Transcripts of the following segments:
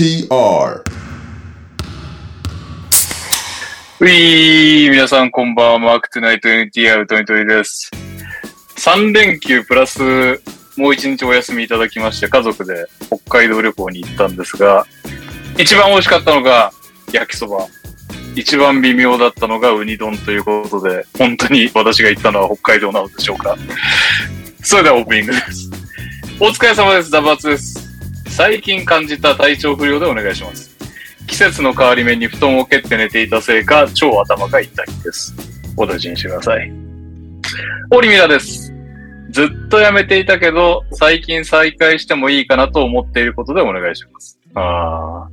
TR ういー、皆さんこんばんは、マークトゥナイト NTR トニトリです。3連休プラスもう1日お休みいただきまして、家族で北海道旅行に行ったんですが、一番美味しかったのが焼きそば。一番微妙だったのがウニ丼ということで、本当に私が行ったのは北海道なのでしょうか。それではオープニングです。お疲れ様です。ダバツです。最近感じた体調不良でお願いします。季節の変わり目に布団を蹴って寝ていたせいか、超頭が痛いです。お大事にしてください。オリミラです。ずっとやめていたけど、最近再開してもいいかなと思っていることでお願いします。あ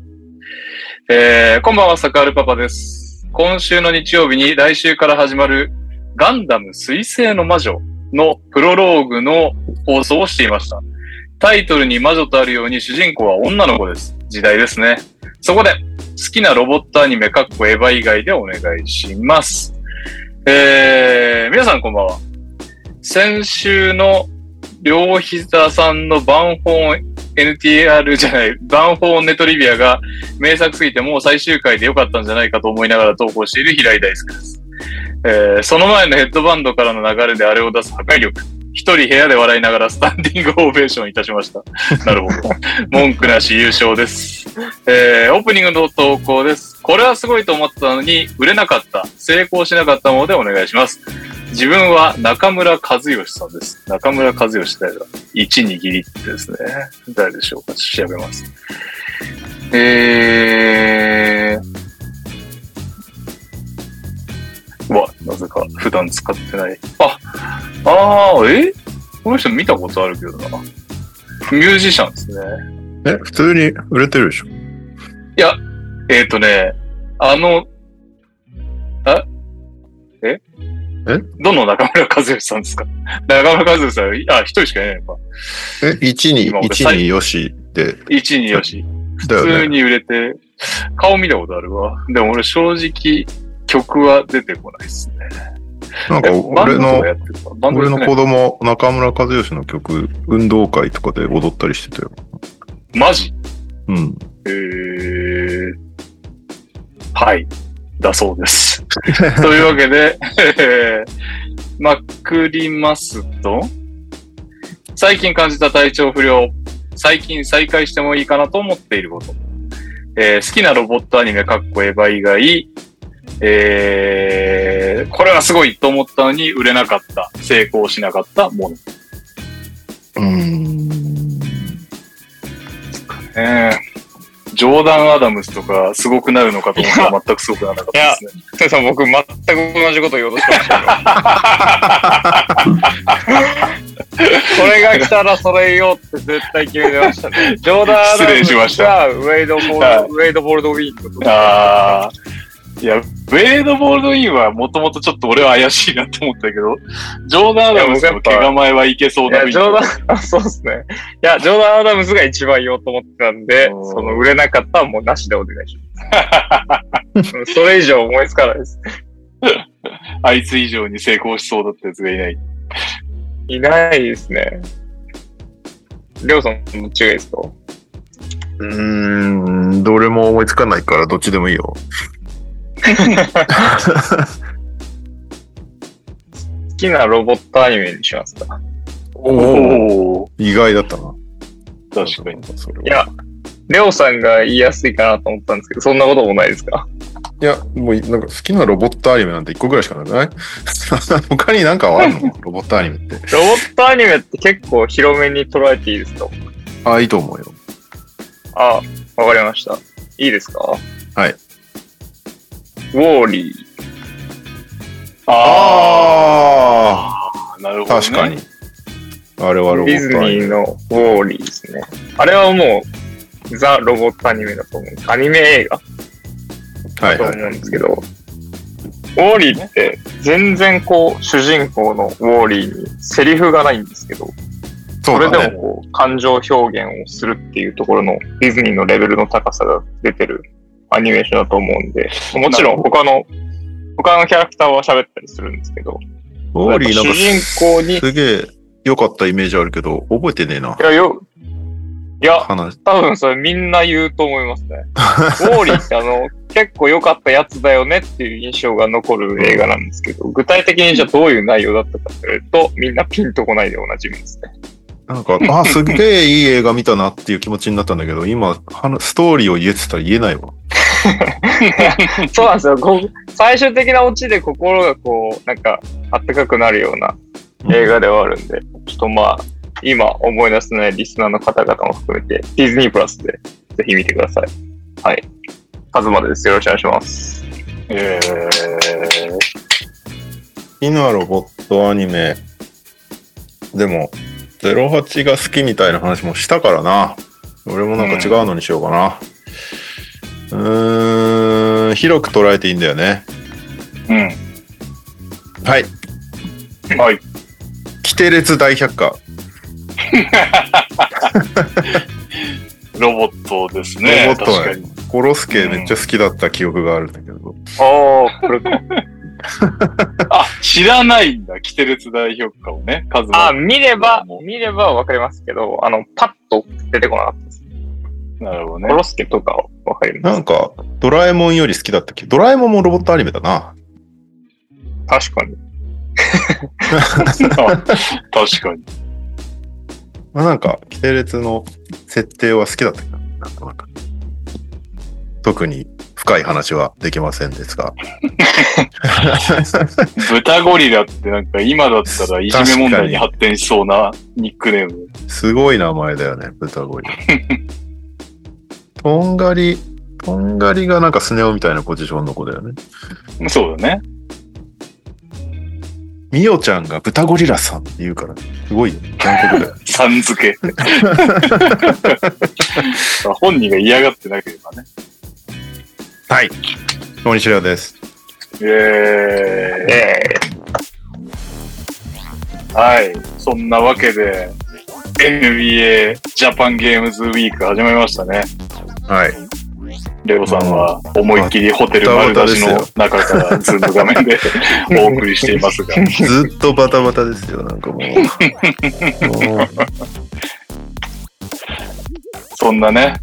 ーえー、こんばんは、サカールパパです。今週の日曜日に来週から始まるガンダム水星の魔女のプロローグの放送をしていました。タイトルに魔女とあるように主人公は女の子です。時代ですね。そこで、好きなロボットアニメ、かっこエヴァ以外でお願いします。えー、皆さんこんばんは。先週の両膝さんのバンフォーン NTR じゃない、バンフォーンネトリビアが名作すぎてもう最終回で良かったんじゃないかと思いながら投稿している平井大輔です。えー、その前のヘッドバンドからの流れであれを出す破壊力。一人部屋で笑いながらスタンディングオベーションいたしました。なるほど。文句なし優勝です。えー、オープニングの投稿です。これはすごいと思ったのに、売れなかった、成功しなかったものでお願いします。自分は中村和義さんです。中村和義誰だ一握りってですね。誰でしょうか？調べます。えー。うわ、なぜか普段使ってない。あ、あー、え？この人見たことあるけどな。ミュージシャンですね。え、普通に売れてるでしょ？えっ、ー、とね、あの、あえ？え？どの中村和義さんですか？中村和義さん、あ、一人しかいないのか。え、1に、今俺1によしで、一によし。普通に売れて、顔見たことあるわ。でも俺正直、曲は出てこないですね。なんか俺の俺の子供、中村和義の曲、運動会とかで踊ったりしてたよ。マジ？うん。えー、はい。だそうです。というわけで、えーまくりますと、最近感じた体調不良、最近再開してもいいかなと思っていること。えー好きなロボットアニメ、かっこエヴァ以外、えーこれはすごいと思ったのに売れなかった、成功しなかったもの。うーん。えージョーダン・アダムスとかすごくなるのかと思ったら全くすごくならなかったですね。てさん、僕、全く同じこと言おうとしてましたよ。これが来たらそれよって絶対決めてましたね。ジョーダン・アダム失礼しましたがウェイド・ボはいール、ウェイド・ボールド・ウィーンってことでああ。いや、ウェイド・ボールド・インはもともとちょっと俺は怪しいなと思ったけど、ジョーダン・アダムスの毛構えはいけそういや、ジョーダン、あそうですね。いや、ジョーダン・アダムスが一番言おうと思ってたんで、その売れなかったはもうなしでお願いします。う んそれ以上思いつかないです。あいつ以上に成功しそうだったやつがいない。いないですね。りょうさん、どっちがいいですか？うーん、どれも思いつかないからどっちでもいいよ。好きなロボットアニメにしますか？おおお意外だったな。確かに。それはいや、レオさんが言いやすいかなと思ったんですけど、そんなこともないですか？いや、もうなんか好きなロボットアニメなんて1個ぐらいしかなくない？他になんかあるの？ロボットアニメって。ロボットアニメって結構広めに捉えていいですか？あ、いいと思うよ。あ、わかりました。いいですか？はい。ウォーリー。あああ、なるほど、ね。確かに。。あれはロボディズットアニメ。ニーのウォーリーですね。あれはもう、ザ・ロボットアニメだと思う。アニメ映画はいはい。だと思うんですけど、ウォーリーって全然こう、主人公のウォーリーにセリフがないんですけど、それで。もこう、感情表現をするっていうところのディズニーのレベルの高さが出てるアニメーションだと思うんで、もちろん他の、他のキャラクターは喋ったりするんですけど、ウォーリーなんか主人公に、いすげえ良かったイメージあるけど、覚えてねえな。や、よ、いや、話。多分それみんな言うと思いますね。ウォーリーってあの、結構良かったやつだよねっていう印象が残る映画なんですけど、具体的にじゃあどういう内容だったかというと、みんなピンとこないでおなじみですね。なんか、あ、すっげえいい映画見たなっていう気持ちになったんだけど、今、話ストーリーを言えって言ったら言えないわ。そうなんですよ。最終的なオチで心がこう、なんか、あったかくなるような映画ではあるんで、ちょっとまあ、今思い出せないリスナーの方々も含めて、ディズニープラスでぜひ見てください。はい。カズマです。よろしくお願いします。えー、好きなロボットアニメ。でも、08が好きみたいな話もしたからな。俺もなんか違うのにしようかな。うーん、広く捉えていいんだよね。うん。はい。はい。キテレツ大百科。ロボットですね。ロボットね確かに。コロスケめっちゃ好きだった記憶があるんだけど。ああ、これか。あ、知らないんだ。キテレツ大評価をね。数あ、も。見れば見ればわかりますけど、あの、パッと出てこなかったです。なるほどね。コロスケとかはわかります？なんか、ドラえもんより好きだったっけドラえもんもロボットアニメだな。確かに。あ 確かに。まあ、なんか、キテレツの設定は好きだったけど、なんとなく。特に深い話はできませんですが。豚ゴリラってなんか今だったらいじめ問題に発展しそうなニックネーム。すごい名前だよね、豚ゴリラ。とんがり、とんがりがなんかスネ夫みたいなポジションの子だよね。そうだね。みおちゃんが豚ゴリラさんって言うから、すごいよ。韓国だよ。さん付け。本人が嫌がってなければね。はい。大西亮です。えー、えはい。そんなわけで、NBA ジャパンゲームズウィーク始まりましたね。はい。レオさんは思いっきりホテル丸出しの中からズーム画面で お送りしていますが。ずっとバタバタですよ、なんか。もう そんなね、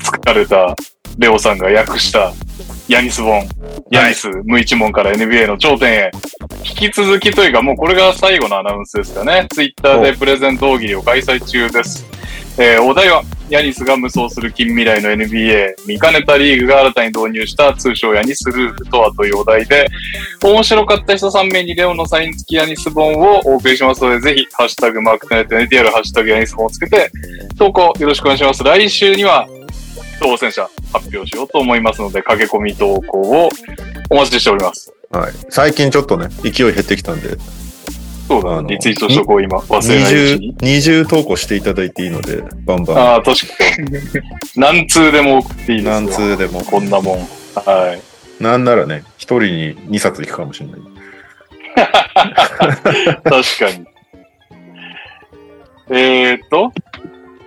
疲れたレオさんが訳したヤニス本、ヤニス無一文から NBA の頂点へ。引き続きというか、もうこれが最後のアナウンスですかね。ツイッターでプレゼント大喜利を開催中です。えーお題は、ヤニスが無双する近未来の NBA、見かねたリーグが新たに導入した通称ヤニスルールとはというお題で、面白かった人3名にレオのサイン付きヤニス本をお送りしますので、ぜひ、ハッシュタグマークテネット NTR、ハッシュタグヤニス本をつけて、投稿よろしくお願いします。来週には当選者発表しようと思いますので、駆け込み投稿をお待ちしております。はい。最近ちょっとね、勢い減ってきたんで、そうだね。リツイートしとこう、今。忘二れないうに。、二重投稿していただいていいので、バンバン。ああ、確かに。何通でも送っていいですよ。何通でも。こんなもん。はい。なんならね、一人に2冊いくかもしれない。確かに。えーっと、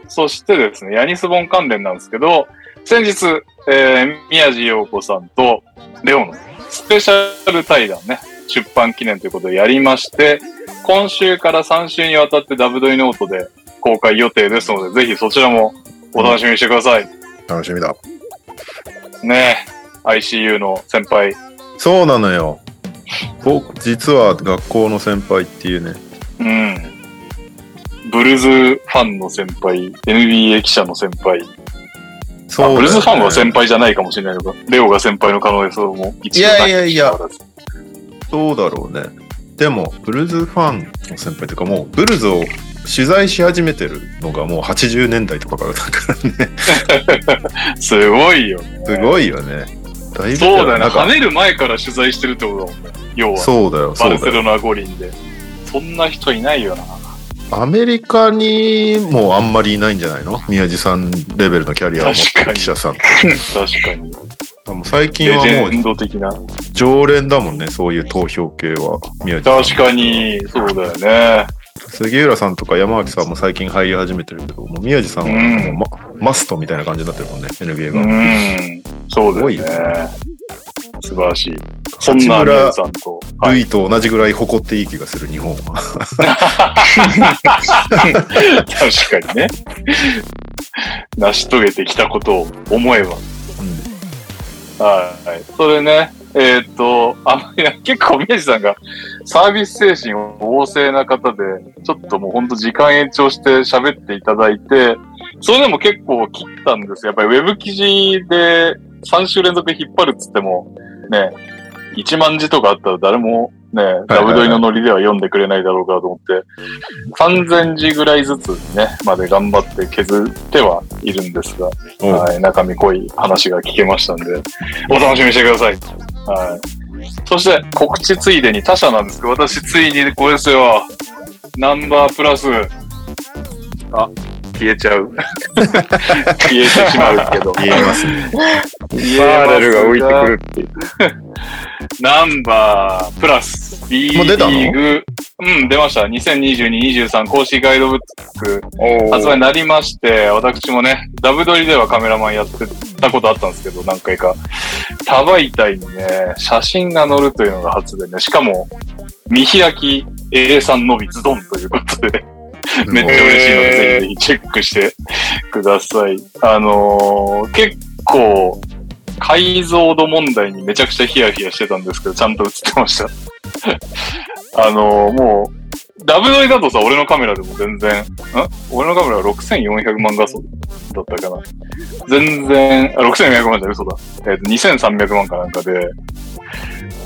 そしてですね、ヤニスボン関連なんですけど、先日、えー、宮地陽子さんとレオのスペシャル対談ね、出版記念ということでやりまして、今週から3週にわたってダブドイノートで公開予定ですので、ぜひそちらもお楽しみにしてください。楽しみだ。ね ICU の先輩。そうなのよ。僕、実は学校の先輩っていうね。うん。ブルーズファンの先輩、NBA 記者の先輩、そうねあブルーズファンは先輩じゃないかもしれないけど、レオが先輩の可能性も一い応やいやいやなきにしかかわらずそうだろうね。でも、ブルーズファンの先輩というか、もう、ブルーズを取材し始めてるのがもう80年代とかからだからね。すごいよね。すごいよね。だいぶそうだよね。跳ねる前から取材してるってことだもんね。要は、そうだよ、バそうだよ。ルセロナ五輪で。そんな人いないよな。アメリカにもあんまりいないんじゃないの？宮地さんレベルのキャリアを持ってる記者さんって。確かに。最近はもうド的な。常連だもんね、そういう投票系は。宮地さん。確かに、そうだよね。杉浦さんとか山脇さんも最近入り始めてるけど、もう宮地さんはもうマ,、マストみたいな感じになってるもんね、NBA うが。ん。そうだよすごいね。素晴らしい。そんな皆さんと。はいルイと同じぐらい誇っていい気がする、日本は。確かにね。成し遂げてきたことを思えば。はい。それね、えーっと、あ、いや、結構宮地さんがサービス精神旺盛な方で、ちょっともうほんと時間延長して喋っていただいて、それでも結構切ったんですよ。やっぱりウェブ記事で3週連続引っ張るっつっても、ね、1万字とかあったら誰もね、ダブドリのノリでは読んでくれないだろうかと思って、3000字ぐらいずつね、まで頑張って削ってはいるんですが、おうはい、中身濃い話が聞けましたんで、お楽しみにしてください。はい。そして、告知ついでに他社なんですけど、私ついにこれですよ。ナンバープラス。あ、消えちゃう。消えてしまうけど。言えますね。バーレルが浮いてくるっていう。ナンバープラス B リーグ、うん、出ました。2022-23公式ガイドブックお発売になりまして、私もね、ダブドリではカメラマンやってたことあったんですけど、何回か。多媒体にね、写真が載るというのが初でね、しかも、見開き A3 のみズドンということで、めっちゃ嬉しいので、ぜひぜひチェックしてください。あのー結構、解像度問題にめちゃくちゃヒヤヒヤしてたんですけど、ちゃんと映ってました。あのーもう、ダブドリだとさ、俺のカメラでも全然、ん？俺のカメラは6400万画素だったかな。全然、あ、6400万じゃ嘘だ。えっ、と、2300万かなんかで、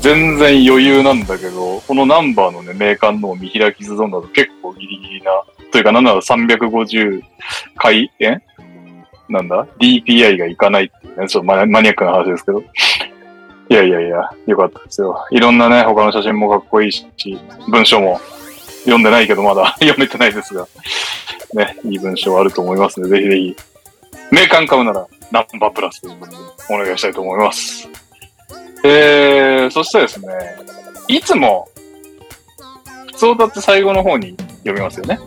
全然余裕なんだけど、このナンバーのね、メーカーの見開きズドンだと結構ギリギリな、というかなんなら350回、えなんだ ?DPI がいかないっていうね、ちょっとマニアックな話ですけど。いやいやいや、よかったですよ。いろんなね、他の写真もかっこいいし、文章も読んでないけどまだ 読めてないですが、ね、いい文章あると思いますので、ぜひぜひ、メーカー買うならナンバープラスということでお願いしたいと思います。えー、そしてですね、いつも、普通歌って最後の方に読みますよね。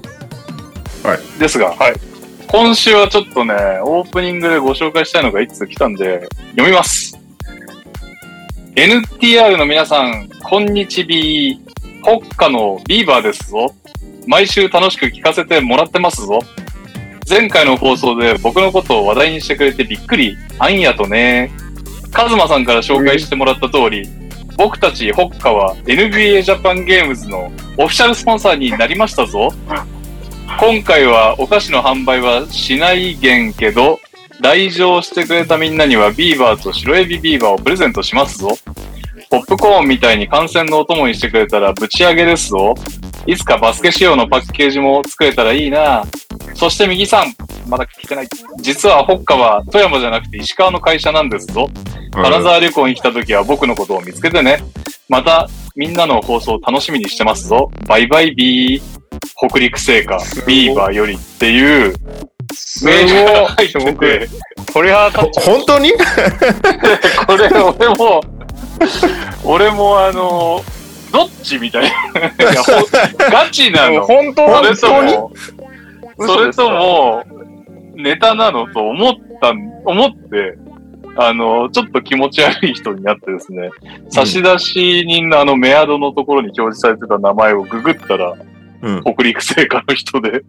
はい。ですが、はい。今週はちょっとね、オープニングでご紹介したいのがいつ来たんで、読みます。NTR の皆さん、こんにちびー。北海のビーバーですぞ。毎週楽しく聞かせてもらってますぞ。前回の放送で僕のことを話題にしてくれてびっくり。あんやとね。カズマさんから紹介してもらった通り、僕たち北海は NBA ジャパンゲームズのオフィシャルスポンサーになりましたぞ。今回はお菓子の販売はしないげんけど、来場してくれたみんなにはビーバーと白エビビーバーをプレゼントしますぞ。ポップコーンみたいに観戦のお供にしてくれたらぶち上げですぞ。いつかバスケ仕様のパッケージも作れたらいいな。そして右さん、まだ聞けない。実は北海は富山じゃなくて石川の会社なんですぞ。金沢旅行に来た時は僕のことを見つけてね。また、みんなの放送楽しみにしてますぞ。バイバイビー。北陸製菓、ビーバーよりっていうメールが入ってて、鳥肌立っちゃ本当に？これ俺も、俺もあの、どっちみたいな。いやほガチなう。の。本当？それとも、それとも、ネタなのと思ったん、思って、あの、ちょっと気持ち悪い人になってですね、差出人のあのメアドのところに表示されてた名前をググったら、うん。北陸製菓の人で、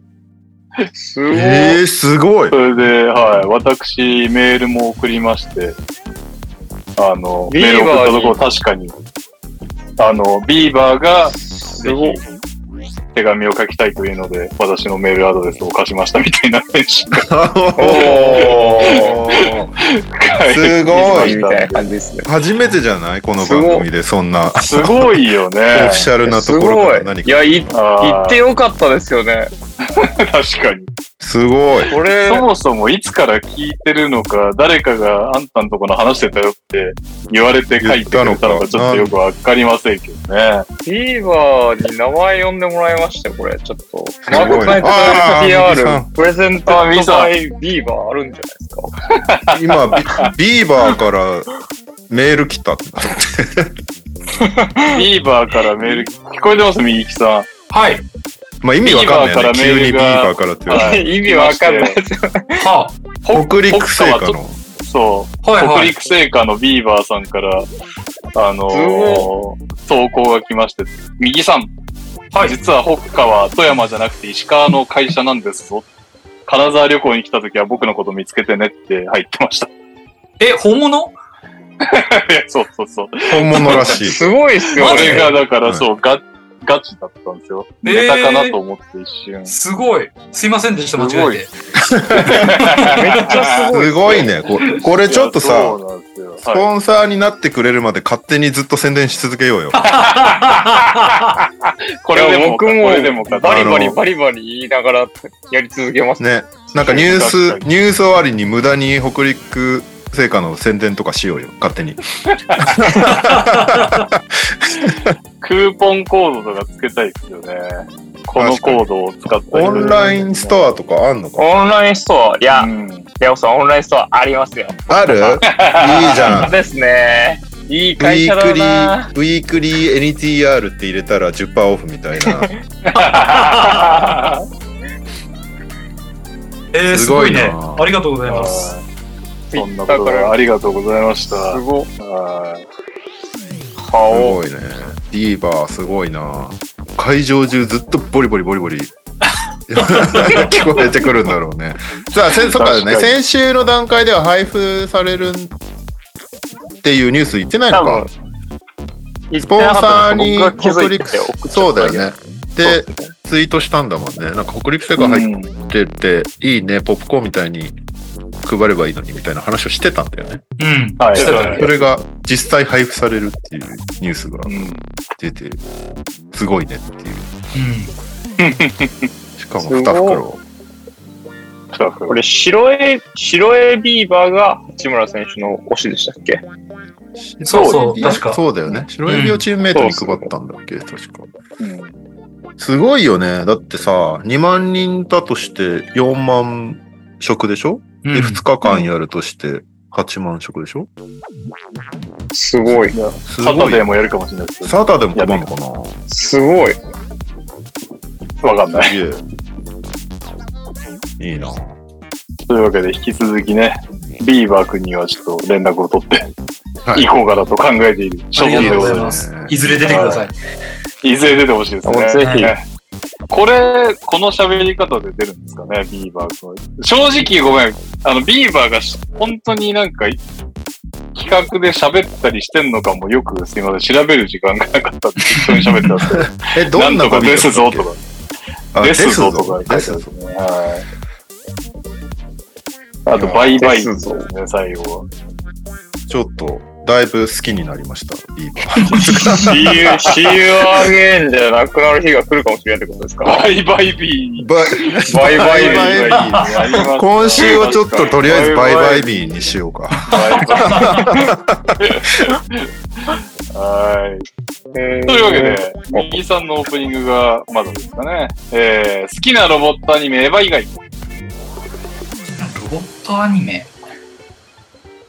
すごい。えー、すごいそ。れで、はい、私、メールも送りまして、あの、メール送ったところ確かに、あの、ビーバーが、ぜごいひ、手紙を書きたいというので、私のメールアドレスを貸しましたみたいな返信が すごいみたいな感じですね。初めてじゃない？この番組でそんなオすごいよ フねィ。シャルなすところごいから何。かいや、いあー言ってよかったですよね。確かに。すごいこれ、そもそもいつから聞いてるのか、誰かがあんたんとこの話してたよって言われて書いてくれたのかちょっとよくわかりませんけどね。ビーバーに名前呼んでもらいましたよ、これ。ちょっと。マークナイト PR んプレゼントバイビーバーあるんじゃないですか？今ビビーバーからメール来たって ビーバーからメール、聞こえてます右木さん。はい。まあ意味わかんないよね急にビーバーからって言われてはい 意味わかんないですよね。は北陸製菓北の？そう。あ、はいはい。北陸製菓のビーバーさんから、あのー投稿が来まして、右さん。はい実は北海は富山じゃなくて石川の会社なんですぞ。金沢旅行に来た時は僕のこと見つけてねって入ってました。いえ、本物？や そうそうそう。本物らしい。すごいっすよね。これがだからはいそう、ガガチだったんですよ。えーネタかなと思って一瞬。すごい。すいませんでした、間すごい違えて。めっちゃすごい。すごいね。これこれちょっとさ。スポンサーになってくれるまで勝手にずっと宣伝し続けようよ。これでもか、僕もこれでもか。バリバリバリバリ言いながらやり続けます。ね。なんかニュース、ニュース終わりに無駄に北陸製菓の宣伝とかしようよ。勝手に。クーポンコードとかつけたいですよね。このコードを使ったりオンラインストアとかあんのか？オンラインストア、いやう、ん。レオさん、オンラインストアありますよ。ある？いいじゃん。ですね。いいウ会社だィークリなー、。ウィークリー NTR って入れたら10%オフみたいな。えー、すごいね。なありがとうございます。そんなことでありがとうございました。すごい。はいす顔。ごいね。ディーバーすごいな。会場中ずっとボリボリボリボリ 聞こえてくるんだろうね。さあ、せそっかね、先週の段階では配布されるっていうニュース言ってないのか。スポンサーに北陸そうだよね。で、ツイートしたんだもんね。なんか北陸製菓入ってて、いいね、ポップコーンみたいに配ればいいのにみたいな話をしてたんだよね。うん。はいしてたねそれが実際配布されるっていうニュースがうん。出て、すごいねっていう。うん。しかも2袋。これ、白エ、白エビーバーが八村選手の推しでしたっけ？そうそう確かそうだよね。白エビをチームメイトに配ったんだっけ、確か。うんすごいよね。だってさ、2万人だとして4万食でしょ、うんで、2日間やるとして8万食でしょ？すごい。すごいサタデー。もやるかもしれないですけサタでも配るのかな？すごい。ど。わかんない。いいな。というわけで、引き続きね、ビーバー君にはちょっと連絡を取って、はい行こうかなと考えている所ありがとうござい存でございま。ますす。いずれ出てください。いずれ出てほしいですね。ぜひねこれ、この喋り方で出るんですかね、ビーバー君。正直ごめん。あの、ビーバーがし本当になんか、企画で喋ったりしてんのかもよくすいません。調べる時間がなかったんで、適当に喋ってた。え、どなんんなとかですぞとか。あですぞとかですね。はい。あと、バイバイですね、最後は。ちょっと、だいぶ好きになりました、ビーバー。You, see you again じゃなくなる日が来るかもしれないってことですか？バイバイビー。ババイバイビーバイバイビーやります今週はちょっととりあえずバイバイビーにしようか。はい。というわけで、右さんのオープニングがまだですかね。えー、好きなロボットアニメ、エヴァ以外。ロボットアニメ。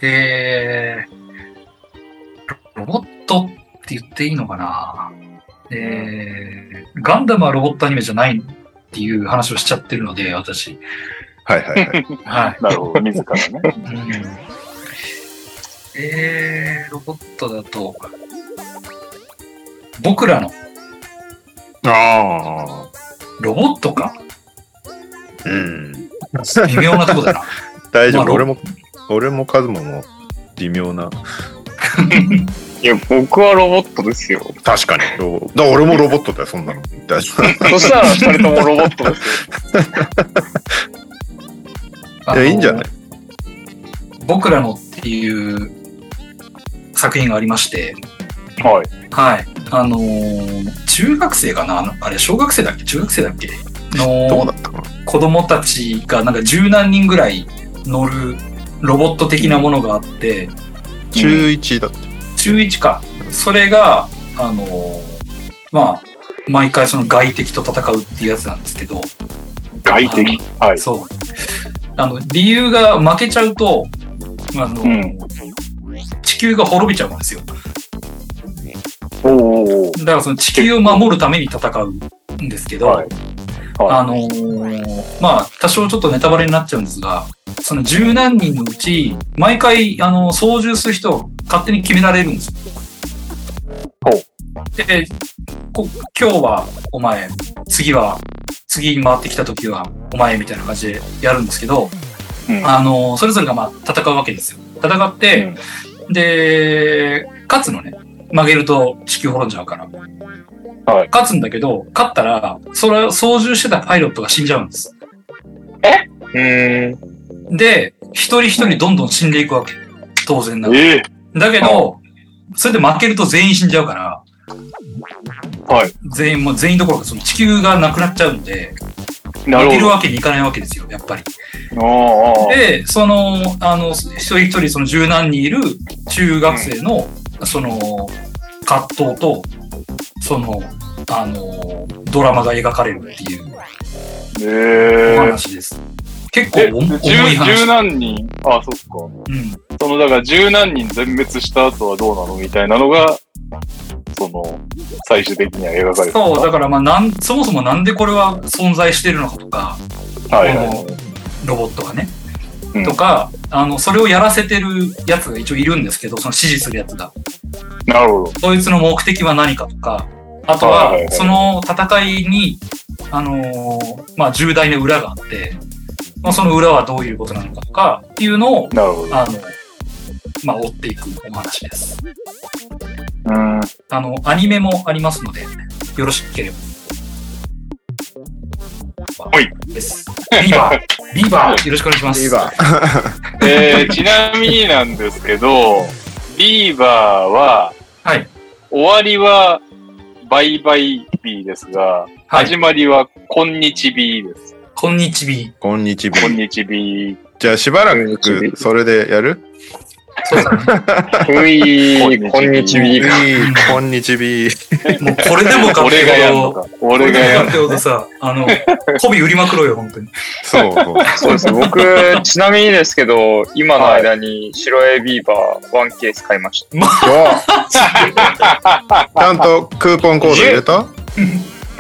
えー、ロボットって言っていいのかな？えー、ガンダムはロボットアニメじゃないっていう話をしちゃってるので、私。はいはいはい。はい。なるほど、自らね。うんえー、ロボットだと、僕らのああ。ロボットか？うん。微妙なとこだな。大丈夫。まあ俺も、俺もカズマも微妙な。いや、僕はロボットですよ。確かに。だ俺もロボットだよ、そんなの。大丈夫。そしたら二人ともロボットですよ。あいや、いいんじゃない？僕らのっていう作品がありまして、はい。はい。あのー中学生かな？あれ、小学生だっけ？中学生だっけ？の子供たちがなんか十何人ぐらい乗るロボット的なものがあって、中1だって。中1か。それが、あのーまあ、毎回その外敵と戦うっていうやつなんですけど、外敵？はい。そう。あの、理由が負けちゃうと、あの、うん地球が滅びちゃうんですよ。おーおーだからその地球を守るために戦うんですけど、はいはあのーまあ、多少ちょっとネタバレになっちゃうんですが、その十何人のうち、毎回、あの、操縦する人を勝手に決められるんですよ。ほで、こ今日はお前、次は次に回ってきた時はお前みたいな感じでやるんですけど、うんあの、それぞれがまあ戦うわけですよ。戦って、で、勝つのね。曲げると地球滅んじゃうから。はい勝つんだけど、勝ったら、それを操縦してたパイロットが死んじゃうんです。うーん。で、一人一人どんどん死んでいくわけ。当然ながら。ええだけど、それで負けると全員死んじゃうから、はい。全員、もう全員どころかその地球がなくなっちゃうんで、負けるなるほど。わけにいかないわけですよ、やっぱり。ああ。で、その、あの、一人一人その十何人いる中学生の、その、葛藤と、その、あの、ドラマが描かれるっていうええお話です。結構重十い話。十何人、あ、そっか。うん。その、だから十何人全滅した後はどうなのみたいなのが、その、最終的には描かれる。そう、だからまあなん、そもそもなんでこれは存在してるのかとか、はいはいこのロボットがね、うんとか、あの、それをやらせてるやつが一応いるんですけど、その指示するやつが。なるほど。そいつの目的は何かとか、あとはその戦いに、あのーまあ、重大な裏があって、まあ、その裏はどういうことなのかとか、っていうのを。あの、まあ、追っていくお話です。うん。あの、アニメもありますので、よろしければ。はい。です。ビーバー、ビーバー、よろしくお願いします。いいわ。えー、ちなみになんですけど、ビーバーは、はい。終わりは、バイバイビーですが、はい始。まりは、こんにちビーです。こんにちび。こんにちは。こんにちビー。じゃあしばらくそれでやる？ふい、こんにちいびが。こんにちび。もうこれでもかって俺がやんのほど、か。俺がやんのこれでもかってほどさ、あの、媚び売りまくろうよ、本当に。そうそう。そうです。僕、ちなみにですけど、今の間に白エビーバーワンケース買いました。ちゃんとクーポンコード入れた？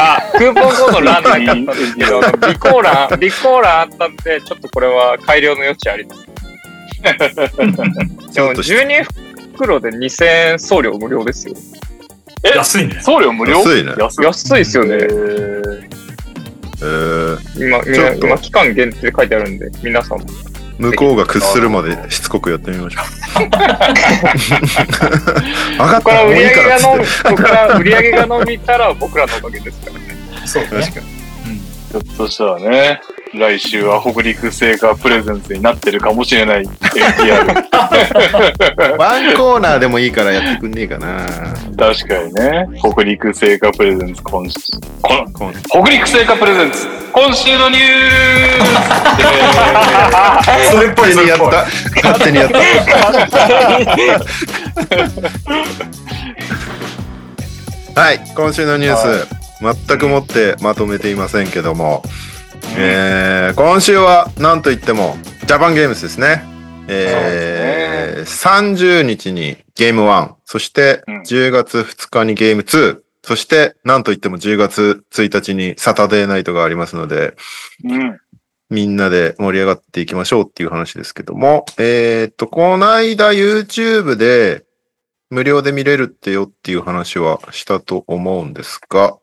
あ、クーポンコード欄内だったんですけど、備考欄、備考欄あったんで、ちょっとこれは改良の余地あります。でも、12袋で2000円送料無料ですよ。え安いね。送料無料？安いね安い。安いですよねえ。ーえー、今、みちょっと今、期間限定で書いてあるんで、皆さんも。向こうが屈するまでしつこくやってみましょう。分かったら売りもういいからっつっ上げが伸び、ここから売り上げが伸びたら僕らのおかげですからね。そうね。確かに。ひょっとしたらね、来週は北陸製菓プレゼンツになってるかもしれない。ワンコーナーでもいいからやってくんねえかな。確かにね、北陸製菓プレゼンツ今週、この北陸製菓プレゼンツ今週のニュースそれっぽい、それっぽい。勝手にやった。勝手にやった。はい、今週のニュース、全くもってまとめていませんけども、えー今週は何といってもジャパンゲームズですね。えー30日にゲーム1、そしてうん10月2日にゲーム2、そして何といっても10月1日にサタデーナイトがありますので、うん。みんなで盛り上がっていきましょうっていう話ですけども、えーっと、この間 YouTube で無料で見れるってよっていう話はしたと思うんですが、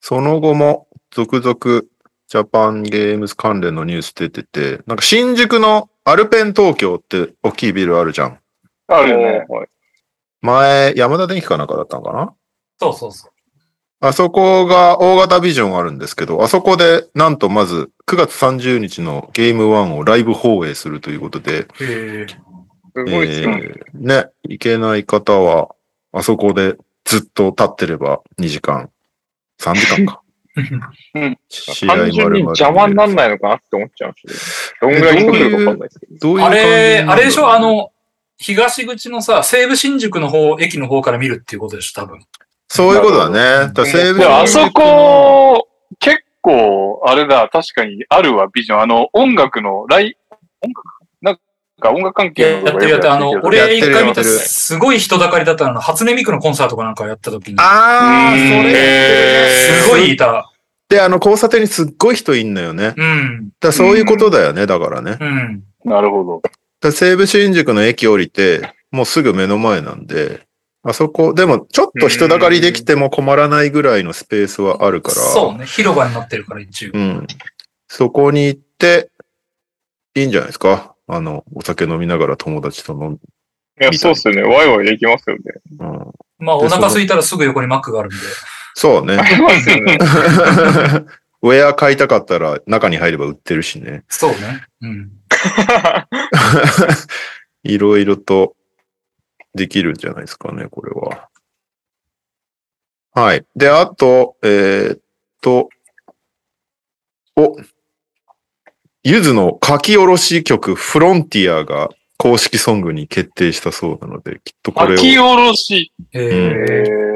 その後も続々ジャパンゲームズ関連のニュース出てて、なんか新宿のアルペン東京って大きいビルあるじゃん。あるよね。はい前、山田電機かなんかだったのかな？そうそうそう。あそこが大型ビジョンあるんですけど、あそこでなんとまず9月30日のゲーム1をライブ放映するということで、へえ。すごいですよね。えーね、行けない方は、あそこでずっと立ってれば2時間、3時間か。うん試合単純に邪魔にならないのかなって思っちゃいましど。どんぐらい人来るかわかんないですけど。どういうあれ、あれでしょ？あ、の、東口のさ、西武新宿の方、駅の方から見るっていうことでしょ多分。そういうことだね。だ西武でもあそこ、結構、あれだ、確かにあるわ、ビジョン。あの、音楽の、ライ、音楽か音楽関係のやってるやってる。あの、や俺一回見たすごい人だかりだったの、初音ミクのコンサートかなんかやった時に。あー、うんそれ。すごいいた。で、あの、交差点にすっごい人いんのよね。だかうん。らそういうことだよね、だからね。うん。なるほど。ら西武新宿の駅降りて、もうすぐ目の前なんで、あそこ、でもちょっと人だかりできても困らないぐらいのスペースはあるから。そうね。広場になってるから一応。うん。そこに行って、いいんじゃないですかあの、お酒飲みながら友達と飲む。いや、そうっすよね。ワイワイできますよね。うん、まあ、お腹空いたらすぐ横にマックがあるんで。そうね。ありますよね。ウェア買いたかったら中に入れば売ってるしね。そうね。うん。いろいろとできるんじゃないですかね、これは。はい。で、あと、えーっと、お、ゆずの書き下ろし曲、フロンティアが公式ソングに決定したそうなので、きっとこれを、書ききっ下ろし。えうんー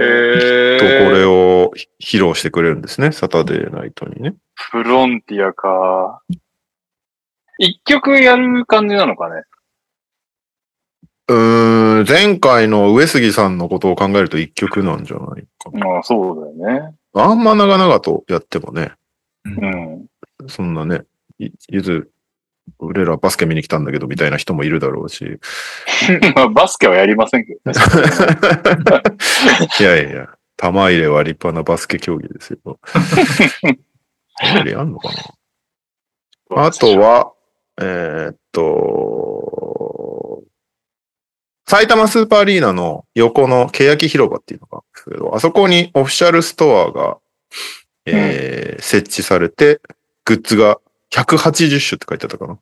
えとこれを披露してくれるんですね、サタデーナイトにね。フロンティアか。一曲やる感じなのかね？うーん、前回の上杉さんのことを考えると一曲なんじゃないかな。まあそうだよね。あんま長々とやってもね、うん。そんなね、いゆず、俺らバスケ見に来たんだけどみたいな人もいるだろうし。まあバスケはやりませんけどね。いやいや玉入れは立派なバスケ競技ですよ。やりあんのかなあとは、えーっと、埼玉スーパーアリーナの横の欅広場っていうのがあるんですけど、あそこにオフィシャルストアが、えー設置されて、グッズが180種って書いてあったかな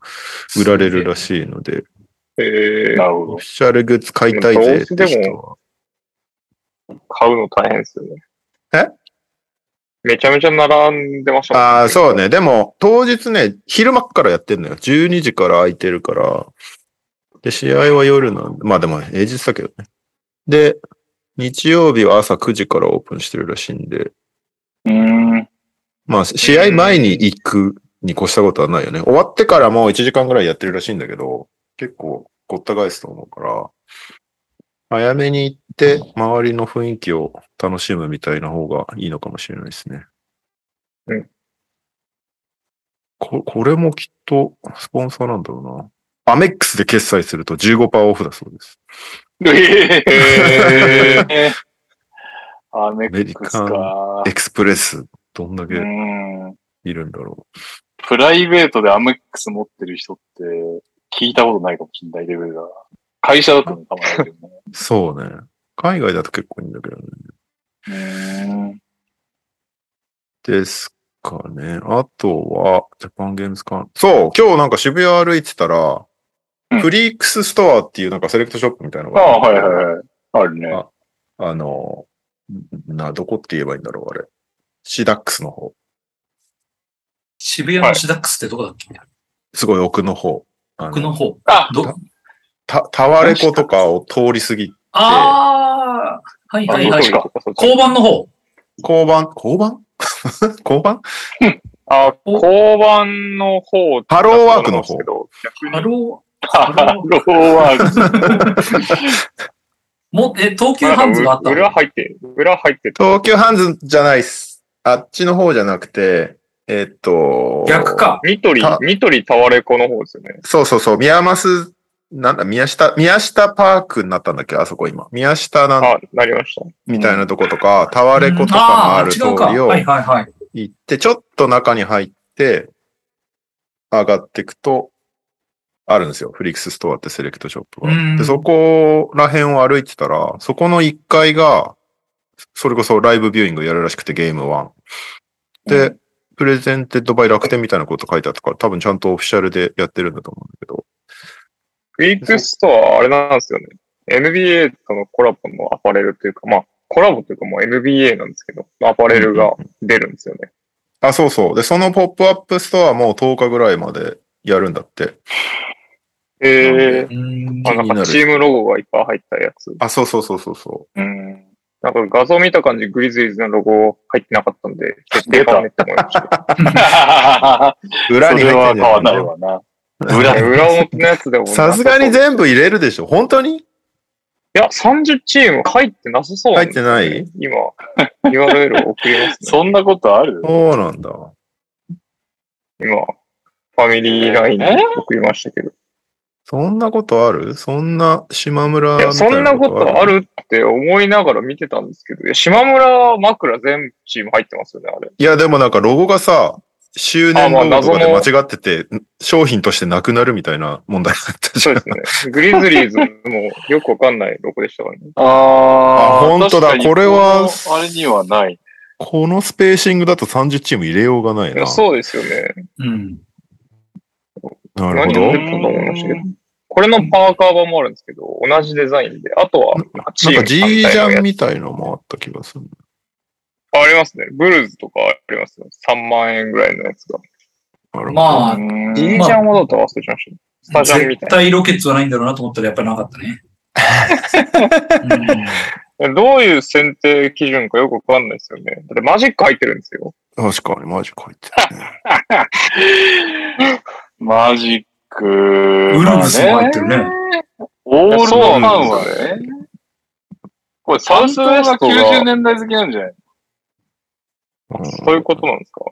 売られるらしいので、えなるほどオフィ。シャルグッズ買いたいぜって人は。ー、買うの大変ですよね。え？めちゃめちゃ並んでましたもんああ、そう。ね。でも、当日ね、昼間っからやってんのよ。12時から空いてるから。で、試合は夜なんで、まあでも平日だけどね。で、日曜日は朝9時からオープンしてるらしいんで、うーん。まあ、試合前に行くに越したことはないよね。終わってからもう1時間ぐらいやってるらしいんだけど、結構ごった返すと思うから、早めに行って、周りの雰囲気を楽しむみたいな方がいいのかもしれないですね。うん。ここれもきっとスポンサーなんだろうな。アメックスで決済すると15%オフだそうです。ええ アメックスか。エクスプレス、どんだけうん。いるんだろプライベートでアメックス持ってる人って聞いたことないかもしれないレベルだ。会社だとね、たまらないけどね。う。そうね。海外だと結構いいんだけどね。う。ですかね。あとは、ジャパンゲームズカン。そう、今日なんか渋谷歩いてたら、うんフリークスストアっていうなんかセレクトショップみたいなのがああ、はいはいはい。あるね。ああの、な、どこって言えばいいんだろう、あれ。シダックスの方。渋谷のシダックスってどこだっけ、すごい奥の方。奥の方。あ、ど、た、タワレコとかを通り過ぎ、ああ、はいはいはい。交番の方。交番、交番？交番？あ、交番の方。ハローワークの方ハロハローワーク。ー、も、え、東急ハンズがあったの？裏入って、裏入ってる。東急ハンズじゃないっす。あっちの方じゃなくて、えっと。逆か。ニトリた、ニトリタワレコの方ですよね。そうそうそう、宮益、なんだ、宮下、宮下パークになったんだっけ？あそこ今。宮下なんあ、なりました。みたいなとことか、タワレコとかもある通。りをはいはいはい。行って、ちょっと中に入って、上がっていくと、あるんですよ。フリックスストアってセレクトショップが。うんで、そこら辺を歩いてたら、そこの1階が、それこそライブビューイングやるらしくて、ゲーム1。で、 presented by 楽天みたいなこと書いてあったから、多分ちゃんとオフィシャルでやってるんだと思うんだけど。ウィークストア、あれなんですよね。NBA とのコラボのアパレルというか、まあ、コラボというかもう NBA なんですけど、アパレルが出るんですよね。あ、そうそう。で、そのポップアップストアも10日ぐらいまでやるんだって。えー、うんあなんかチームロゴがいっぱい入ったやつ。あ、そうそうそうそうそうん。なんか画像見た感じ、グリズリーズのロゴ入ってなかったんで、決定かねって思いました。う。裏に入ってんじゃ変わんないわな。裏に。裏表のやつでもなさすがに全部入れるでしょ本当に？いや、30チーム入ってなさそうね入って今、URL を送りますね。そんなことある？そうなんだ。今、ファミリーラインに送りましたけど。そんなことある？そんな島村みたいいや、そんなことあるるって思いながら見てたんですけど、いや、島村枕全チーム入ってますよね、あれ。いや、でもなんかロゴがさ、周年ロゴとかで間違ってて、商品としてなくなるみたいな問題だったじゃ。そうんですね。グリズリーズもよくわかんないロゴでしたからね。ああ本当だ確かにこれはこのあれにはない。このスペーシングだと30チーム入れようがないな。そうですよね。うん。なるほど何を言っ。てたと思いましたけど。これのパーカー版もあるんですけど、同じデザインで、あとは、なんか G ジャンみたいのもあった気がする。ありますね。ブルーズとかありますよ。3万円ぐらいのやつが。まあ、G ジャンはどうと忘れちゃいましたね。スタジャンみたい絶対ロケッツはないんだろうなと思ったらやっぱりなかったね。うんな。どういう選定基準かよくわかんないですよね。だってマジック入ってるんですよ。確かにマジ書いてるね。マジック。ウルブスも入ってるね。オールドそうファンはね。これサウスサウスウウエストが90が、年代好きなんじゃない？そういうことなんですか？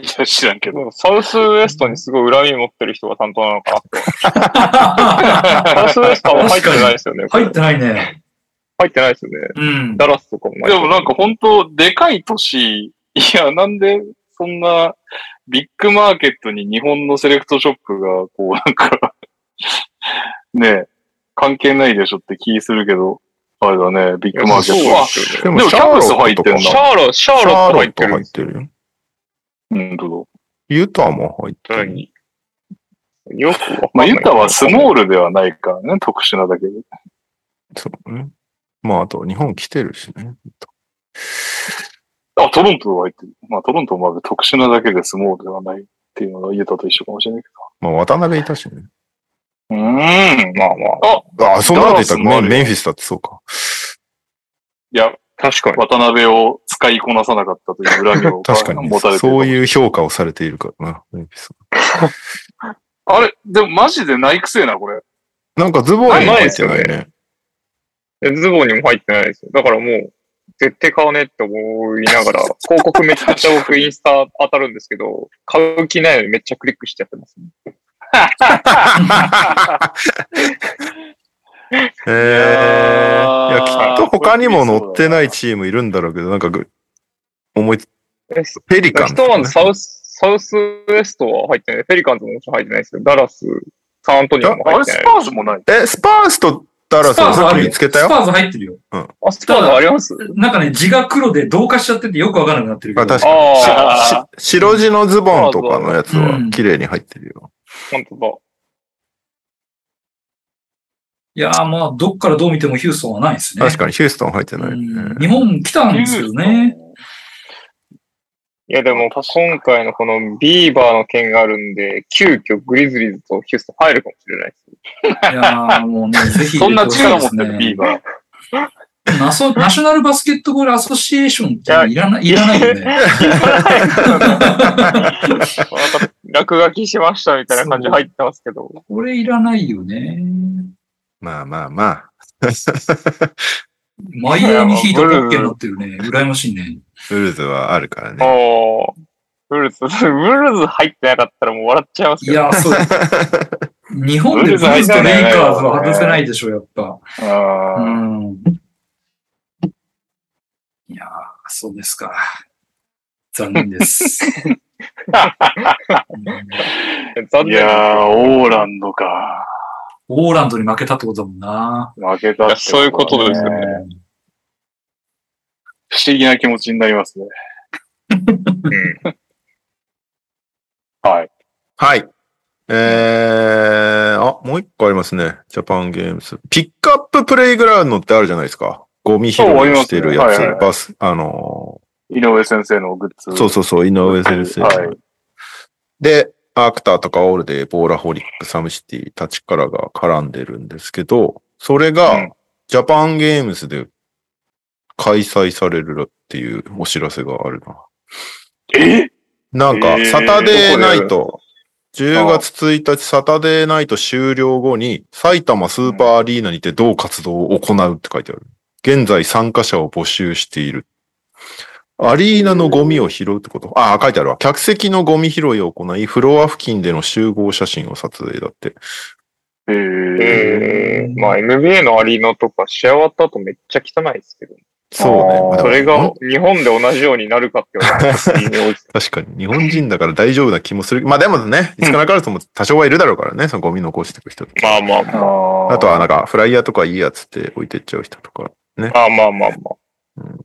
いや、知らんけど。サウスウエストにすごい恨み持ってる人が担当なのかなって。サウスウエストは入ってないですよね。入ってないね。入ってないですよね。うん。ダラスとかも。でもなんか本当でかい都市、いや、なんでそんなビッグマーケットに日本のセレクトショップが、こうなんか ねえ、関係ないでしょって気するけど、あれだね、ビッグマーケットでもでもシャーロットキャブス入ってんだとかシャーロ、シャーシャロットーロット入ってるんです入ってるよ。うん、どユタも入ってる。何？よくわかんない。まあ、ユタはスモールではないからね、特殊なだけで。そうね。まあ、あと日本来てるしね。あ、トロントは入ってる。まあ、トロントもまあ特殊なだけでスモールではないっていうのがユタと一緒かもしれないけまあ、渡辺いたしね。ど。うーん。まあまあ。あ、そんなこと言ったあメンフィスだってそうか。いや、確かに。渡辺を使いこなさなかったという恨みを確かに持たれてる。そういう評価をされているからな、メンフィス。あれ、でもマジでないくせえな、これ。なんかズボンにも入ってないないね。でズボンにも入ってないですよ。だからもう、絶対買わねえって思いながら、広告めっちゃ僕インスタ当たるんですけど、買う気ないのにめっちゃクリックしちゃってますね。へえ。いや、きっと他にも乗ってないチームいるんだろうけど、なんかぐ、思いつ、えペリカンズひとまずサウス、サウスウエストは入ってない。ペリカンズももちろん入ってないですけど、ダラス、サンアントニオもあれ、ス入ってない。パーズもない。え、スパースとダラスはさっき見つけたよ。スパーズ入ってるよ。あ、スパーズあります？なんかね、字が黒で同化しちゃっててよくわからなくなってるけあ、ど。確かに。ああ、し白地のズボンとかのやつは綺麗に入ってるよ。本当だ。いやーまあ、どっからどう見てもヒューストンはないですね。確かにヒューストン入ってないうんね。日本来たんですけどね。いやでも、今回のこのビーバーの件があるんで、急遽グリズリーズとヒューストン入るかもしれないです。いやーもうね、ぜひそんな力持ってるビーバー。ナソナショナルバスケットボールアソシエーションっていらない、いらないよね。落書きしましたみたいな感じで入ってますけど。これいらないよね。まあまあまあ。マイアミヒート OK になってるね。羨ましいね。ブルーズはあるからね。おー。ブルーズ、ブルーズ入ってなかったらもう笑っちゃいますけど。いや、そう。日本でブルーズとレイカーズは外せないでしょ、やっぱ。うあーん。いやー、そうですか。残念です。うんいやー、オーランドか。オーランドに負けたってことだもんな。負けたってそういうことですよねうん不思議な気持ちになりますね。うんはい。はい。えー、あ、もう一個ありますね。ジャパンゲームズ。ピックアッププレイグラウンドってあるじゃないですか。ゴミ拾いしてるやつ。ねはいはいバス、あの井上先生のグッズ。ー、そうそうそう、井上先生。はい。で、アクターとかオールで、ボーラホリック、サムシティ、タチカラが絡んでるんですけど、それうがん、ジャパンゲームズで開催されるっていうお知らせがあるな。え？なんか、えーサタデーナイどト、10月1日サタデーナイト終了後に、埼玉スーパーアリーナにて同活動を行うって書いてある。現在参加者を募集している。アリーナのゴミを拾うってこと？ああ、書いてあるわ。客席のゴミ拾いを行い、フロア付近での集合写真を撮影だって。えー、えー、まあ NBA のアリーナとか試合終わった後めっちゃ汚いですけど、そうね。それが日本で同じようになるかって言われたら微妙です確かに。日本人だから大丈夫な気もする。まあでもね、いつかなからとも多少はいるだろうからね、そのゴミ残していく人とか。まあまあまあ。ああとはなんか、フライヤーとかいいやつって置いてっちゃう人とか。まあまあまあまあ。うん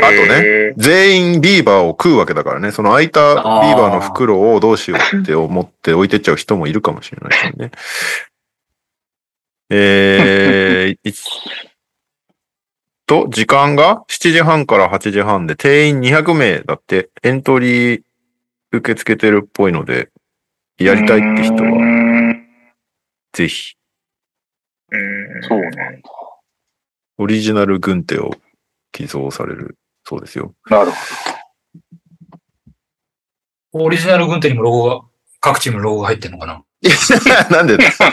あとねえー全員ビーバーを食うわけだからね。その空いたビーバーの袋をどうしようって思って置いてっちゃう人もいるかもしれないですよね。えー、いと、時間が7時半から8時半で定員200名だってエントリー受け付けてるっぽいので、やりたいって人はは。ぜひうんそうなんだ。オリジナル軍手を寄贈されるそうですよ。なるほオリジナル軍手にもロゴが、各チームのロゴが入ってんのかな？なんでだ カ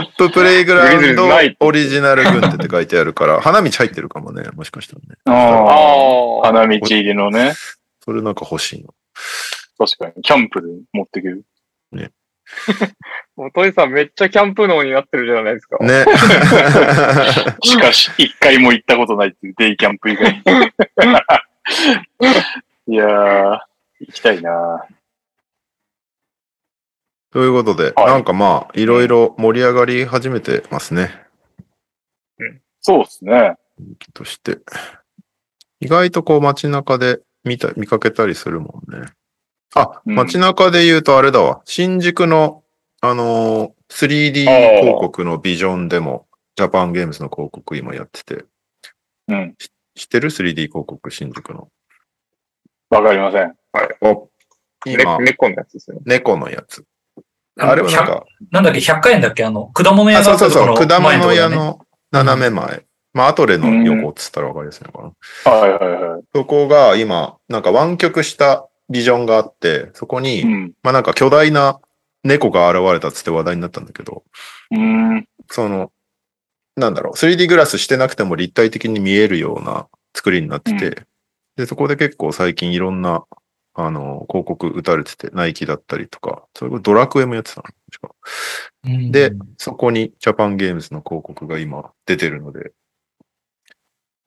ッププレイグラウンドオリジナル軍手って書いてあるから、花道入ってるかもね、もしかしたらね。ど。ああ。花道入りのね。それなんか欲しいの。確かに。キャンプで持ってくる。もうトイさんめっちゃキャンプ脳になってるじゃないですか。ね。しかし、一回も行ったことないっていうデイキャンプ以外。いやー、行きたいなということで、はいなんかまあ、いろいろ盛り上がり始めてますね。そうですね。として。意外とこう街中で見た、見かけたりするもんね。あ、うん街中で言うとあれだわ。新宿の、あのー 3D あー広告のビジョンでも、ジャパンゲームズの広告今やってて。うん。知ってる ?3D 広告新宿の。わかりません。お、ね今、猫のやつですよね。猫のやつ。あれはなんか、なんだっけ、100回円だっけあの、果物屋あ、がそうそうそう、果物屋の斜め前。まあ、アトレの横っつったらわかりやすいのかな。はいはいはい。そこが今、なんか湾曲したビジョンがあって、そこに、うん。まあなんか巨大な猫が現れたっつって話題になったんだけど、うーん。その、なんだろう、3D グラスしてなくても立体的に見えるような作りになってて、うで、そこで結構最近いろんな、あの、広告打たれてて、ナイキだったりとか、それこそドラクエもやってたので、そこにジャパンゲームズの広告が今出てるので、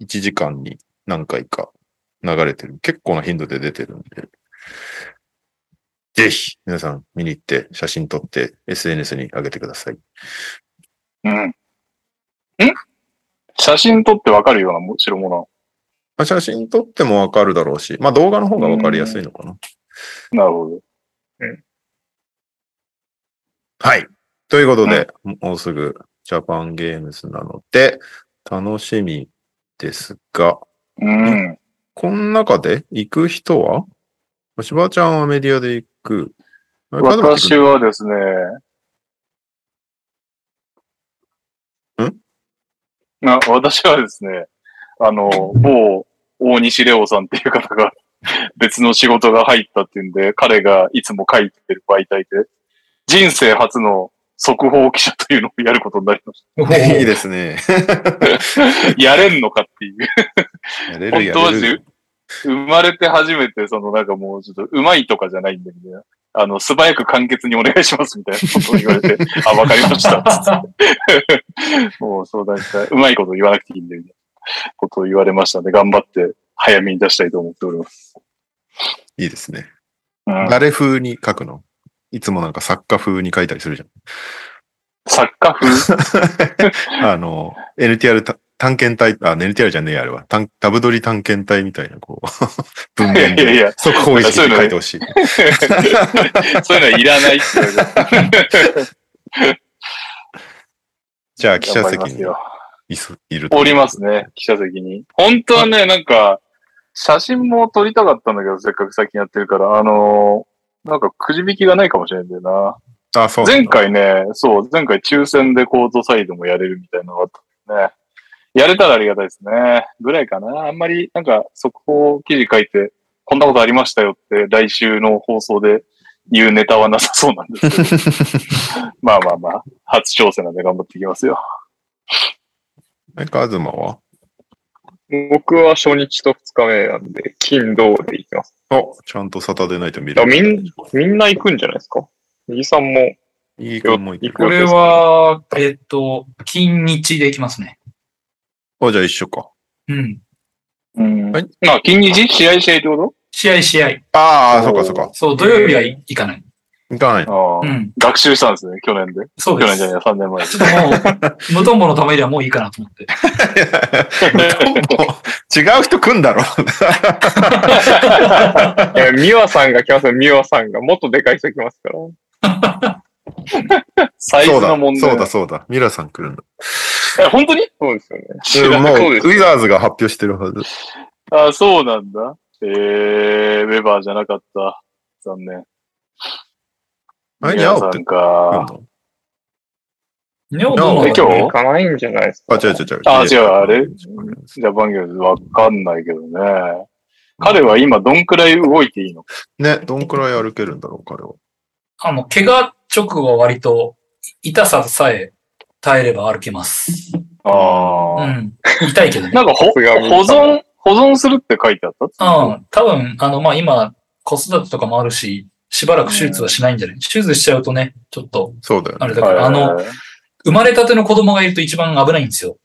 1時間に何回か流れてる。結構な頻度で出てるんで、ぜひ皆さん見に行って写真撮って SNS に上げてください。うん。ん写真撮ってわかるようなも代物。まあ、写真撮ってもわかるだろうし、まあ動画の方がわかりやすいのかな。なるほど。はい。ということで、もうすぐジャパンゲームズなので、楽しみですが、うん。この中で行く人は？しばちゃんはメディアで行く。私はですね、ん？な私はですね、あの、某大西レオさんっていう方が 別の仕事が入ったっていうんで、彼がいつも書いてる媒体で、人生初の速報記者というのをやることになりましおーいいですね。た。やれんのかっていう。やれるや本当はれる。生まれて初めて、そのなんかもうちょっと上手いとかじゃないんだけど、あの、素早く簡潔にお願いしますみたいなことを言われて、あ、わかりました。もう相談したい。うまいこと言わなくていいんで、みたいな ことを言われましたので、頑張って早めに出したいと思っております。いいですね。うん、誰風に書くの？いつもなんか作家風に書いたりするじゃん。作家風？あの、NTR た探検隊、あ、NTR じゃねえやあれは。ダブドリ探検隊みたいな、こう、文面でいやいや速報意識で書いてほしい。そういうのはいらないって。じゃあ、記者席にいすいるとおりますね、記者席に。本当はね、なんか、写真も撮りたかったんだけど、せっかく最近やってるから、あのーなんかくじ引きがないかもしれないんだよな。あ、そう。前回ね、そう、前回抽選でコートサイドもやれるみたいなのがあったんでね。やれたらありがたいですね。ぐらいかな。あんまり、なんか、速報記事書いて、こんなことありましたよって、来週の放送で言うネタはなさそうなんですけど。まあまあまあ、初挑戦なんで頑張っていきますよ。え、カズマは？僕は初日と二日目なんで、金、土で行きます。お、ちゃんとサタデーナイト見ある。みんみんな行くんじゃないですか？右さんもいい君もいてる。これは、えっと、金日でいきますね。あ、じゃあ一緒か。うん。うん。はいまあ、近日？試合試合ってこ試合試合。ああ、そおーうかそうか。そう、土曜日はい行かない。行かない。とああ、うん。学習したんですね、去年で。そうです。去年じゃない、3年前に。ちょっともう、無トンボのためにはもういいかなと思って。違う人来んだろ。いや、ミワさんが来ますよ、ミワさんが。もっとでかい人来ますから。サイズそうだの問題。そうだそうだ。ミラさん来るんだ。え、本当に？そうですよね。もう、ウィザーズが発表してるはず。あ、そうなんだ。えー、ウェバーじゃなかった。残念。あれ、ニ皆さんャオって来るか。のねおどうえ今日？行かないんじゃないですか。あ、違う違う違う。あ違うあれ？ジャパンゲームズわかんないけどね。彼は今どんくらい動いていいの？ね、どんくらい歩けるんだろう、彼は。あの、怪我直後は割と、痛ささえ耐えれば歩けます。ああ、うん。痛いけどね。なんか保存、保存するって書いてあった？うん。多分、あの、まあ、今、子育てとかもあるし、しばらく手術はしないんじゃない？手術しちゃうとね、ちょっと、そうだよね。あれだから、あの、はい生まれたての子供がいると一番危ないんですよ。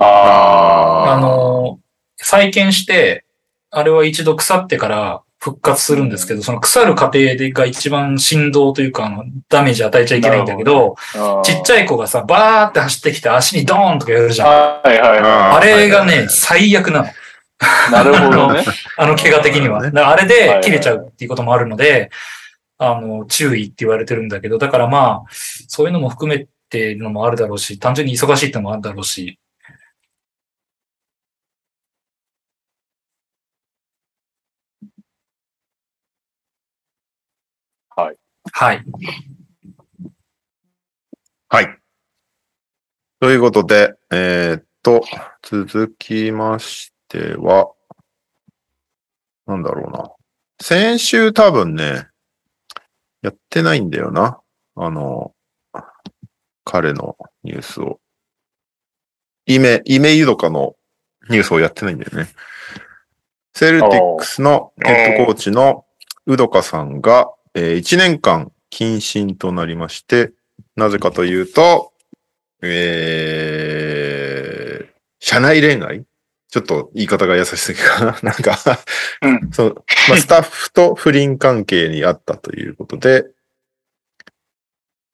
ああの、再建して、あれは一度腐ってから復活するんですけど、その腐る過程でが一番振動というか、あの、ダメージ与えちゃいけないんだけど、あちっちゃい子がさ、バーって走ってきて足にドーンとかやるじゃん。はいはいはあれがね、はいはいはい。最悪なの。い。なるほどね。あの怪我的には。あれで切れちゃうっていうこともあるので、あの、注意って言われてるんだけど、だからまあ、そういうのも含めてのもあるだろうし、単純に忙しいってのもあるだろうし、はい。はい。はい。ということで、えーっと、続きましては、なんだろうな。先週多分ね、やってないんだよな。あの、彼のニュースを。イメ、イメユドカのニュースをやってないんだよね。セルティックスのヘッドコーチのウドカさんが、え1年間謹慎となりまして、なぜかというと、えー、社内恋愛ちょっと言い方が優しすぎかな。なんか、うんそう、まあ、スタッフと不倫関係にあったということで、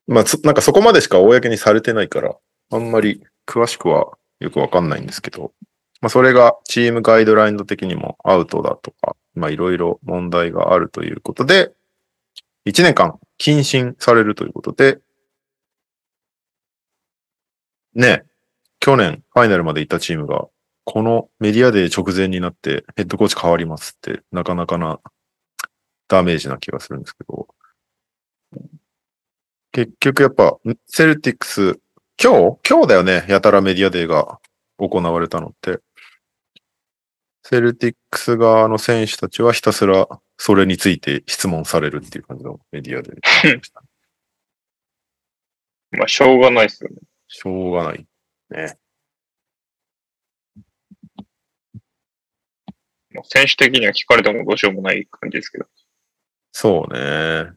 まあ、そなんかそこまでしか公にされてないから、あんまり詳しくはよくわかんないんですけど、まあ、それがチームガイドラインド的にもアウトだとか、まあ、いろいろ問題があるということで、1年間謹慎されるということで、ね、去年ファイナルまで行ったチームが、このメディアデー直前になってヘッドコーチ変わりますって、なかなかなダメージな気がするんですけど、結局やっぱ、セルティックス、今日今日だよね、やたらメディアデーが行われたのって。セルティックス側の選手たちはひたすらそれについて質問されるっていう感じのメディアで。まあ、しょうがないですよね。しょうがない。ね。まあ選手的には聞かれてもどうしようもない感じですけど。そうね。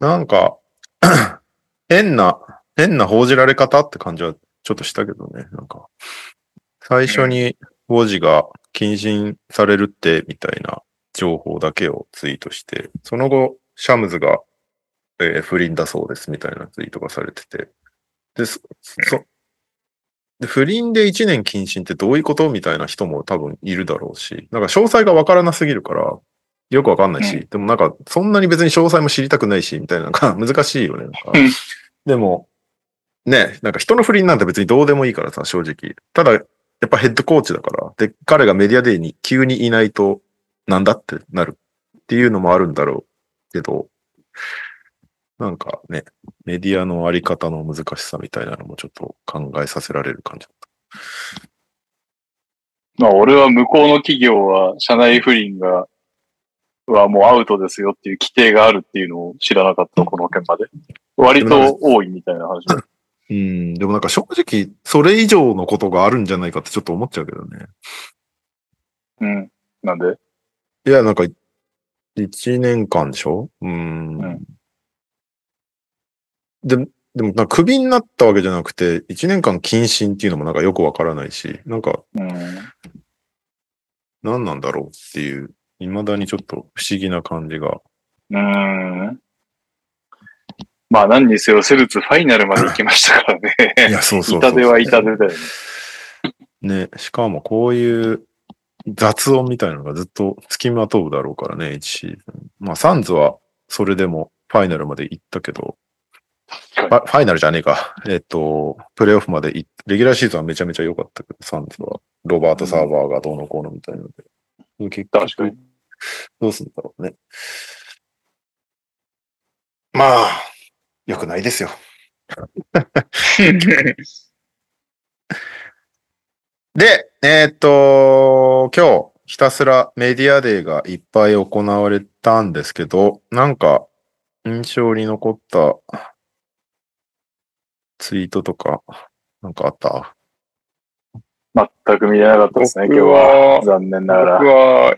なんか、変な、変な報じられ方って感じはちょっとしたけどね。なんか、最初に王子が謹慎されるってみたいな情報だけをツイートして、その後、シャムズが、えー不倫だそうですみたいなツイートがされてて、で、そ、そで不倫で1年謹慎ってどういうことみたいな人も多分いるだろうし、なんか詳細がわからなすぎるから、よくわかんないし、でもなんかそんなに別に詳細も知りたくないし、みたいな、なんか難しいよね。なんか。うん。でも、ね、なんか人の不倫なんて別にどうでもいいからさ、正直。ただ、やっぱヘッドコーチだから、で、彼がメディアデーに急にいないと、なんだってなるっていうのもあるんだろうけど、なんかね、メディアのあり方の難しさみたいなのもちょっと考えさせられる感じだっまあ、俺は向こうの企業は社内不倫が、はもうアウトですよっていう規定があるっていうのを知らなかった、この件まで。割と多いみたいな話だ。うん、でもなんか正直、それ以上のことがあるんじゃないかってちょっと思っちゃうけどね。うん。なんで？いや、なんか、一年間でしょ？うん。うんででも、クビになったわけじゃなくて、1年間謹慎っていうのもなんかよくわからないし、なんかうん。何なんだろうっていう、未だにちょっと不思議な感じが。うん。まあ何にせよ、セルツファイナルまで行きましたからね。いや、そうそうそう痛手は痛手だよね。ね、しかもこういう雑音みたいなのがずっと付きまとうだろうからね、1シーズン。まあ、サンズはそれでもファイナルまで行ったけど、ファイナルじゃねえか。えっと、プレイオフまでレギュラーシーズンはめちゃめちゃ良かったけど、サンズは。ロバート・サーバーがどうのこうのみたいなので。結局確かに。どうすんだろうね。まあ、良くないですよ。で、えーっと、今日、ひたすらメディアデーがいっぱい行われたんですけど、なんか、印象に残ったツイートとか、なんかあった？全く見れなかったですね、今日僕は。は残念なが僕ら。は、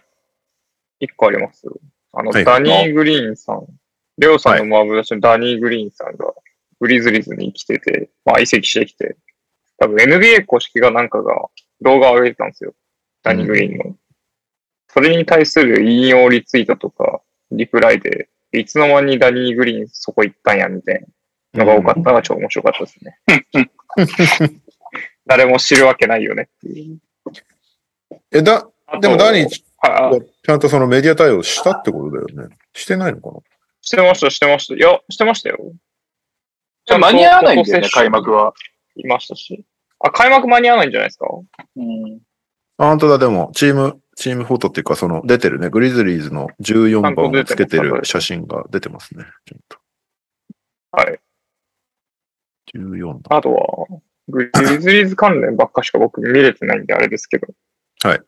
一個ありますよ。あの、はいダニー・グリーンさん。レオさんのマーブルのダニー・グリーンさんが、グリズリーズに来てて、まあ移籍してきて、多分 NBA 公式がなんかが動画を上げてたんですよ。ダニー・グリーンの。それに対する引用リツイートとか、リプライで、いつの間にダニー・グリーンそこ行ったんや、みたいなのが多かったのが超面白かったですね。誰も知るわけないよねっていう。え、だ、でもダニーちはい、ちゃんとそのメディア対応したってことだよね。してないのかな？してました、してました。いや、してましたよ。じゃあ間に合わないんだよね、開幕は。いましたし。あ、開幕間に合わないんじゃないですか？うん。あ、本当だ、でも、チーム、チームフォトっていうか、その、出てるね、グリズリーズの14番をつけてる写真が出てますね。ちょっとはい。14番。あとは、グリズリーズ関連ばっかしか僕見れてないんであれですけど。はい。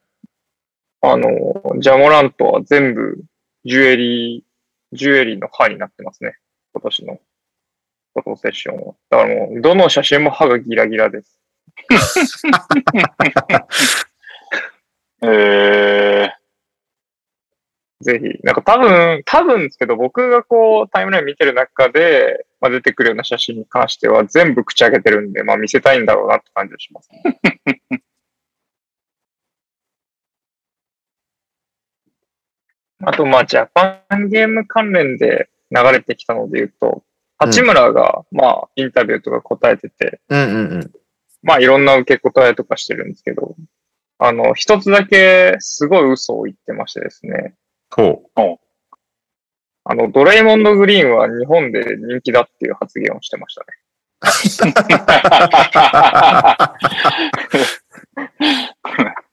あの、ジャモラントは全部、ジュエリー、ジュエリーの歯になってますね。今年のフォトセッションは。だからもう、どの写真も歯がギラギラです。えぜひ、なんか多分、多分ですけど、僕がこう、タイムライン見てる中で、まあ、出てくるような写真に関しては、全部口開けてるんで、まあ見せたいんだろうなって感じがします、ね。あと、まあ、ジャパンゲーム関連で流れてきたので言うと、八村が、まあ、インタビューとか答えてて、うんうんうん。まあ、いろんな受け答えとかしてるんですけど、あの、一つだけすごい嘘を言ってましてですね、ほう。あの、ドレイモンド・グリーンは日本で人気だっていう発言をしてましたね。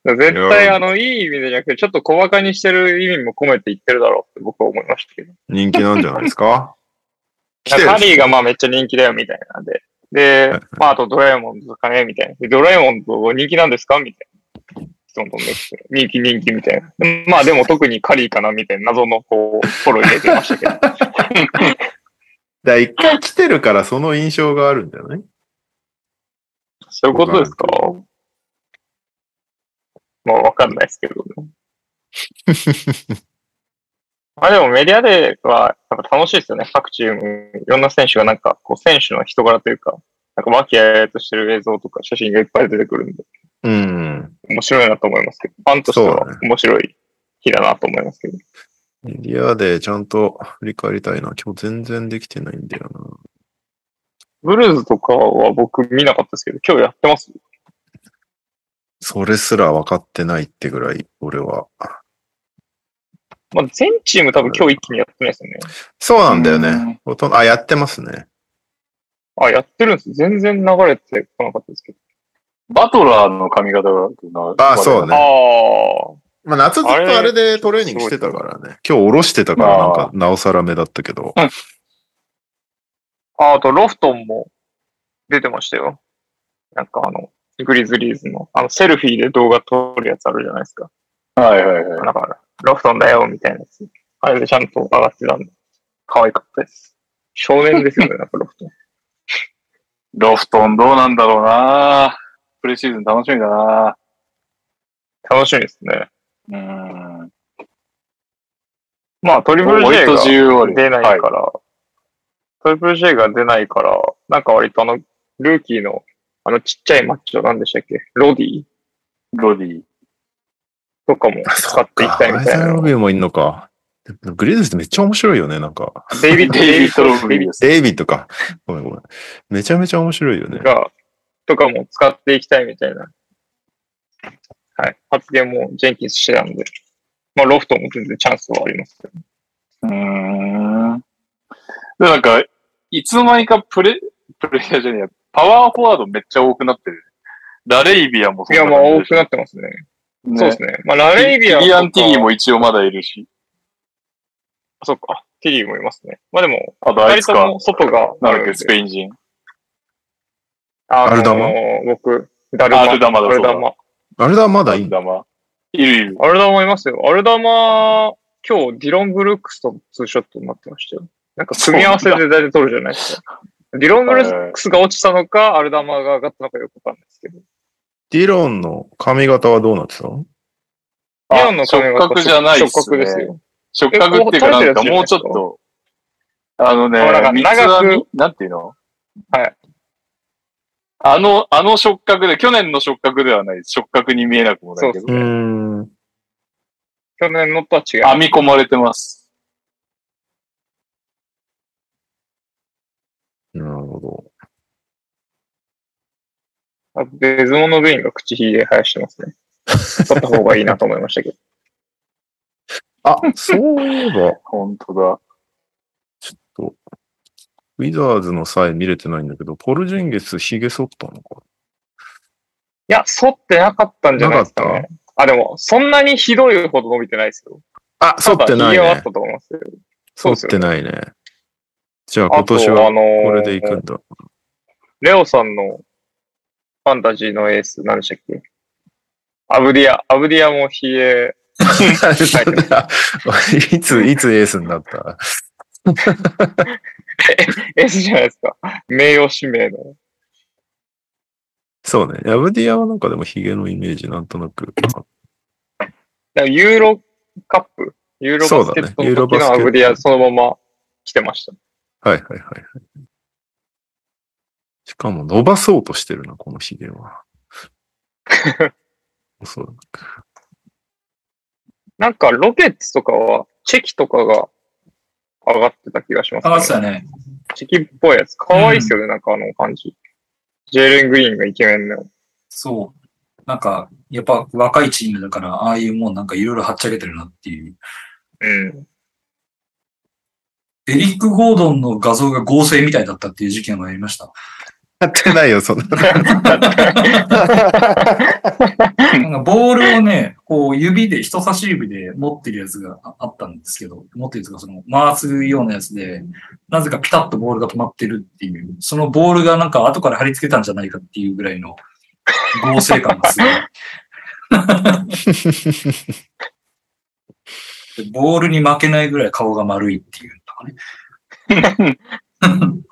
絶対、あの、いい意味でじゃなくて、ちょっと小馬鹿にしてる意味も込めて言ってるだろうって僕は思いましたけど。人気なんじゃないですか？カリーがまあめっちゃ人気だよみたいなんで。で、まああとドラえもんとかね、みたいな。でドラえもんと人気なんですか？みたいな。質問飛んできて。人気人気みたいな。でまあでも特にカリーかなみたいな謎のこう、フォロー入れてましたけど。だ一回来てるからその印象があるんじゃない？そういうことですか？まあわかんないですけどね。まあでもメディアでは楽しいですよね。各チーム、いろんな選手がなんか、こう選手の人柄というか、なんか和気あいあいとしてる映像とか写真がいっぱい出てくるんで、うん。面白いなと思いますけど、ファンとしては面白い日だなと思いますけど。メディアでちゃんと振り返りたいな。今日全然できてないんだよな。ブルーズとかは僕見なかったですけど、今日やってます？それすら分かってないってぐらい、俺は。まあ全チーム多分今日一気にやってないですよね。そうなんだよね。ほとんど、あ、やってますね。あ、やってるんです。全然流れてこなかったですけど。バトラーの髪型が。あそうねああ。まあ、夏ずっとあれでトレーニングしてたからね。今日下ろしてたからなんか、なおさら目だったけど。ああと、ロフトンも出てましたよ。なんかあの、グリズリーズの、あの、セルフィーで動画撮るやつあるじゃないですか。はいはいはい。なんか、ロフトンだよ、みたいなやつ。あれでちゃんと上がってたんで、可愛かったです。少年ですよね、なんかロフトン。ロフトンどうなんだろうなプレシーズン楽しみだな楽しみですね。うん。まあ、トリプル J トが自由割出ないから、トリプル J が出ないから、なんか割とあの、ルーキーの、あのちっちゃいマッチョなんでしたっけ？ロディ？ロディ。とかも使っていきたいみたいなロ。ビーもいんのか。グレーズってめっちゃ面白いよね、なんか。デイビッド・デイビッド・ロビー。デイビッドか。ごめんごめん。めちゃめちゃ面白いよね。が、とかも使っていきたいみたいな、はい、発言もジェンキンスしてたんで、まあ、ロフトも全然チャンスはありますけど。うーん。で、なんか、いつの間にかプレ、プレイヤーじゃねえや、パワーフォワードめっちゃ多くなってる。ラレイビアもいや、まあ、多くなっってますね。ねそうですね。まあ、ラレイビアティリアン・ティリーも一応まだいるし。あそっか。ティリーもいますね。まあでも、あとあいつか外がなるんでスペイン人。あのーアルダマ？僕、ダルマ。アルダマだアルダマ。あれだ、まだいいアル。ダマ。いるいる。アルダマいますよ。アルダマ、今日、ディロン・ブルックスとツーショットになってましたよ。なんか組み合わせで大体取るじゃないですか。ディロン・ブルックスが落ちたのか、アルダマが上がったのかよくわかんないですけど。ディロンの髪型はどうなってたの？ディロンの髪型触覚じゃないっすね触覚ですよ。触覚っていうか、なんかもうちょっと、あのね長くなんていうの？はい。あの、あの触覚で、去年の触覚ではないです。触覚に見えなくもないけどう、ーん。去年のとは違う。編み込まれてます。なるほど。あデズモンド・ベインが口ひげ生やしてますね。取った方がいいなと思いましたけど。あ、そういえば、本当だ。ちょっと、ウィザーズの際見れてないんだけど、ポルジェンゲス髭剃ったのか？いや、剃ってなかったんじゃないですかなね。あ、でも、そんなにひどいほど伸びてないですよ。あ、剃ってないねはあった。と思いますよ。剃ってないね。じゃあ今年はあのーこれでいくんだ。レオさんのファンタジーのエース、何でしたっけ？アブディア、アブディアもひげ いつ、いつエースになった？エースじゃないですか？名誉指名の。そうね。ヤブディアはなんかでもヒゲのイメージなんとなく。だユーロカップ、ユーロバスケットの時のアブディアそのまま来てました。はいはいはいはい。しかも伸ばそうとしてるな、このヒゲは。そうなんかロケッツとかは、チェキとかが上がってた気がしますあ、そうだね。チェキっぽいやつ。可愛いっすよね、なんかあの感じ。ジェーレン・グリーンがイケメンの。そう。なんか、やっぱ若いチームだから、ああいうもんなんかいろいろはっちゃけてるなっていう。うん。エリック・ゴードンの画像が合成みたいだったっていう事件がありました。やってないよ、そんな。なんかボールをね、こう指で、人差し指で持ってるやつがああったんですけど、持ってるやつがその回すようなやつで、なぜかピタッとボールが止まってるっていう、そのボールがなんか後から貼り付けたんじゃないかっていうぐらいの合成感がすごい。で ボールに負けないぐらい顔が丸いっていうのとかね。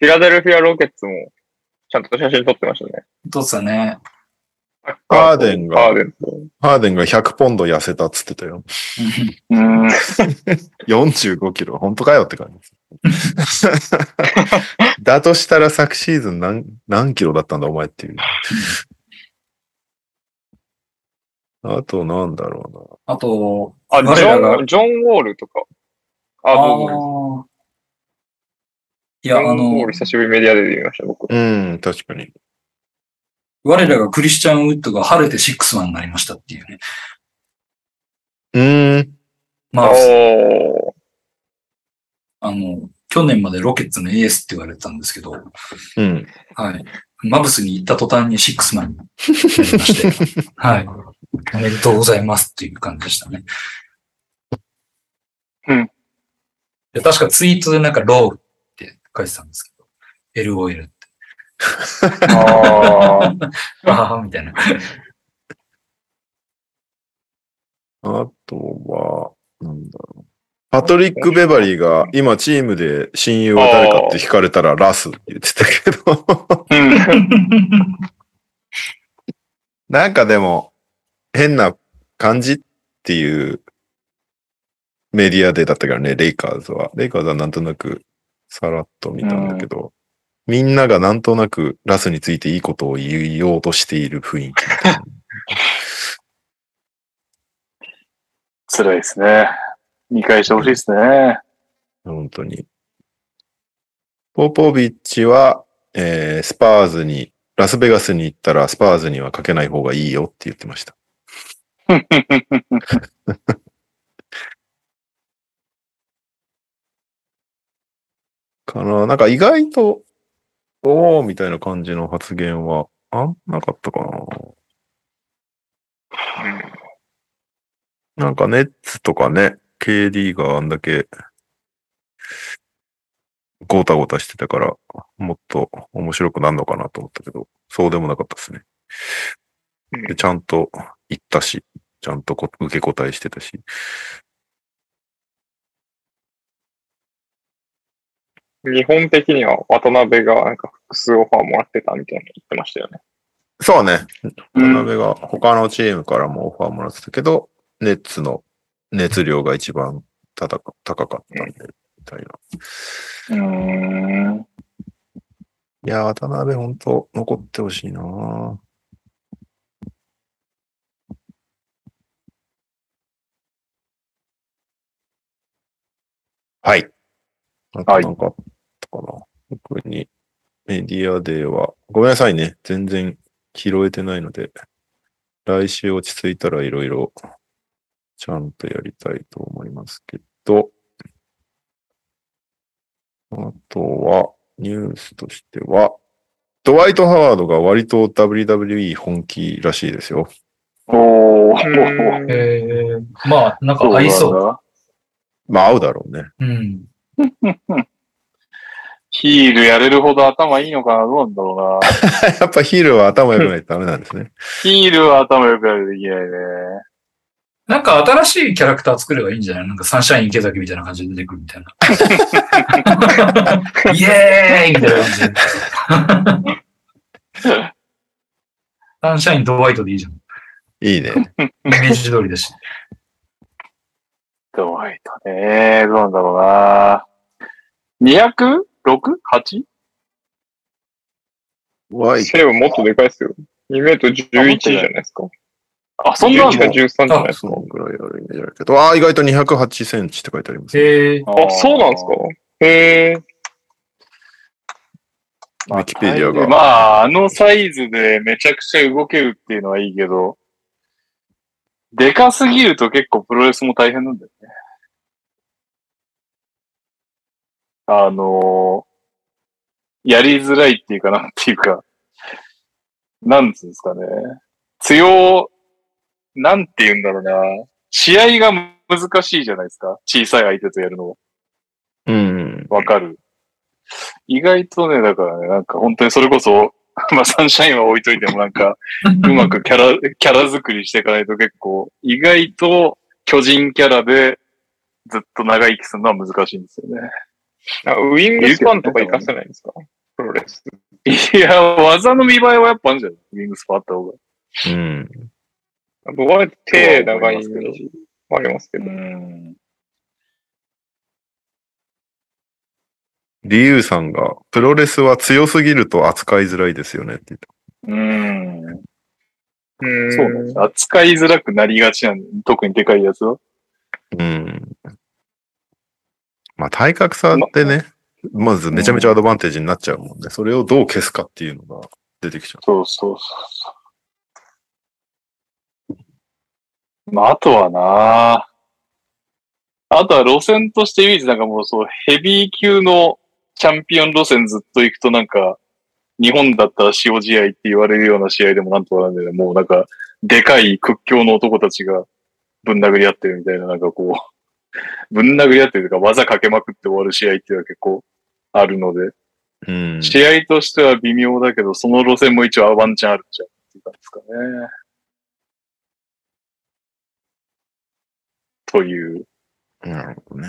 フィラデルフィア・ロケッツも、ちゃんと写真撮ってましたね。どうっすかね。ハーデンがハーデンと。ハーデンが100ポンド痩せたっつってたよ。うん。45キロ。本当かよって感じです。だとしたら昨シーズン何何キロだったんだお前っていう。あとなんだろあと、あ、ジョン、ジョン・ウォールとか。あ、あどうぞ。ーいや、あのル、久しぶりにメディアで見ました、僕。うん、確かに。我らがクリスチャン・ウッドが晴れてシックスマンになりましたっていうね。うーん。まあ。あの、去年までロケッツのエースって言われてたんですけど、うん。はい。マブスに行った途端にシックスマンになりまして、はい。おめでとうございますっていう感じでしたね。うんで。確かツイートでなんかロー書いてたんですけど、LOL って。あー。ああ、みたいな。あとは、なんだろう。パトリック・ベバリーが今チームで親友は誰かって聞かれたらラスって言ってたけど、うん。なんかでも変な感じっていうメディアデーだったからね、レイカーズは。レイカーズはなんとなくさらっと見たんだけど、みんながなんとなくラスについていいことを言おうとしている雰囲気。辛いですね。見返してほしいですね。本当に。ポポビッチは、えースパーズに、ラスベガスに行ったらスパーズにはかけない方がいいよって言ってました。かな。なんか意外と、おーみたいな感じの発言は、あんなかったかな。なんかネッツとかね、KD があんだけ、ゴタゴタしてたから、もっと面白くなるのかなと思ったけど、そうでもなかったですね。で、ちゃんと言ったし、ちゃんとこ受け答えしてたし。日本的には渡辺がなんか複数オファーもらってたみたいなの言ってましたよね。そうね。うん渡辺が他のチームからもオファーもらってたけど、ネッツの熱量が一番高か高かったんで、みたいな。うーん。いやー、渡辺本当残ってほしいなはい。なんかあった？かな。特にメディアデーは、ごめんなさいね。全然拾えてないので、来週落ち着いたらいろいろちゃんとやりたいと思いますけど、あとは、ニュースとしては、ドワイト・ハワードが割と WWE 本気らしいですよ。おー。うんえー、まあ、なんか合いそう。だ？まあ合うだろうね。うん。ヒールやれるほど頭いいのかな？どうなんだろうな。やっぱヒールは頭良くないとダメなんですね。ヒールは頭良くないとできないね。なんか新しいキャラクター作ればいいんじゃない？なんかサンシャイン池崎みたいな感じで出てくるみたいな。イエーイみたいな感じで。サンシャインドワイトでいいじゃん。いいね。イメージ通りだし。ドワイトね。どうなんだろうな。206?8? わい。背はもっとでかいですよ。2メートル11じゃないですか。あ、そんなん11かの13じゃないですか。そのぐらいあるイメージあるけど、ああ、意外と208センチって書いてあります、ね。へえあ、そうなんですかへえ。ウィキペディアがまあ、あのサイズでめちゃくちゃ動けるっていうのはいいけど、でかすぎると結構プロレスも大変なんだよね。あのやりづらいっていうかなんていうか、なんつうんですかね。強、なんて言うんだろうな。試合が難しいじゃないですか。小さい相手とやるの。うん。わかる。意外とね、だからね、なんか本当にそれこそ、まあサンシャインは置いといてもなんか、うまくキャラ、キャラ作りしていかないと結構、意外と巨人キャラでずっと長生きするのは難しいんですよね。あウィングスパンとか活かせないんですか？プロレス。いや、技の見栄えはやっぱあるんじゃないウィングスパあった方が。うん。僕は手長いイメージありますけど。ん。リさんが、プロレスは強すぎると扱いづらいですよねって言った。うん。うそうなんです。扱いづらくなりがちなんだよ特にでかいやつは。うん。まあ、体格差ってね、まずめちゃめちゃアドバンテージになっちゃうもんね。それをどう消すかっていうのが出てきちゃそうそうそうそう。まあ、あとはなあとは路線として唯一なんかもうそう、ヘビー級のチャンピオン路線ずっと行くとなんか、日本だったら塩試合って言われるような試合でもなんとかなんだよね。もうなんか、でかい屈強の男たちがぶん殴り合ってるみたいな、なんかこう、ぶん殴り合ってるというか技かけまくって終わる試合っていうのは結構あるので、う。うん。試合としては微妙だけど、その路線も一応ワンチャンあるんじゃんっていう感じですかね。という。なるほどね。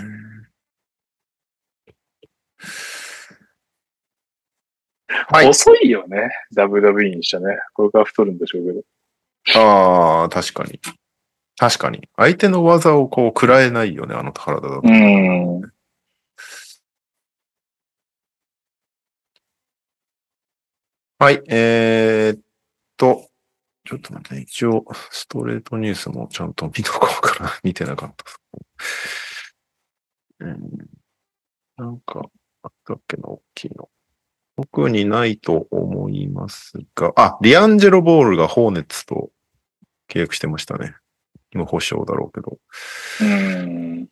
はい遅いよね。WWE にしたね。これから太るんでしょうけど。ああ、確かに。確かに。相手の技をこう、食らえないよね、あの体だと。うん。はい、えー、っと、ちょっと待ってね、一応、ストレートニュースもちゃんと見とこうかな。見てなかった。うん、なんか、あったっけな、大きいの。特にないと思いますが、あ、リアンジェロ・ボールがホーネッツと契約してましたね。今、保証だろうけど。うん。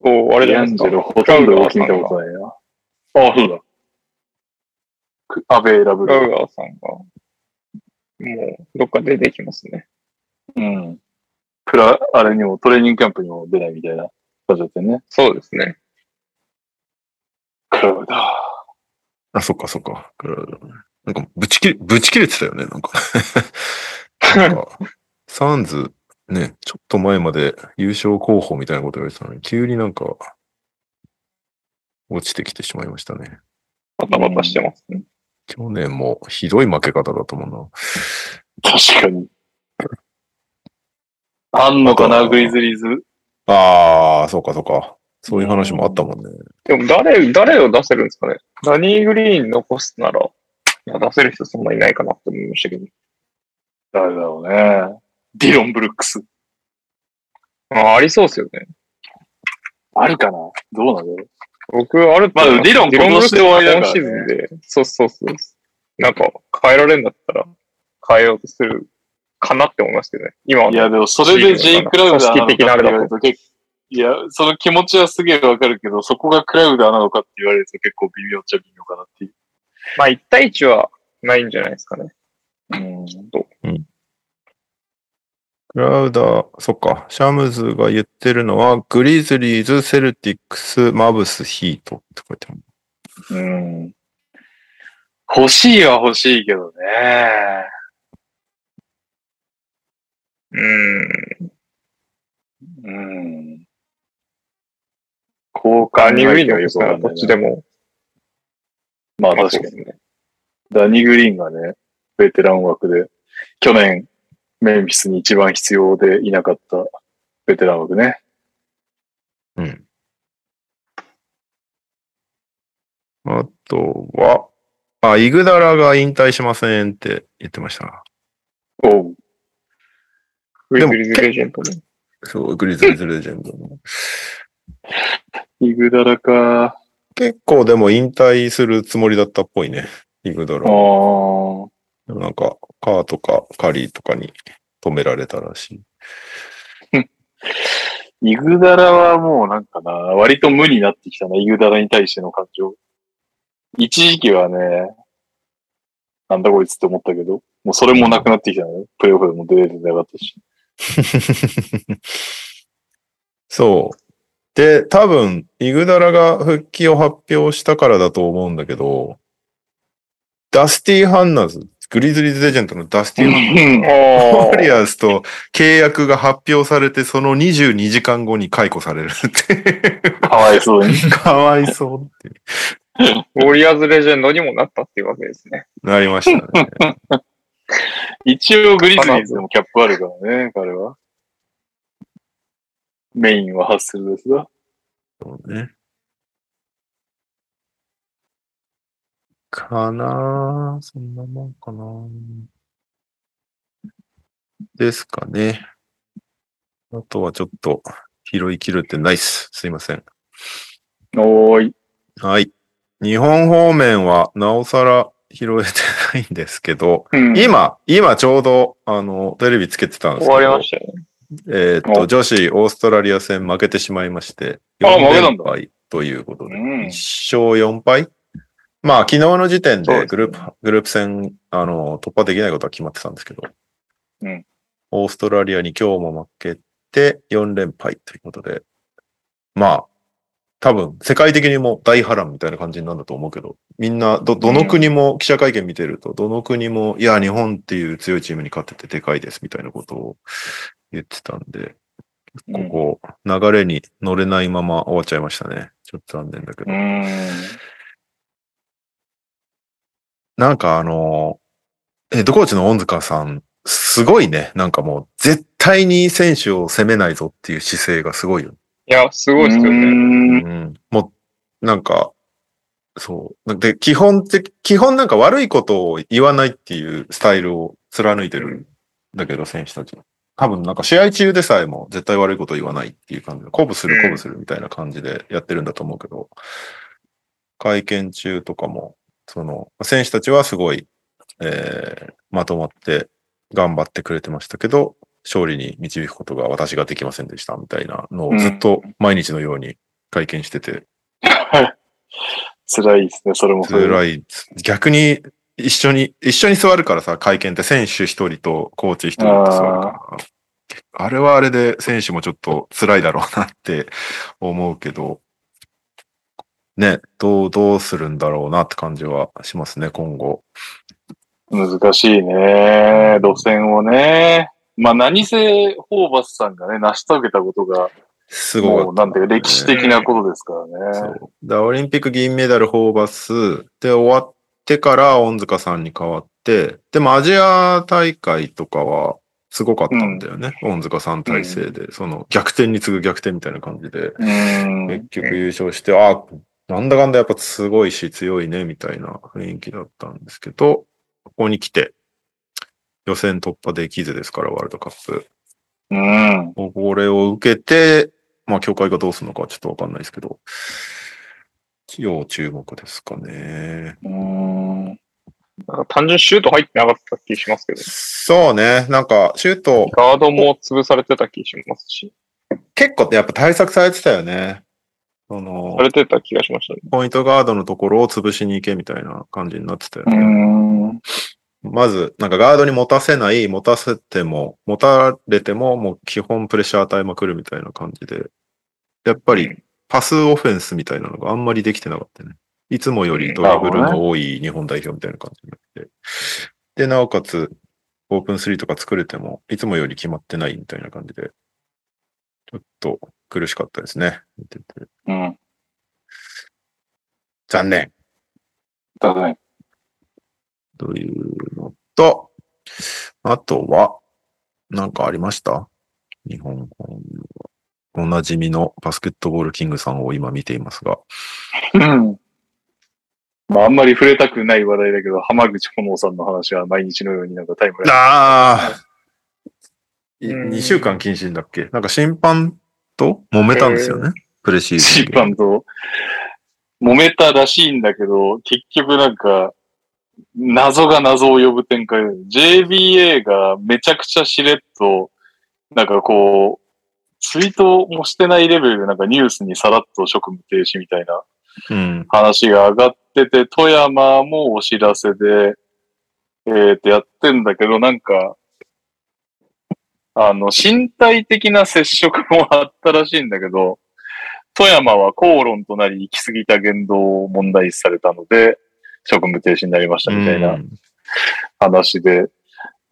おあれじゃないですほとんど動き見たことないな。ああ、そうだ。くアベイラブル。ラウガーさんが、もう、どっか出てきますね。うん。プラ、あれにも、トレーニングキャンプにも出ないみたいな感じだったよね。そうですね。クラブだ。あ、そっかそっか。なんか、ぶち切れ、ぶち切れてたよね、なんか。なんか、サンズ、ね、ちょっと前まで優勝候補みたいなこと言われてたのに、急になんか、落ちてきてしまいましたね。バタバタしてますね。去年もひどい負け方だと思うな。確かに。あんのかな、グリズリーズ。ああ、そうかそうか。そういう話もあったもんね。でも誰、誰を出せるんですかね？ダニー・グリーン残すなら、出せる人そんないないかなって思いましたけど。誰だろうね。ディロン・ブルックス。あありそうですよね。ありかな？どうなんだろう。僕、あるとまあでもディロン今年で終わりだからね今シーズンで、そうそうそう。なんか、変えられるんだったら、変えようとするかなって思いますけどね。今いや、でもそれでジェイ・クラウダーなのかって言われると結構、いや、その気持ちはすげえわかるけど、そこがクラウダーなのかって言われると結構微妙っちゃ微妙かなっていう。まあ、1対1はないんじゃないですかね。うん。とクラウダー、そっか。シャムズが言ってるのは、グリズリーズ、セルティックス、マブス、ヒートって書いてある。うん。欲しいは欲しいけどね。うーん。うん。交換ダニー・グリーンのよ残すならどっちでも。まあまあ確かに。ね。ダニー・グリーンがね、ベテラン枠で、去年、メンフィスに一番必要でいなかったベテラン枠ね。うん。あとは、あ、イグダラが引退しませんって言ってました。おう。ウィズリーズレジェンドね。そう、グリズリーズレジェンドの。イグダラか。結構でも引退するつもりだったっぽいね。イグダラ。ああ。でもなんか、カーとかカリーとかに止められたらしい。イグダラはもうなんかな、割と無になってきたな、イグダラに対しての感情。一時期はね、なんだこいつって思ったけど、もうそれもなくなってきたね。プレイオフでも出れてなかったし。そう。で、多分、イグダラが復帰を発表したからだと思うんだけど、ダスティ・ハンナズ、グリズリーズレジェンドのダスティ・ハンウォリアーズと契約が発表されて、その22時間後に解雇されるって。かわいそうに。かわいそうってウォリアーズレジェンドにもなったっていうわけですね。なりましたね。一応グリズリーズでもキャップあるからね、彼は。メインはハッスルですが。そうね。かなぁそんなもんかなぁですかね。あとはちょっと拾い切るってナイス。すいません。おーい。はい。日本方面はなおさら拾えてないんですけど、うん、今、今ちょうど、あの、テレビつけてたんですけど、終わりましたよね。えーっと、お女子オーストラリア戦負けてしまいまして、あ4負けたんだ連敗ということで、うん1勝4敗まあ、昨日の時点でグループ、グループ戦、あの、突破できないことは決まってたんですけど、うん。オーストラリアに今日も負けて4連敗ということで、まあ、多分、世界的にも大波乱みたいな感じになるんだと思うけど、みんな、ど、どの国も記者会見見てると、どの国も、いや、日本っていう強いチームに勝っててでかいですみたいなことを言ってたんで、ここ、流れに乗れないまま終わっちゃいましたね。ちょっと残念だけど。うん。なんかあの、ヘッドコーチの恩塚さん、すごいね。なんかもう、絶対に選手を攻めないぞっていう姿勢がすごいよ。いや、すごいですようね。んうん。もう、なんか、そう。で、基本的、基本なんか悪いことを言わないっていうスタイルを貫いてるんだけど、選手たち。多分なんか試合中でさえも絶対悪いことを言わないっていう感じで、鼓舞するうん鼓舞するみたいな感じでやってるんだと思うけど、会見中とかも、その、選手たちはすごい、えー、まとまって頑張ってくれてましたけど、勝利に導くことが私ができませんでしたみたいなのをずっと毎日のように会見してて、辛いですね、それも。辛い。逆に一緒に、一緒に座るからさ、会見って選手一人とコーチ一人と座るから。あれはあれで選手もちょっと辛いだろうなって思うけど、ね、どう、どうするんだろうなって感じはしますね、今後。難しいね。路線をね。まあ何せ、ホーバスさんがね、成し遂げたことが、すごい。もうなんていうか歴史的なことですからね。そう。だオリンピック銀メダルホーバスで終わってから恩塚さんに変わって、でもアジア大会とかはすごかったんだよね。恩塚さん体制で、その逆転に次ぐ逆転みたいな感じで、うん。結局優勝して、あ、なんだかんだやっぱすごいし強いね、みたいな雰囲気だったんですけど、ここに来て、予選突破できずですから、ワールドカップ。うん。これを受けて、まあ、協会がどうするのかはちょっとわかんないですけど、要注目ですかね。うん。なんか単純にシュート入ってなかった気しますけど、そうね。なんか、シュート、ガードも潰されてた気しますし、結構やっぱ対策されてたよね。そのさ、れてた気がしましたね。ポイントガードのところを潰しに行けみたいな感じになってたようね。ん。まず、なんかガードに持たせない、持たせても、持たれても、もう基本プレッシャー与えまくるみたいな感じで、やっぱりパスオフェンスみたいなのがあんまりできてなかったね。いつもよりドリブルの多い日本代表みたいな感じになって。で、なおかつ、オープン3とか作れても、いつもより決まってないみたいな感じで、ちょっと苦しかったですね。見ててうん。残念だね。というのと、あとは、なんかありました？日本おなじみのバスケットボールキングさんを今見ていますが。うん。まあ、あんまり触れたくない話題だけど、浜口炎さんの話は毎日のようになんかタイムラインああうん !2 週間謹慎だっけ？なんか審判と揉めたんですよね。プレシーズン審判と揉めたらしいんだけど、結局なんか、謎が謎を呼ぶ展開で、JBA がめちゃくちゃしれっと、なんかこう、ツイートもしてないレベルでなんかニュースにさらっと職務停止みたいなうん。話が上がってて、富山もお知らせで、えー、ってやってんだけど、なんか、あの、身体的な接触もあったらしいんだけど、富山は口論となり行き過ぎた言動を問題視されたので、職務停止になりましたみたいな話で、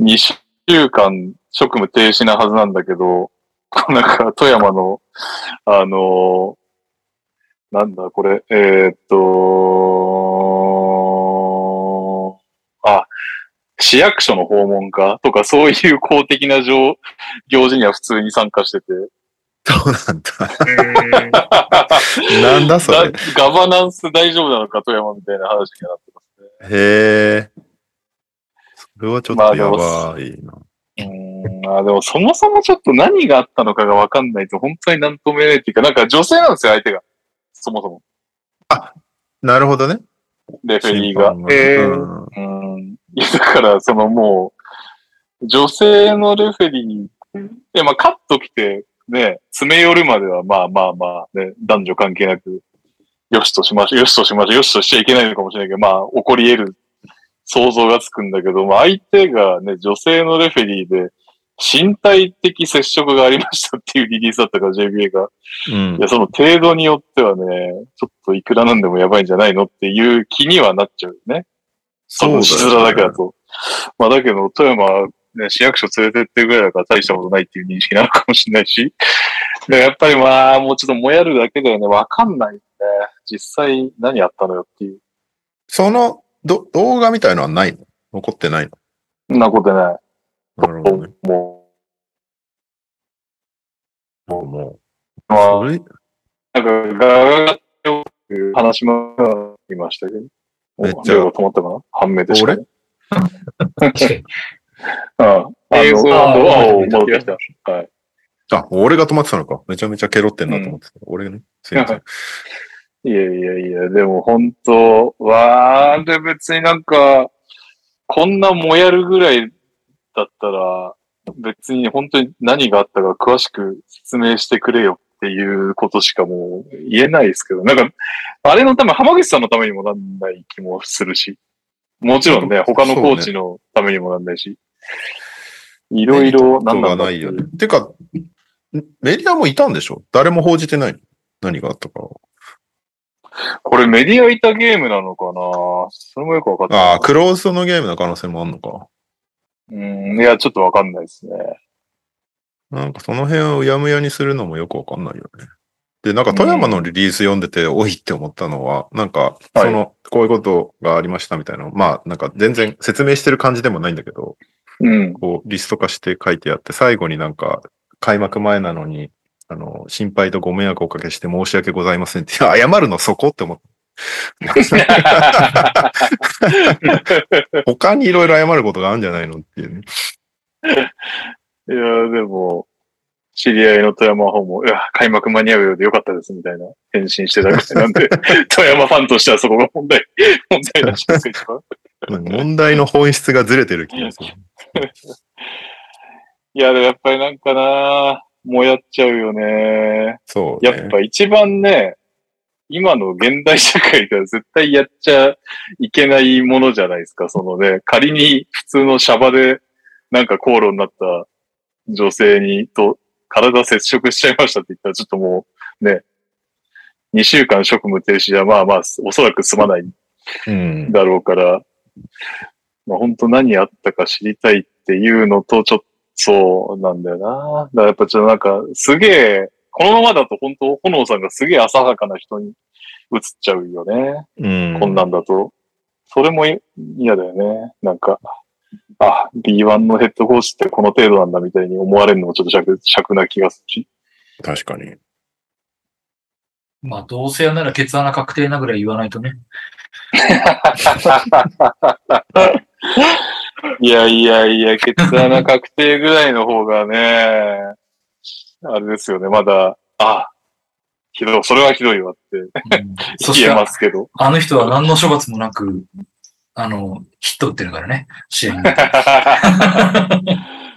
2週間職務停止なはずなんだけど、なんか富山の、あのなんだこれ、えーっと、市役所の訪問かとかそういう公的な行行事には普通に参加してて、そうなんだ。なんだそれ。だガバナンス大丈夫なのか富山みたいな話になってますね。へえ。それはちょっとやばいな。うーんあでもそもそもちょっと何があったのかがわかんないと本当になんとも言えないっていうか、なんか女性なんですよ、相手が。そもそも。なるほどね。レフェリーが。審判へーうんうん。いや、だから、そのもう、女性のレフェリー、いや、まあ、カット来て、ね、詰め寄るまでは、まあまあまあ、ね、男女関係なく、よしとしましょう、よしとしましょう、よしとしちゃいけないのかもしれないけど、まあ、起こり得る想像がつくんだけど、まあ、相手がね、女性のレフェリーで、身体的接触がありましたっていうリリースだったから、JBA が。うんいや、その程度によってはね、ちょっといくらなんでもやばいんじゃないのっていう気にはなっちゃうよね。その字面だけだと。まあだけど、富山はね、市役所連れてってぐらいだから大したことないっていう認識なのかもしれないし。でやっぱりまあ、もうちょっともやるだけだよね。わかんないね。実際何やったのよっていう。そのど動画みたいのはないの？残ってないの？そんなことない。なるほどね。ももう、もまあう、それ、なんか、ガガガっていう話もいましたけど。めっちゃ止まったかな？判明でした、俺？ね。ああ、あ映像の、あはあ、どう戻ってきた。はい。あ、俺が止まってたのか。めちゃめちゃケロってんなと思ってた。俺ね。すいません。いやいやいや、でも本当、わー、で別になんか、こんなもやるぐらいだったら、別に本当に何があったか詳しく説明してくれよっていうことしかもう言えないですけど、なんか、あれのため、浜口さんのためにもなんない気もするし、もちろんね、他のコーチのためにもなんないし、いろいろなんだってがないよね。てか、メディアもいたんでしょ？誰も報じてない。何があったか。これメディアいたゲームなのかな？それもよくわかってない。ああ、クローズドのゲームの可能性もあんのか。うん、いや、ちょっとわかんないですね。なんかその辺をうやむやにするのもよくわかんないよね。で、なんか富山のリリース読んでて、おいって思ったのは、なんか、その、こういうことがありましたみたいなの、まあ、なんか全然説明してる感じでもないんだけど、うん。こう、リスト化して書いてあって、最後になんか、開幕前なのに、あの、心配とご迷惑をおかけして申し訳ございませんって、謝るのそこって思った。他にいろいろ謝ることがあるんじゃないのっていうね。いや、でも、知り合いの富山方も、いや、開幕間に合うようでよかったですみたいな返信してたぐらいなんで、富山ファンとしてはそこが問題、問題らしいです一番。問題の本質がずれてる気がする。いや、でもやっぱりなんかな、もやっちゃうよね。そう、ね。やっぱ一番ね、今の現代社会では絶対やっちゃいけないものじゃないですか。そのね、仮に普通のシャバでなんか口論になった女性にと体接触しちゃいましたって言ったらちょっともうね、2週間職務停止じゃまあまあおそらく済まないうん。だろうから、まあ本当何あったか知りたいっていうのとちょっとそうなんだよな。だからやっぱちょっとなんかすげえ、このままだと本当、炎さんがすげえ浅はかな人に映っちゃうよね。うん。こんなんだと。それもい嫌だよね。なんか、あ、B1 のヘッドコーチってこの程度なんだみたいに思われるのもちょっと尺尺な気がするし。確かに。まあ、どうせやならケツ穴確定なぐらい言わないとね。いやいやいや、ケツ穴確定ぐらいの方がね、あれですよね、まだ、あ、ひどい、それはひどいわってうんそし言えて、ますけど。あの人は何の処罰もなく、あの、ヒット打ってるからね、試合に。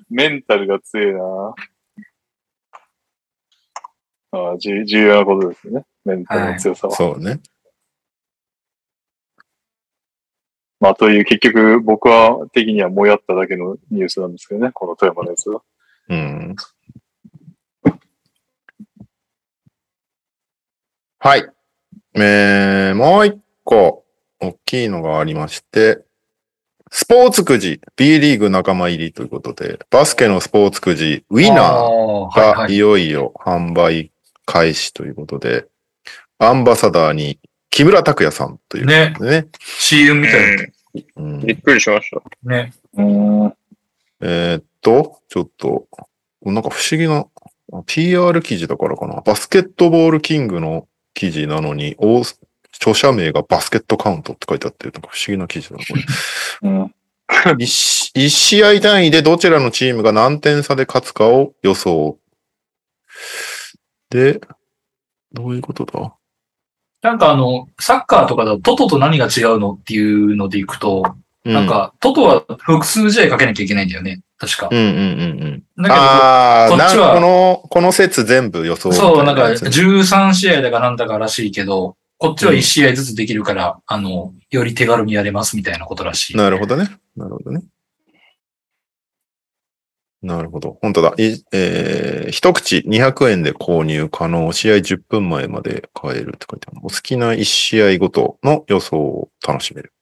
メンタルが強いなああ重重要なことですね。メンタルの強さは。そうね。まあ、という、結局、僕は的にはもやっただけのニュースなんですけどね、この富山のやつは。うん。はい。えー、もう一個、大きいのがありまして、スポーツくじ、B リーグ仲間入りということで、バスケのスポーツくじ、ウィナーがはいいよいよ販売開始ということで、アンバサダーに木村拓哉さんということでね。CM みたいな。うんびっくりしました。ね。うん。えーっと、ちょっと、なんか不思議な、PR 記事だからかな。バスケットボールキングの記事なのに、大著者名がバスケットカウントって書いてあって、なんか不思議な記事だな、これ。うん。一試合単位でどちらのチームが何点差で勝つかを予想。で、どういうことだなんかあの、サッカーとかだとトトと何が違うのっていうのでいくと、うなん、か、トトは複数試合かけなきゃいけないんだよね。確か。うんうんうんうん。だああ、こっちはこの、この説全部予想、そう、なんか13試合だかなんだからしいけど、こっちは1試合ずつできるから、あの、より手軽にやれますみたいなことらしい。なるほどね。なるほどね。なるほど。本当だ。いえー、一口200円で購入可能。試合10分前まで買えるって書いてある。お好きな1試合ごとの予想を楽しめる。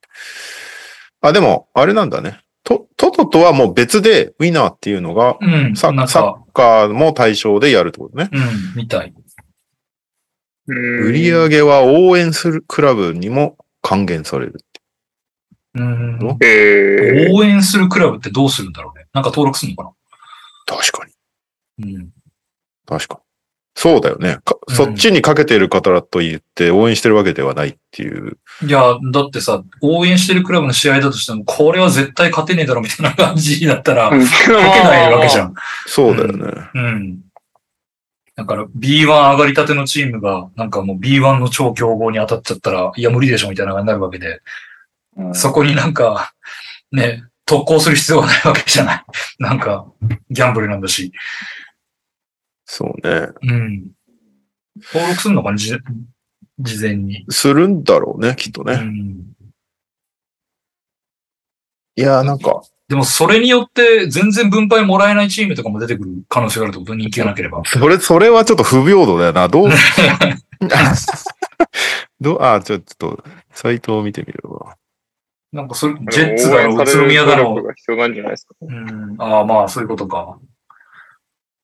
あ、でも、あれなんだね。トトトとはもう別で、ウィナーっていうのが、うん、サッカーも対象でやるってことね。うん、みたい。売り上げは応援するクラブにも還元される。うん。どえー、応援するクラブってどうするんだろうね。なんか登録するのか確かに。なうん。確かそうだよね。かうんそっちにかけてる方と言って応援してるわけではないっていう。いや、だってさ、応援してるクラブの試合だとしても、これは絶対勝てねえだろみたいな感じだったら、うんかけないわけじゃん。そうだよね。うん。だから B1 上がりたてのチームが、なんかもう B1 の超強豪に当たっちゃったら、いや無理でしょみたいな感じになるわけで、うんそこになんか、ね、特攻する必要がないわけじゃない。なんか、ギャンブルなんだし。そうね。うん。登録するのかなじ事前に。するんだろうね、きっとね。うん。いやーなんか、でもそれによって全然分配もらえないチームとかも出てくる可能性があるってこと？人気がなければ。それ、それはちょっと不平等だよな。どう、どう、あ、ちょっと、サイトを見てみるわ。なんかそれ、ジェッツだろ、宇都宮だろ努力。が必要なんじゃないですか。うん。ああ、まあそういうことか。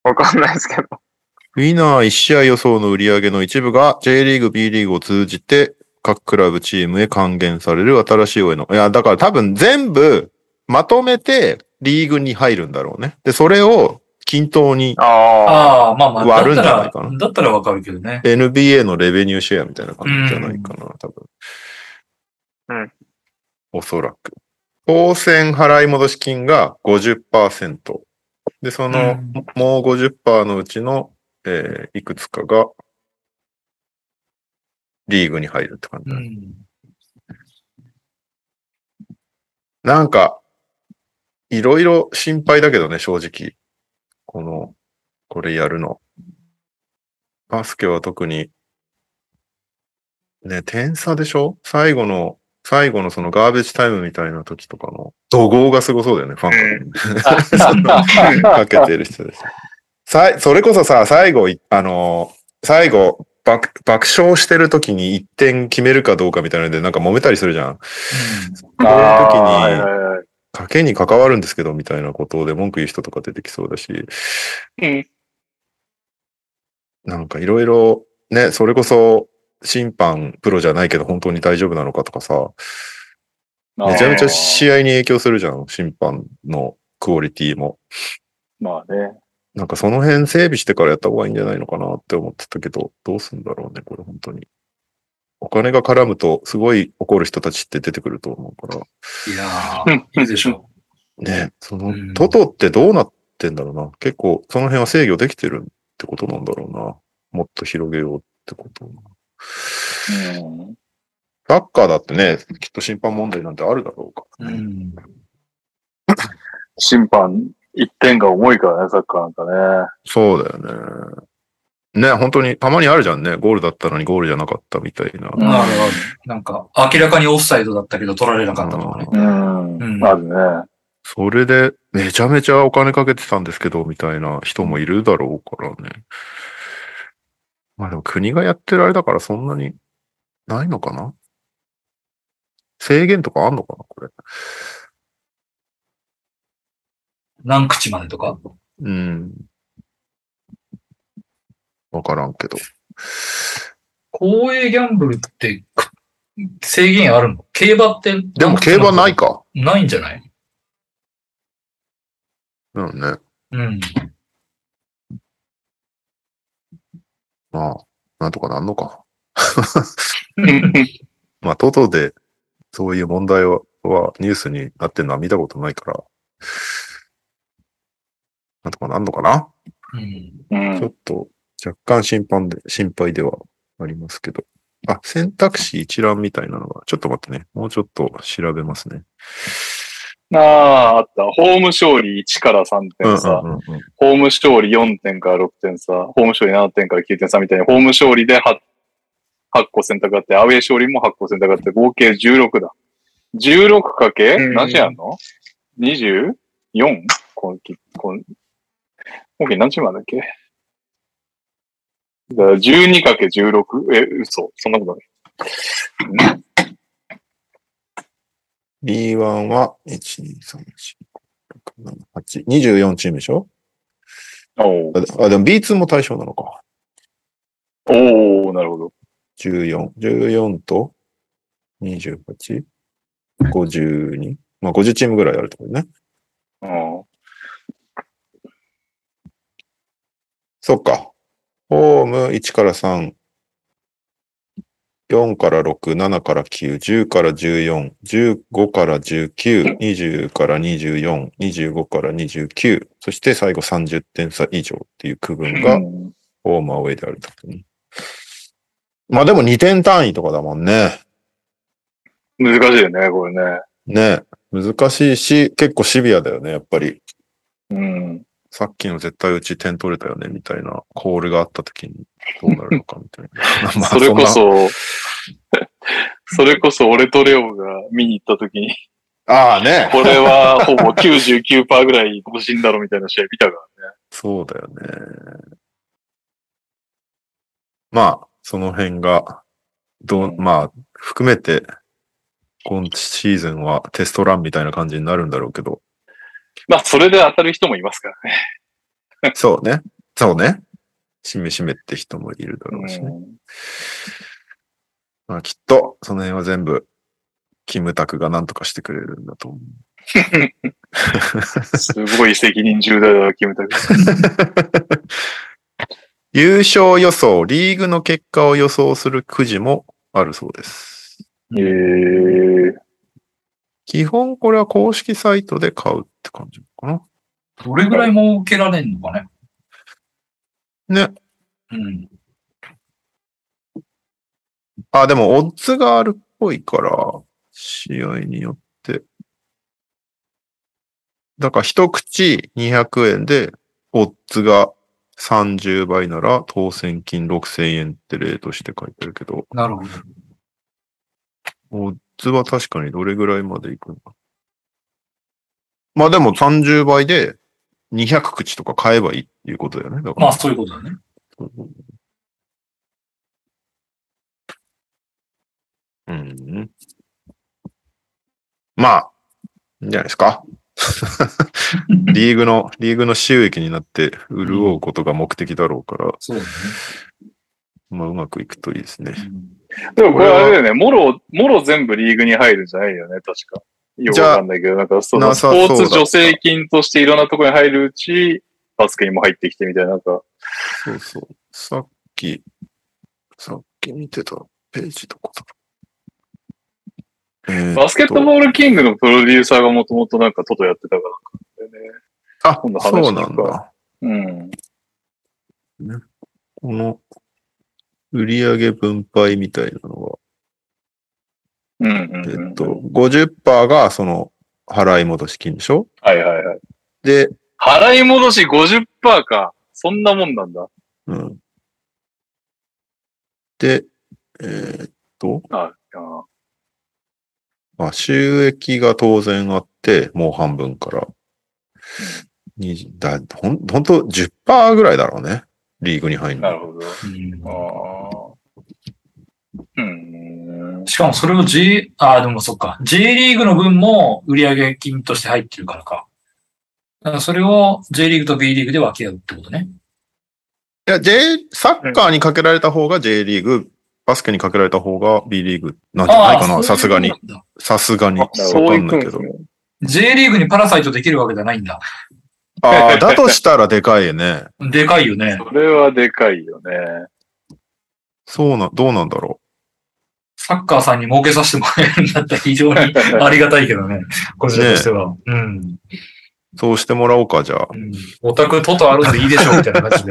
わかんないですけど。ウィナー1試合予想の売り上げの一部が J リーグ、B リーグを通じて各クラブチームへ還元される新しい応援の。いや、だから多分全部まとめてリーグに入るんだろうね。で、それを均等にああ。ああ、まあまあ、割るんだったらじゃないかな、だったらわかるけどね。NBA のレベニューシェアみたいな感じじゃないかな、多分。うん。おそらく。当選払い戻し金が50%。で、その、うんもう50%のうちの、えーいくつかが、リーグに入るって感じうん。なんか、いろいろ心配だけどね、正直。この、これやるの。バスケは特に、ね、点差でしょ？最後の、最後のそのガーベージタイムみたいな時とかの、怒号がすごそうだよね、ファン から。かけてる人です。さい、それこそさ、最後い、あのー最後、爆、爆笑してる時に一点決めるかどうかみたいなので、なんか揉めたりするじゃん。そういう時はいに、賭けに関わるんですけど、みたいなことで文句言う人とか出てきそうだし、うん。なんかいろいろ、ね、それこそ審判プロじゃないけど本当に大丈夫なのかとかさ、めちゃめちゃ試合に影響するじゃん、審判のクオリティも。まあね。なんかその辺整備してからやった方がいいんじゃないのかなって思ってたけど、どうすんだろうね、これ本当に。お金が絡むとすごい怒る人たちって出てくると思うから。いやー、いいでしょね、そのうん、トトってどうなってんだろうな。結構その辺は制御できてるってことなんだろうな。もっと広げようってこと。うん。サッカーだってね、きっと審判問題なんてあるだろうかう。ん。審判、一点が重いからね、サッカーなんかね。そうだよね。ね、本当にたまにあるじゃんね。ゴールだったのにゴールじゃなかったみたいな。あるある。なんか、明らかにオフサイドだったけど取られなかったとかね。うん。うんあるね。それでめちゃめちゃお金かけてたんですけど、みたいな人もいるだろうからね。まあでも国がやってるあれだからそんなにないのかな？制限とかあんのかなこれ？何口までとか？うん。わからんけど。公営ギャンブルってく制限あるの？競馬って。でも競馬ない。か。ないんじゃない？うんね。うん。まあ、なんとかなんのか。まあ、トトでそういう問題ははニュースになってるのは見たことないから、なんとかなんのかな？うん。うんちょっと若干心配で、心配ではありますけど。あ、選択肢一覧みたいなのが、ちょっと待ってね。もうちょっと調べますね。ああ、あった。ホーム勝利1から3うん点差。うんうんうんホーム勝利4点から6点差。ホーム勝利7点から9点差みたいに、ホーム勝利で 8, 8個選択あって、アウェー勝利も8個選択あって、合計16だ。16かけうん何時やんの ?24? 今期、今、今期何時までだっけ？だから 12× かけ 16? え、嘘。そんなことない。B1 は、1、2、3、4、5、6、7、8、24チームでしょ？おーあ、でも B2 も対象なのか。おー、なるほど。14。14と28、52。まあ50チームぐらいあるってことね。うんそっか。ホーム1から3、4から6、7から9、10から14、15から19、20から24、25から29、そして最後30点差以上っていう区分がうんホームアウェイであると。まあでも2点単位とかだもんね。難しいよね、これね。ね。難しいし、結構シビアだよね、やっぱり。うん。さっきの絶対うち点取れたよね、みたいなコールがあったときにどうなるのかみたいな。まあそれこそ、それこそ俺とレオが見に行った時に、ああね。これはほぼ99%ぐらい更新だろみたいな試合見たからね。そうだよね。まあ、その辺が、どう、うんまあ、含めて、今シーズンはテストランみたいな感じになるんだろうけど、まあ、それで当たる人もいますからね。そうね。そうね。しめしめって人もいるだろうしね。うんまあ、きっと、その辺は全部、キムタクが何とかしてくれるんだと思う。すごい責任重大だ、キムタク。優勝予想、リーグの結果を予想するくじもあるそうです。えー、基本これは公式サイトで買うって感じかな。どれぐらい儲けられんのかね。ね。うん。あ、でも、オッズがあるっぽいから、試合によって。だから、一口200円で、オッズが30倍なら、当選金6000円って例として書いてるけど、なるほど。オッズは確かにどれぐらいまでいくのか。まあでも30倍で200口とか買えばいいっていうことだよね。だからまあ、そういうことだね。うん。まあ、いいんじゃないですか。リーグの、リーグの収益になって潤うことが目的だろうから、そうだね。まあうまくいくといいですね。でもこれあれだよね、もろ、もろ全部リーグに入るんじゃないよね、確か。よくわかんないけど、なんかそのなスポーツ助成金としていろんなところに入るうち、バスケにも入ってきてみたいな、なんか、そうそう。さっき、さっき見てたページどこだえーバスケットボールキングのプロデューサーがもともとなんかトトやってたからなんかね。あ今度、話そうなんだ。うん。この、売上分配みたいなのは、うんうん、うん。えっと、50%がその、払い戻し金でしょ？はいはいはい。で、払い戻し50%か。そんなもんなんだ。うん。で、えーっと、ああまあ、収益が当然あって、もう半分から。20だほん、ほんと10%ぐらいだろうね。リーグに入るの。なるほど。うんああ。うん。しかもそれを J、ああ、でもそっか。J リーグの分も売上金として入ってるからか。だからそれを J リーグと B リーグで分け合うってことね。いや、J、サッカーにかけられた方が J リーグ、バスケにかけられた方が B リーグなんじゃないかな、さすがに。。さすがに。わそういかんないけど。J リーグにパラサイトできるわけじゃないんだ。ああ、だとしたらでかいよね。でかいよね。それはでかいよね。そうな、どうなんだろサッカーさんに儲けさせてもらえるんだったら非常に ありがたいけどね。こちらとしては。うん。う。そうしてもらおうか、じゃあ。うんオタクトトあるんでいいでしょみたいな感じで。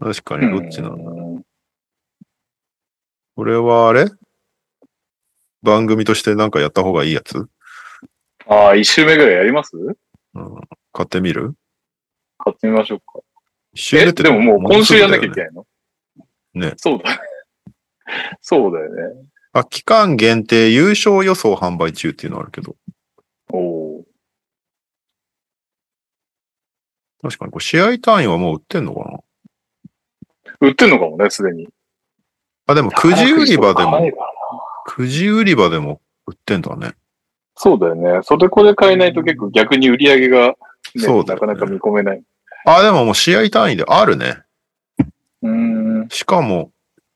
確かに、どっちなんだ。うんこれはあれ？番組としてなんかやった方がいいやつ、ああ、一周目ぐらいやります？うん、買ってみる？買ってみましょうか。一周目え、ってでももう今週やんなきゃいけない。の？ねそうだね。そうだよね。あ、期間限定優勝予想販売中っていうのあるけど、おお確かにこれ試合単位はもう売ってんのかな？ー。売ってんのかもね、すでに。あ、でもくじ売り場でもくじ売り場でも売ってんだね。そうだよね。それこで買えないと結構逆に売り上げが、ね、そうねなかなか見込めない。あ、でももう試合単位であるね。うーん。しかも、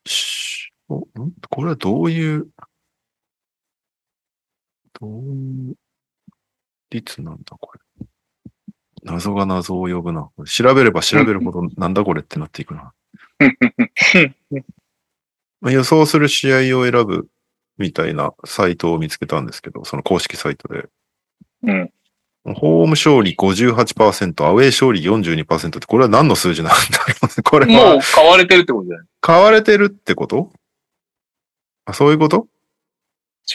しこれはどういう、どういう率なんだ、これ？謎が謎を呼ぶな。調べれば調べるほど なんだこれってなっていくな。まあ予想する試合を選ぶみたいなサイトを見つけたんですけど、その公式サイトで。うん。ホーム勝利58%、アウェー勝利42%って、これは何の数字なんだろうね。これもはう買われてるってことじゃない？買われてるってこと？あ、そういうこと？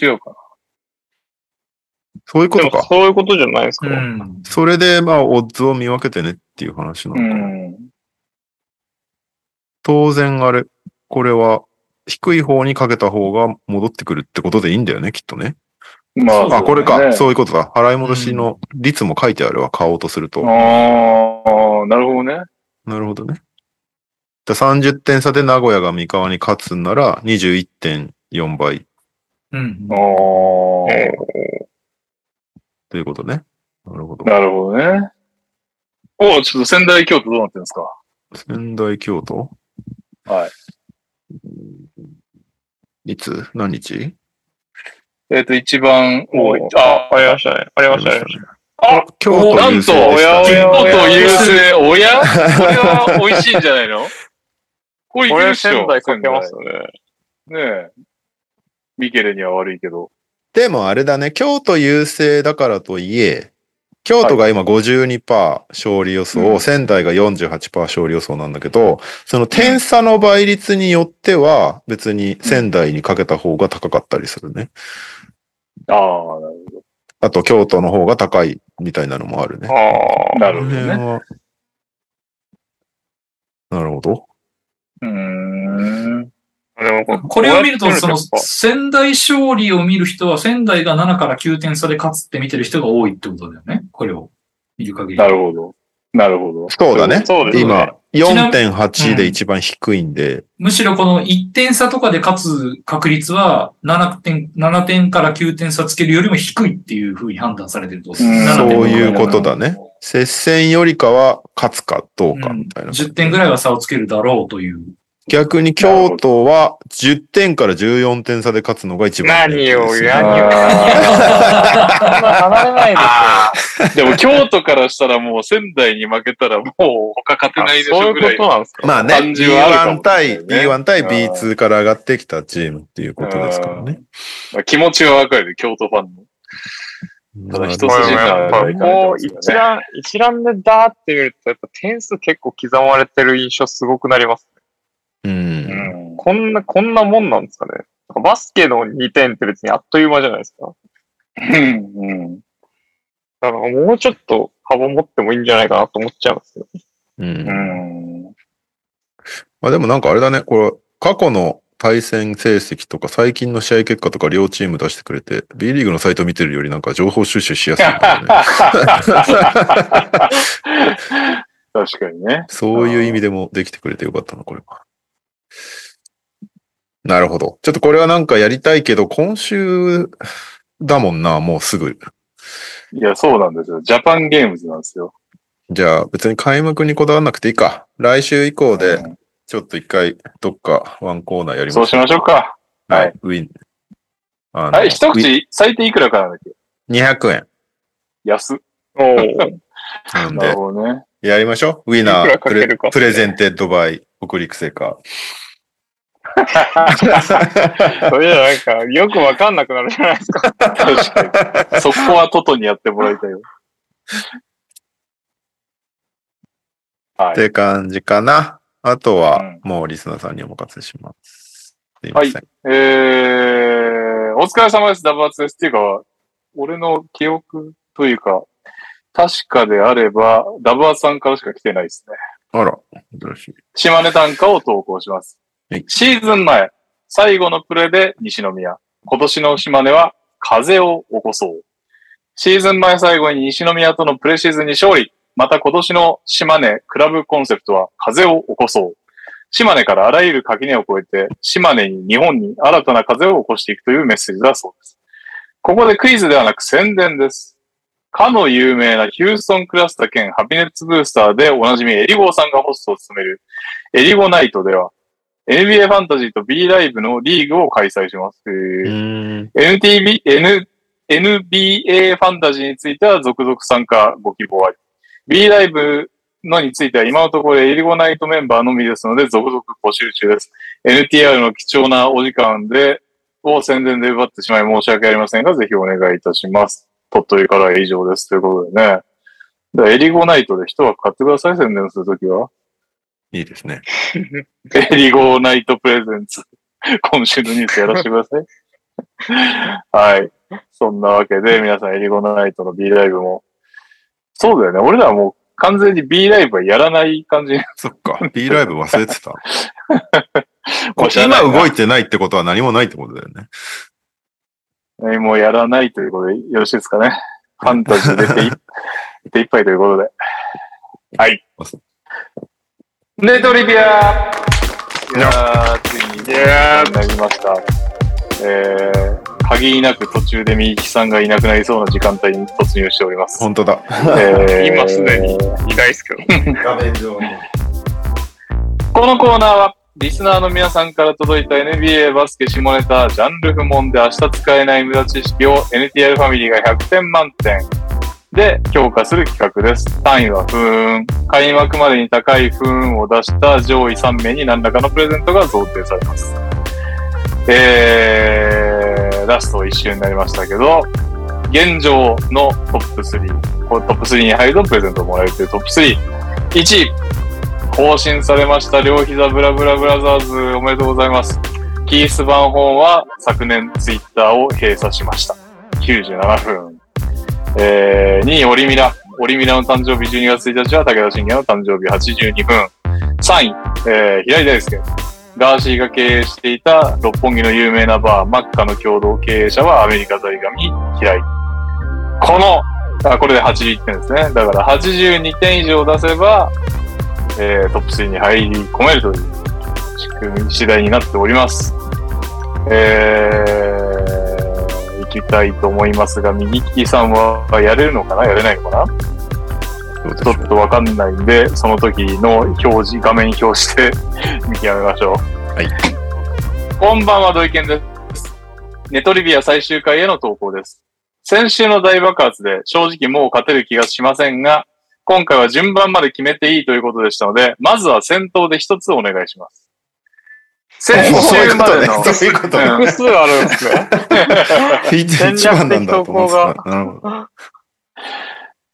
違うかな。そういうことか。そういうことじゃないですか。うん。それで、まあ、オッズを見分けてねっていう話なのうかな。ん。当然、あれ、これは、低い方にかけた方が戻ってくるってことでいいんだよね、きっとね。まあ、あ、これか。そうういうことだ。払い戻しの率も書いてあるわ、買おうとすると。だね。ああ、なるほどね。なるほどね。じゃあ30点差で名古屋が三河に勝つんなら21.4倍うんあ。あ、えということね。なるほど。なるほどね。おちょっと仙台京都どうなってるんですか？仙台京都？はい。いつ？何日？えっ、と、一番多い。ー、あ、ありましたね。ありましたね。あ京都なんと、優勢でおやした。おや京都優勢、おやこれは美味しいんじゃないの？これいけるっしょ仙台かけますね。ねえ。ミケレには悪いけど。でもあれだね、京都優勢だからといえ、京都が今52%勝利予想、うん仙台が48%勝利予想なんだけど、その点差の倍率によっては別に仙台にかけた方が高かったりするね。ああ、なるほあと京都の方が高いみたいなのもあるね。あど。なるこほどね。なるほど。うーん。あ。でもこれを見ると、その、仙台勝利を見る人は、仙台が7から9点差で勝つって見てる人が多いってことだよね。これを見る限り。なるほど。なるほど。そうだね。そうですね今、ちなみ4.8で一番低いんで、むしろこの1点差とかで勝つ確率は、7点、7点から9点差つけるよりも低いっていうふうに判断されてるとですうん7点そういうことだね。接戦よりかは勝つかどうかみたいな。10点ぐらいは差をつけるだろうという。逆に京都は10点から14点差で勝つのが一番ね、何を。やあそんな離れないですでも京都からしたらもう仙台に負けたらもう他勝てないでしそういうょぐらいことなんですか？まあね、感じはあるかも B1 対、しれないね。B1 対 B2 から上がってきたチームっていうことですからね。まあ気持ちはわかる、京都ファンの。ただ一筋縄もう一覧、一覧でダーって見ると、やっぱ点数結構刻まれてる印象すごくなります。こんな、こんなもんなんですかね。バスケの2点って別にあっという間じゃないですか。うん。うん。だからもうちょっと幅持ってもいいんじゃないかなと思っちゃいますけど。うんうん。まあでもなんかあれだね、これ、過去の対戦成績とか最近の試合結果とか両チーム出してくれて、B リーグのサイト見てるよりなんか情報収集しやすいんだよね。確かにね。そういう意味でもできてくれてよかったな、これは。なるほど。ちょっとこれはなんかやりたいけど、今週だもんな、もうすぐ。いや、そうなんですよ。ジャパンゲームズなんですよ。じゃあ別に開幕にこだわらなくていいか。来週以降でうんちょっと一回どっかワンコーナーやりましそうしましょうか。ははいい。ウィン。はい、一口最低いくらかなんだっけ？200円。安っ。おー なんでなる、ほどね。やりましょう。 WINNER presented by 北陸製菓。それじゃなんか、よくわかんなくなるじゃないですか。確かに。そこは toto にやってもらいたいよ。はい。って感じかな。あとはうん、もうリスナーさんにお任せします。すいません。えー、お疲れ様です、ダブアツです。っていうか、俺の記憶というか、確かであれば、ダブアツさんからしか来てないですね。あら、珍しい。島根短歌を投稿しますはい。シーズン前、最後のプレーで西宮。今年の島根は風を起こそう。シーズン前最後に西宮とのプレシーズンに勝利。また今年の島根クラブコンセプトは風を起こそう。島根からあらゆる垣根を越えて、島根に日本に新たな風を起こしていくというメッセージだそうです。ここでクイズではなく宣伝です。かの有名なヒューストンクラスター兼ハピネッツブースターでおなじみエリゴーさんがホストを務めるエリゴナイトでは、NBA ファンタジーと B ライブのリーグを開催します。NTB、N、NBA ファンタジーについては続々参加ご希望あり。B ライブのについては今のところエリゴナイトメンバーのみですので続々募集中です。NTR の貴重なお時間で、を宣伝で奪ってしまい申し訳ありませんが、ぜひお願いいたします。鳥取からは以上です。ということでね。エリゴナイトで人は買ってください、宣伝するときは。いいですね。エリゴナイトプレゼンツ。今週のニュースやらせてください。はい。そんなわけで、皆さんエリゴナイトの B ライブも。そうだよね。俺らはもう完全に B ライブはやらない感じ。そっか。B ライブ忘れてた。今動いてないってことは何もないってことだよね。えーもうやらないということでよろしいですかね。ファンタジーで手いっ ぱいということで。はい。ネトリビアいやー、ついに、いやーなりました。えー、限りなく途中でみゆきさんがいなくなりそうな時間帯に突入しております。本当だ。えー今すでにいないですけど。画面上に。このコーナーは、リスナーの皆さんから届いた NBA バスケ下ネタ、ジャンル不問で明日使えない無駄知識を NTR ファミリーが100点満点で評価する企画です。単位は不運。開幕までに高い不運を出した上位3名に何らかのプレゼントが贈呈されます。えー、ラスト1周になりましたけど、現状のトップ3、こトップ3に入るとプレゼントをもらえるというトップ3。1位、更新されました両膝ブラブラブラザーズおめでとうございます。キース・バンホーンは昨年ツイッターを閉鎖しました。97分。えー、2位、オリミラ。オリミラの誕生日12月1日は武田信玄の誕生日82分。3位、えー、平井大輔。ガーシーが経営していた六本木の有名なバー、マッカの共同経営者はアメリカ在神平井。この、あこれで81点ですね。だから82点以上出せば、えートップ3に入り込めるという仕組み次第になっております。えー、きたいと思いますが、右利きさんはやれるのかな？やれないのかな？ちょっとわかんないんで、その時の表示、画面表して 見極めましょう。はい。こんばんは、土井健です。ネトリビア最終回への投稿です。先週の大爆発で正直もう勝てる気がしませんが、今回は順番まで決めていいということでしたので、まずは先頭で一つお願いします。先。週までの、そういうことね。うん複数あるんですね。一一番なんだと思ってた。なるほど。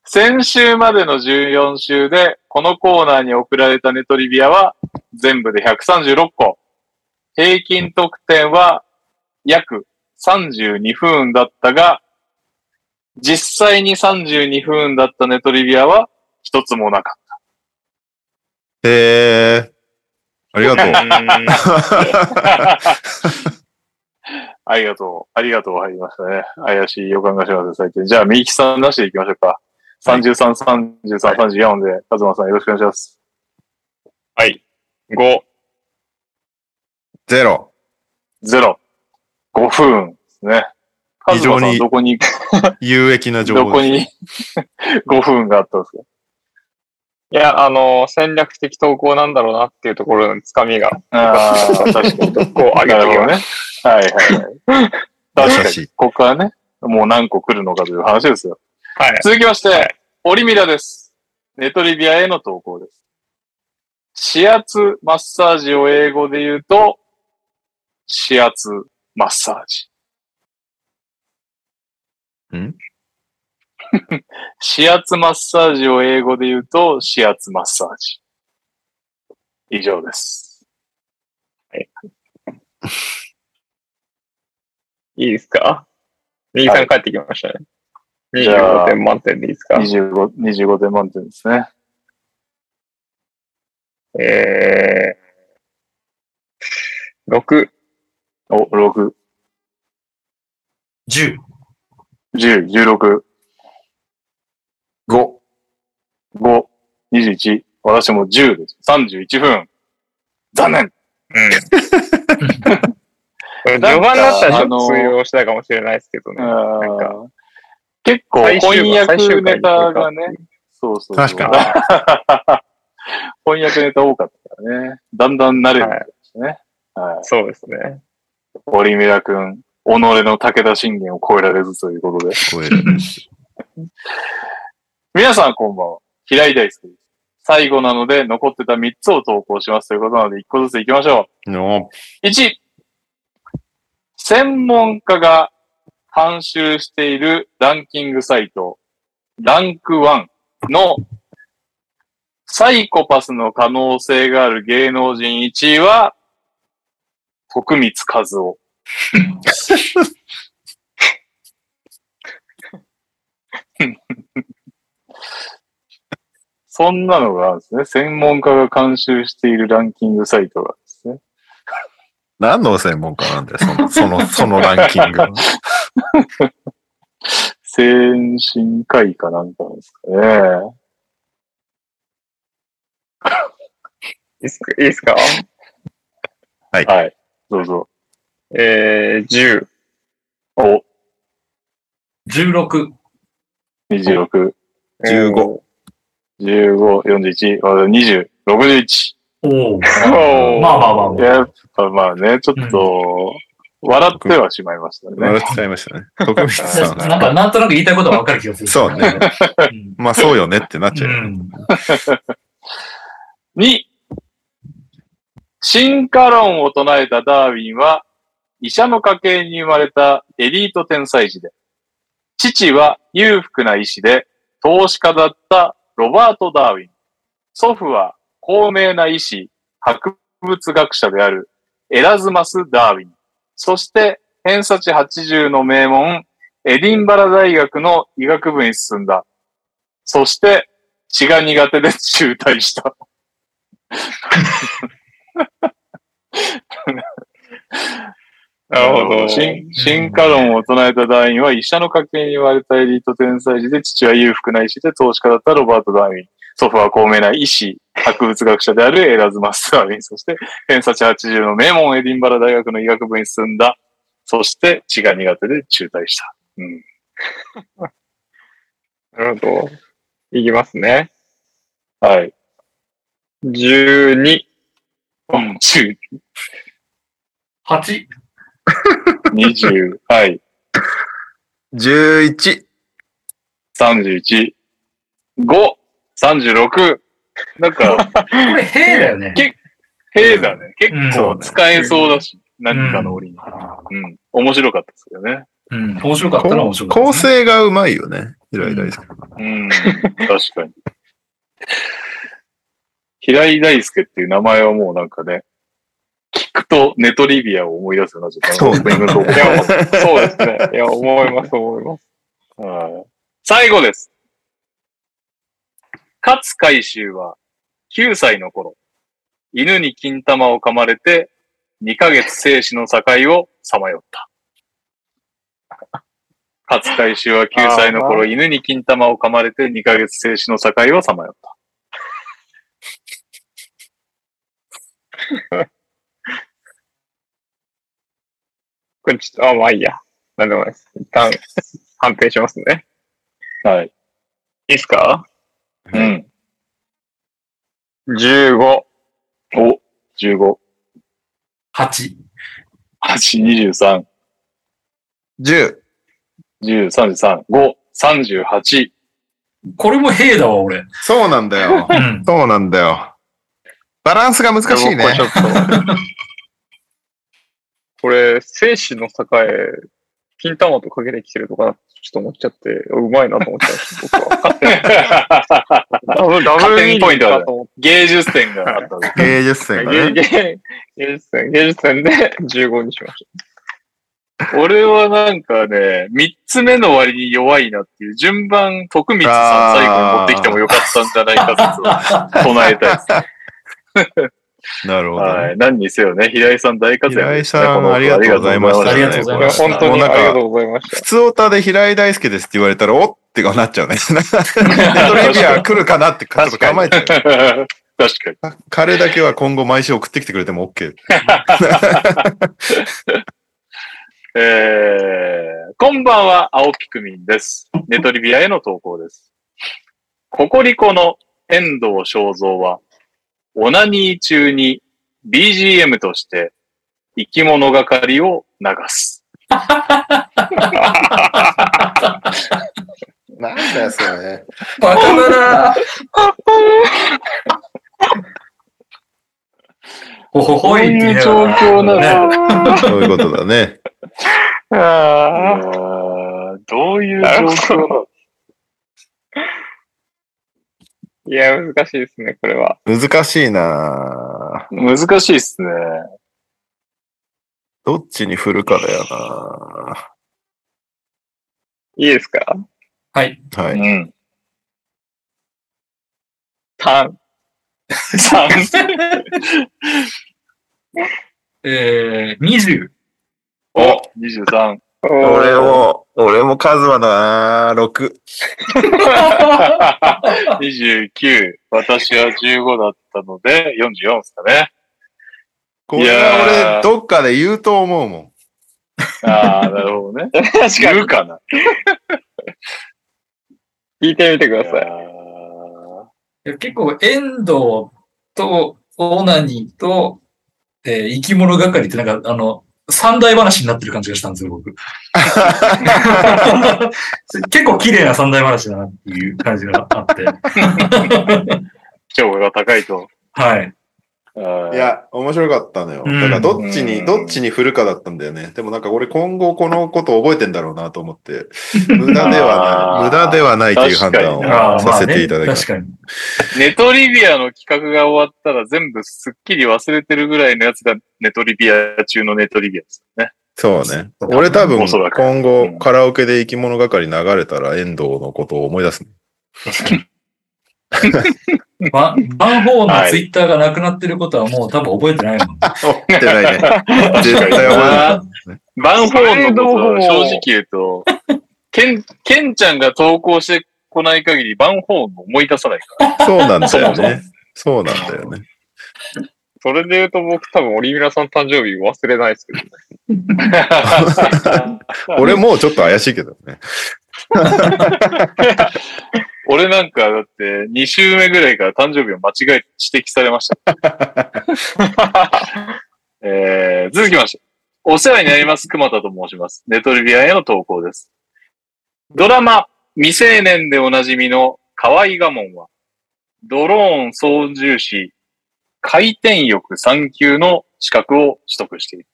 先週までの14週で、このコーナーに送られたネトリビアは全部で136個。平均得点は約32分だったが、実際に32分だったネトリビアは一つもなかっへえ。ありがとう。た。ありがとう。ありがとう入りましたね。怪しい予感がします、最近。じゃあ、みゆきさんなしで行きましょうか。33、33、34で、カズマさんよろしくお願いします。はい。5。ゼロ。ゼロ。5分ですね。カズマさんどこに、有益な情報です。どこに 5分があったんですか？いや、あの、戦略的投稿なんだろうなっていうところのつかみが、ああ、確かに。こう上げてきまなるほどね。はいはいはい。確かに。ここからね、もう何個来るのかという話ですよ。す。はい。続きまして、はいオリミラです。ネトリビアへの投稿です。指圧マッサージを英語で言うと、指圧マッサージ。ん？指圧マッサージを英語で言うと、指圧マッサージ。以上です。いいですか？右さん帰ってきましたね。じゃあ25点満点でいいですか25、25点満点ですね。えー、6。お、6、10。10、16、5。5、21、私も10です。31分。残念うん。これ序盤だったらちょっと通用したかもしれないですけどね。なんか、あー結構翻訳ネタがね、そうそうそう。確か 翻訳ネタ多かったからね。だんだん慣れてきましたね。はい。そうですね。オリミラ君、己の武田信玄を超えられずということで。超える。皆さんこんばんは。平井大輔です。最後なので残ってた3つを投稿しますということなので1個ずつ行きましょのう。1、専門家が監修しているランキングサイト、ランク1のサイコパスの可能性がある芸能人1位は、徳光和夫。そんなのがあるんですね。専門家が監修しているランキングサイトがあるんですね。何の専門家なんだよ、その、その、そのランキング。先進会かなんかですかね。いいっすか？いいですか？はい。どうぞ。えー、10。お、16。26、15。15、41、あ20、61。おお。まあまあまあまあ。やっぱまあね、ちょっと、笑ってはしまいましたね。笑っちゃいましたね。徳光さん。なんか、なんとなく言いたいことはわかる気がする。そうね。うん。まあそうよねってなっちゃうよ。うん。2、進化論を唱えたダーウィンは、医者の家系に生まれたエリート天才児で、父は裕福な医師で、投資家だったロバート・ダーウィン。祖父は高名な医師、博物学者であるエラズマス・ダーウィン。そして、偏差値80の名門、エディンバラ大学の医学部に進んだ。そして、血が苦手で中退した。なるほど。進進化論を唱えたダーウィンは医者の家系に言われたエリート天才児で、父は裕福な医師で投資家だったロバート・ダーウィン。祖父は高名な医師、博物学者であるエラズマス・ダーウィン。そして、偏差値80の名門エディンバラ大学の医学部に進んだ。そして、血が苦手で中退した。うん。なるほど。いきますね。はい。12。うん、10、8。20、はい。11。31、5、36。なんか、これ、へだよね。け兵だね。結うん構使えそうだし、何かの折に。うん。面白かったですよね。うん。面白かったら面白かった構ですね。成がうまいよね。平井大輔。うん。確かに。平井大輔っていう名前はもうなんかね、聞くとネトリビアを思い出すような、ちょっとそうそうですね。いや、思います、思います。はい最後です。勝海舟は9歳の頃、犬に金玉を噛まれて2ヶ月生死の境をさまよった。勝海舟は9歳の頃、犬に金玉を噛まれて2ヶ月生死の境をさまよった。これちょっと、あ、まあいいや。なんでもないです。一旦、判定しますね。はい。いいですか？うん。?15。お、15、8。8、23、10。10、33、5、38。これもへだわ、俺。そうなんだよう。ん。そうなんだよ。バランスが難しいねこれ。ちょっと。これ、生死の境、金玉とかけてきてるとかなってちょっと思っちゃって、うまいなと思っちゃいました。ダブル、ダブ加ルミポイントだかと思って。芸術点があった 芸術点が芸ね。芸芸術点、芸術点で15にしまし俺はなんかね、三つ目の割に弱いなっていう、順番、徳光さん最後に持ってきてもよかったんじゃないか説を唱えたいです。なるほどね。はい。何にせよね、平井さん大活躍。平井さんありがとうございましたありがとうございました本当にありがとうございました普。通オタで平井大輔ですって言われたら、おってなっちゃうね。ネ トリビア来るかなってちょっと構えちゃう。確かに。彼だけは今後毎週送ってきてくれても OK。えー、こんばんは、青ピクミンです。ネトリビアへの投稿です。ココリコの遠藤正造は、オナニー中に BGM として生き物係を流す。なんだよ、それ。バカだなほほほいっういう状況なのねそういうことだね。あーどういう状況なのあ。いや、難しいですね、これは。難しいな難しいっすね。どっちに振るかだよないいですか？はい。はい。うん。単。3。えー、20。お、23。俺も、俺も数はな6。29。私は15だったので、44ですかね。これいやーは俺、どっかで言うと思うもん。ああ、なるほどね。確かに言う。かな。聞いてみてください。いいや結構、遠藤とオナニーと、えー生き物係ってなんか、あの、三大話になってる感じがしたんですよ、僕。結構綺麗な三大話だなっていう感じがあって。評価が高いと。はい。い、や、面白かったのよ。うんだからどっちに、うんどっちに振るかだったんだよね。でもなんか俺今後このこと覚えてんだろうなと思って、無駄ではない、無駄ではないという判断をさせていただきました。確かに。ネトリビアの企画が終わったら全部すっきり忘れてるぐらいのやつがネトリビア中のネトリビアですよね。そうね。俺多分今後うんカラオケで生き物係流れたら遠藤のことを思い出す。バン、バンホーンのツイッターがなくなってることはもう多分覚えてないもん。覚えてないね。絶対覚えてない。バンホーンのことは正直言うと、ケン、ケンちゃんが投稿してこない限りバンホーンを思い出さないから。そうなんだよね。そうなんだよね。それで言うと僕多分オリミラさん誕生日忘れないですけどね。俺もうちょっと怪しいけどね。俺なんかだって2週目ぐらいから誕生日を間違えて指摘されました。えー、続きまして。お世話になります、熊田と申します。ネトリビアへの投稿です。ドラマ、未成年でおなじみの河合我門は、ドローン操縦士、回転翼3級の資格を取得している。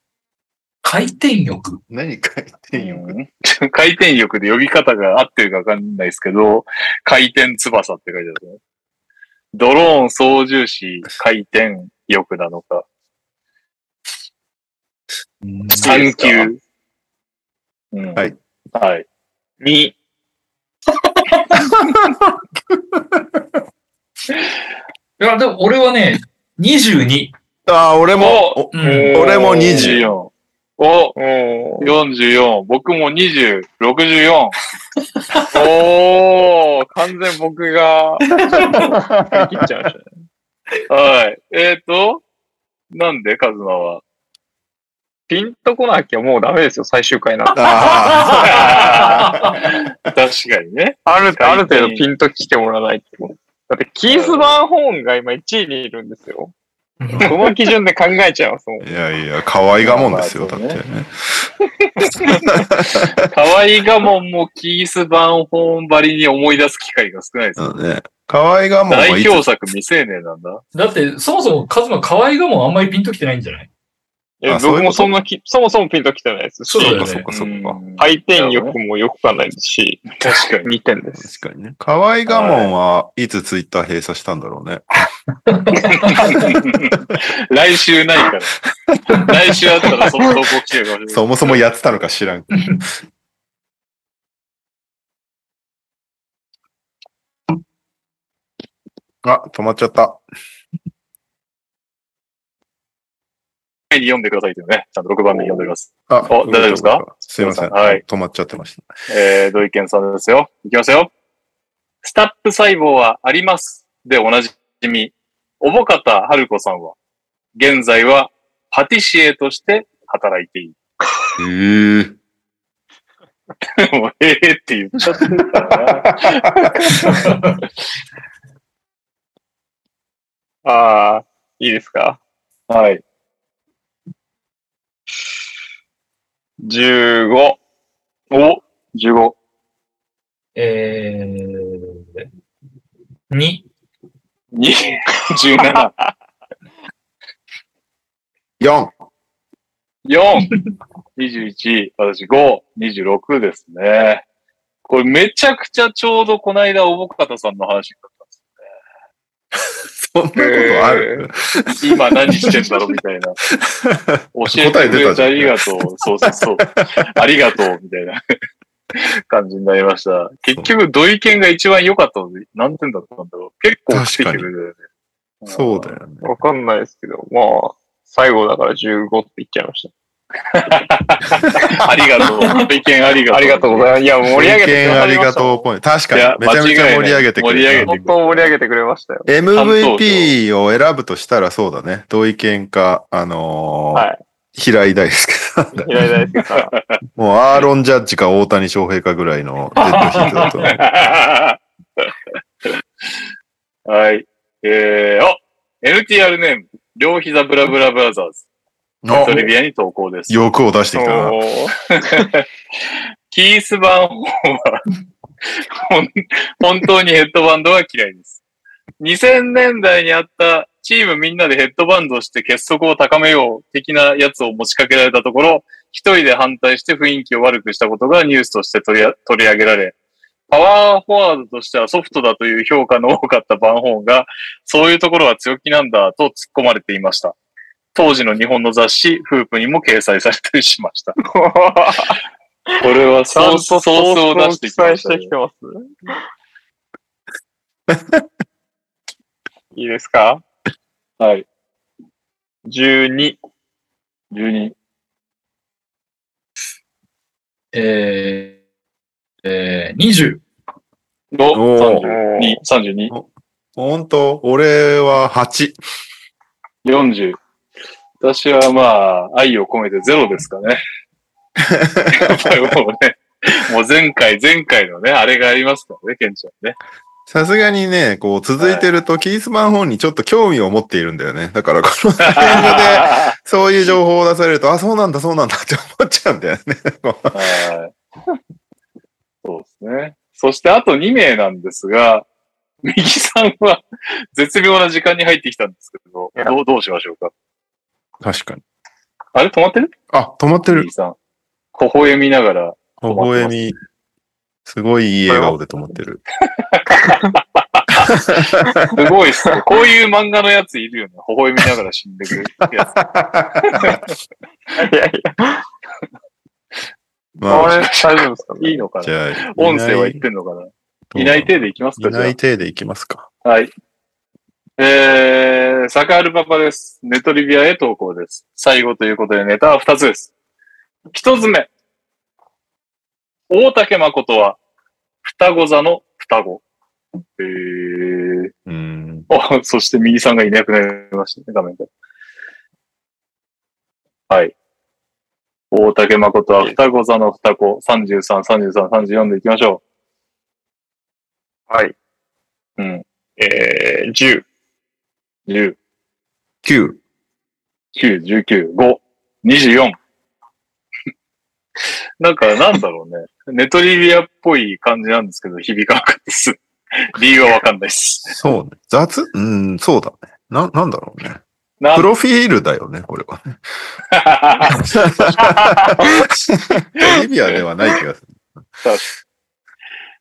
回転翼何書いてんよ。回転翼で呼び方が合ってるかわかんないですけど、回転翼って書いてあるね。ドローン操縦士回転翼なのか、3級。うんはい。はい。に、いや、でも俺はね、22。ああ、俺も、おうん俺も20。24。お、おー44。僕も20、64。おー、完全僕が、切っちゃいましたね。はい。えっ、と、なんでカズマは？ピンとこなきゃもうダメですよ、最終回なんて。あ 確かにね。ある、ある程度ピンと来てもらわないと。だって、キース・バーンホーンが今1位にいるんですよ。その基準で考えちゃいますもんあ。。いやいや、可愛がもんですよ、だまあってね。河合我門もキース・バンホーンばりに思い出す機会が少ないです。うんね。可愛がもん代表作未成年なんだ。だって、そもそもカズマ可愛がもんあんまりピンときてないんじゃない？え僕もそんなき、そもそもピンと来てないですし、そうだよねそっかそっか。うん回転力もよくわかんないですし、確かに。2点です。確かにね。可愛がもんはいつツイッター閉鎖したんだろうね。来週ないから。来週あったらその投稿来てるかもしれない。そもそもやってたのか知らん。あ、止まっちゃった。前に読んでくださいというね。ちゃんと6番目に読んでおります。あ、お大丈夫ですか？すいません。はい止まっちゃってました。えー、土井健さんですよ。いきますよ。スタップ細胞はあります。でおなじみ。おぼかたはるこさんは、現在はパティシエとして働いている。へー。もう、ええって言っちゃってるからな。ああ、いいですか？はい。?15。お !15。えー、2、2、17、4。4、21、私5、26ですね。これめちゃくちゃちょうどこの間、おぼかたさんの話だったんですそんなことある、今何してんだろうみたいな。教えてくれてありがとう。そうそうそう。ありがとうみたいな感じになりました。結局、土井健が一番良かったので、何点だったんだろう。結構来てくれたよね。そうだよね。わかんないですけど、まあ、最後だから15って言っちゃいまし ありがとう。土井健ありがとた。う。ありがとうございます。いや、盛り上げてくれました。ありがとうポイント。確かいやに。めちゃめちゃ盛り上げてくれた間違いない盛り上げて。本当盛り上げてくれましたよ。MVP を選ぶとしたらそうだね。同意見か、あのーはい。平井大輔さんだ。平井大輔さん。もうアーロン・ジャッジか大谷翔平かぐらいの デッドヒートだと思う。はい。えー、お !NTR ネーム、両膝ブラブラブラザーズ。おトリビアに投稿です。欲を出してきたな。キース・バンホーは本当にヘッドバンドは嫌いです。2000年代にあったチームみんなでヘッドバンドをして結束を高めよう的なやつを持ちかけられたところ、一人で反対して雰囲気を悪くしたことがニュースとして取りあ取り上げられ、パワーフォワードとしてはソフトだという評価の多かったバンホーンが、そういうところは強気なんだと突っ込まれていました。当時の日本の雑誌、フープにも掲載されたりしました。これはちゃんとソース、ソースを出してきましたねてき。てます。いいですか？はい。?12。12。えー、えー、20、のお32、32、本当？俺は8。40。私はまあ、愛を込めてゼロですかね。やっぱりもうね、もう前回、前回のね、あれがありますからね、ケンちゃんね。さすがにね、こう続いてると、キースマン本にちょっと興味を持っているんだよね。だからこのタイミングで、そういう情報を出されると、あ、そうなんだ、そうなんだって思っちゃうんだよね。はい。そうですね。そしてあと2名なんですが、右さんは絶妙な時間に入ってきたんですけど、どう、どうしましょうか？確かに。あれ止まってる？あ、止まってる右。さん。微笑みながら、微笑み。すごいいい笑顔で止まってる。すごいっすね。こういう漫画のやついるよね。微笑みながら死んでくるやつ。いやいや、まあ、あれ、大丈夫ですか？ねいいのかな？じゃあ、音声は言ってんのかな？いない体でいきますか？いない体でいきますか。はい。えー、サカールパパです。ネトリビアへ投稿です。最後ということでネタは2つです。1つ目。大竹誠は、双子座の双子。えー、うん。あ、そして右さんがいなくなりましたね、画面で。はい。大竹誠は双子座の双子、33、33、34でいきましょはい。う。うん。えー、10。10、9。9、19、5、24。なんか、なんだろうね。ネトリビアっぽい感じなんですけど、響かなかったです。理由はわかんないです。そうね。雑？うん、そうだね。な、なんだろうね。なプロフィールだよね、これはね。リビアではない気がする。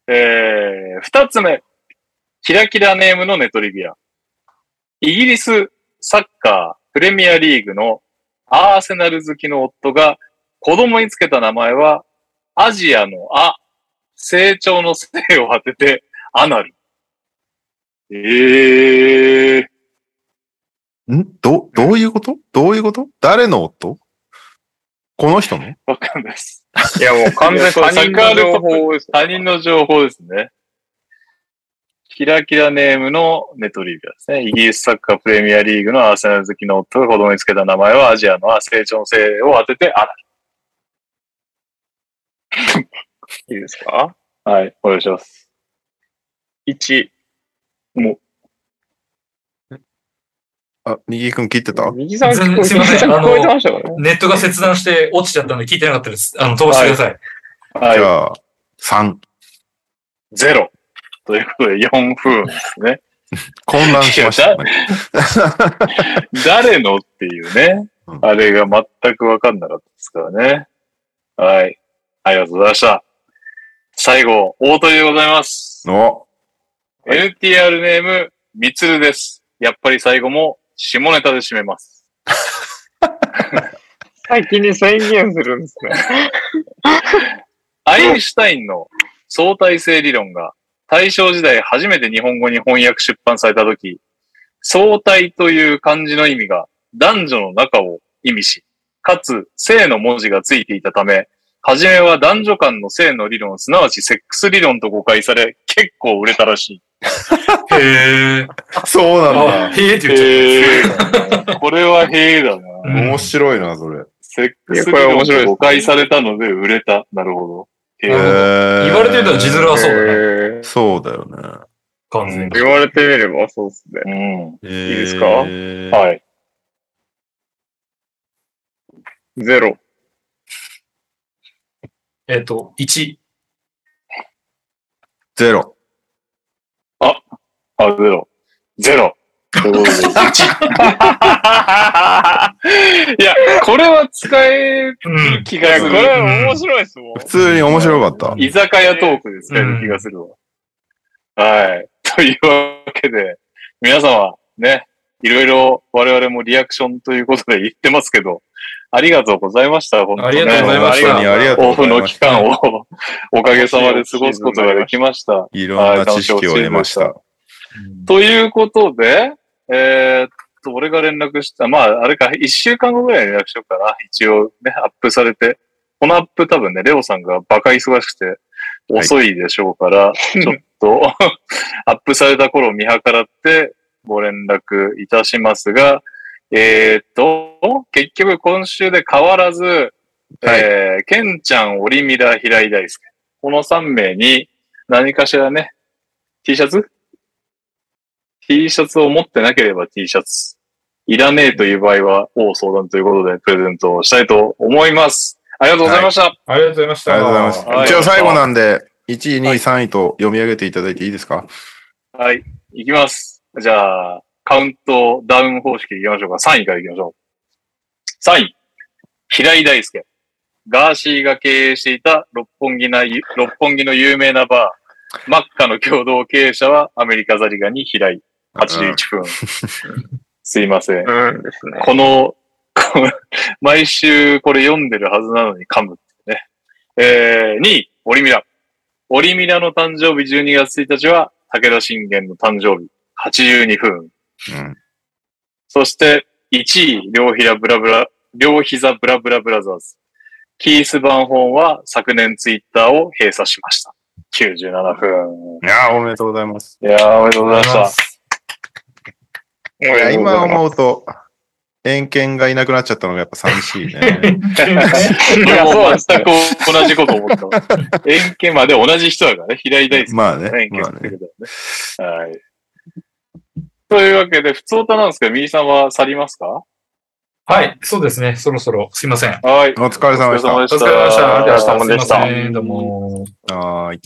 えー、二つ目。キラキラネームのネトリビア。イギリスサッカープレミアリーグのアーセナル好きの夫が子供につけた名前はアジアのア、成長の性を当ててアナル。ええー、ん？ど、どういうこと？どういうこと？誰の夫？この人の？わかんないです。いや、もう完全に他人の情報です。他人の情報ですね。キラキラネームのネトリビアですね。イギリスサッカープレミアリーグのアーセナル好きの夫が子供につけた名前はアジアの成長の性を当ててアいいですか？はい、お願いします。?1。あ、右くん切ってた？右さん聞こえすいません右さ聞こえてましたからね。ネットが切断して落ちちゃったんで聞いてなかったです。あの、飛ばしてください。はい。じゃあ、3。ゼロ。ということで4分ですね。混乱しました、ね。誰のっていうねう。んあれが全くわかんなかったですからね。はい。ありがとうございました。最後、大鳥でございます。お NTR ネーム、みつるです。やっぱり最後も下ネタで締めます。先に宣言するんですね。アインシュタインの相対性理論が大正時代初めて日本語に翻訳出版されたとき、相対という漢字の意味が男女の中を意味し、かつ性の文字がついていたため、はじめは男女間の性の理論、すなわちセックス理論と誤解され、結構売れたらしい。へえ。そうなんあ、だ。へえって言っちゃった。へーこれはへえだな。うん面白いな、それ。セックス理いやこれ面論と誤解されたので売れた。なるほど。へなるほどー言われてみたら字面はそうだね。そうだよね。完全に。言われてみればそうですね。うん。いいですか？ははい。ゼロ。えっと、1。ゼロ。あ、ゼロ。ゼロ。といや、これは使えるうん。気がする。これ面白いですもん。普通に面白かった。居酒屋トークで使える気がするわ。はい。というわけで、皆様、ね、いろいろ我々もリアクションということで言ってますけど、ありがとうございました。本当ありがとうございました本当にありがとうオフの期ございました。間をおかげさまで過ごすことができました。いろんな知識を得ました。ということで、えーっと、俺が連絡した、まあ、あれか、一週間後ぐらいに連絡しようかな。一応ね、アップされて。このアップ多分ね、レオさんがバカ忙しくて遅いでしょうから、ちょっと アップされた頃を見計らってご連絡いたしますが、えーっと、結局今週で変わらず、えー、ケンちゃん、オリミラ、平井大輔。この3名に何かしらね、T シャツ T シャツを持ってなければ T シャツ。いらねえという場合は、大相談ということでプレゼントをしたいと思います。ありがとうございました。ありがとうございました。ありがとうございます。はい一応最後なんで、1位、2位、3位と読み上げていただいていいですか？はい。いきます。じゃあ、カウントダウン方式でいきましょうか。3位からいきましょう。3位。平井大輔。ガーシーが経営していた六本木な、六本木の有名なバー、マッカの共同経営者はアメリカザリガニ平井。81分。すいません。うんですね。この、毎週これ読んでるはずなのに噛むってね。えー、2位、オリミラ。オリミラの誕生日12月1日は、武田信玄の誕生日、82分。うん。そして、1位、両膝ブラブラ、両膝ブラブラブラザーズ。キース・バンホーンは昨年ツイッターを閉鎖しました。97分。いやーおめでとうございます。いやー、おめでとうございましいや今思うと、偏見がいなくなっちゃったのがやっぱ寂しいね。た。いや、もう全く同じこと思ったわ。遠見まで同じ人だからね。平井大輔まあねね、。まあね。はい。というわけで、普通歌なんですけど、右さんは去りますか？はい、そうですね。そろそろ、すいません。はい。お疲れ様でした。はお疲れ様でお疲れ様でした。ありがとうございました。どうも。ーい。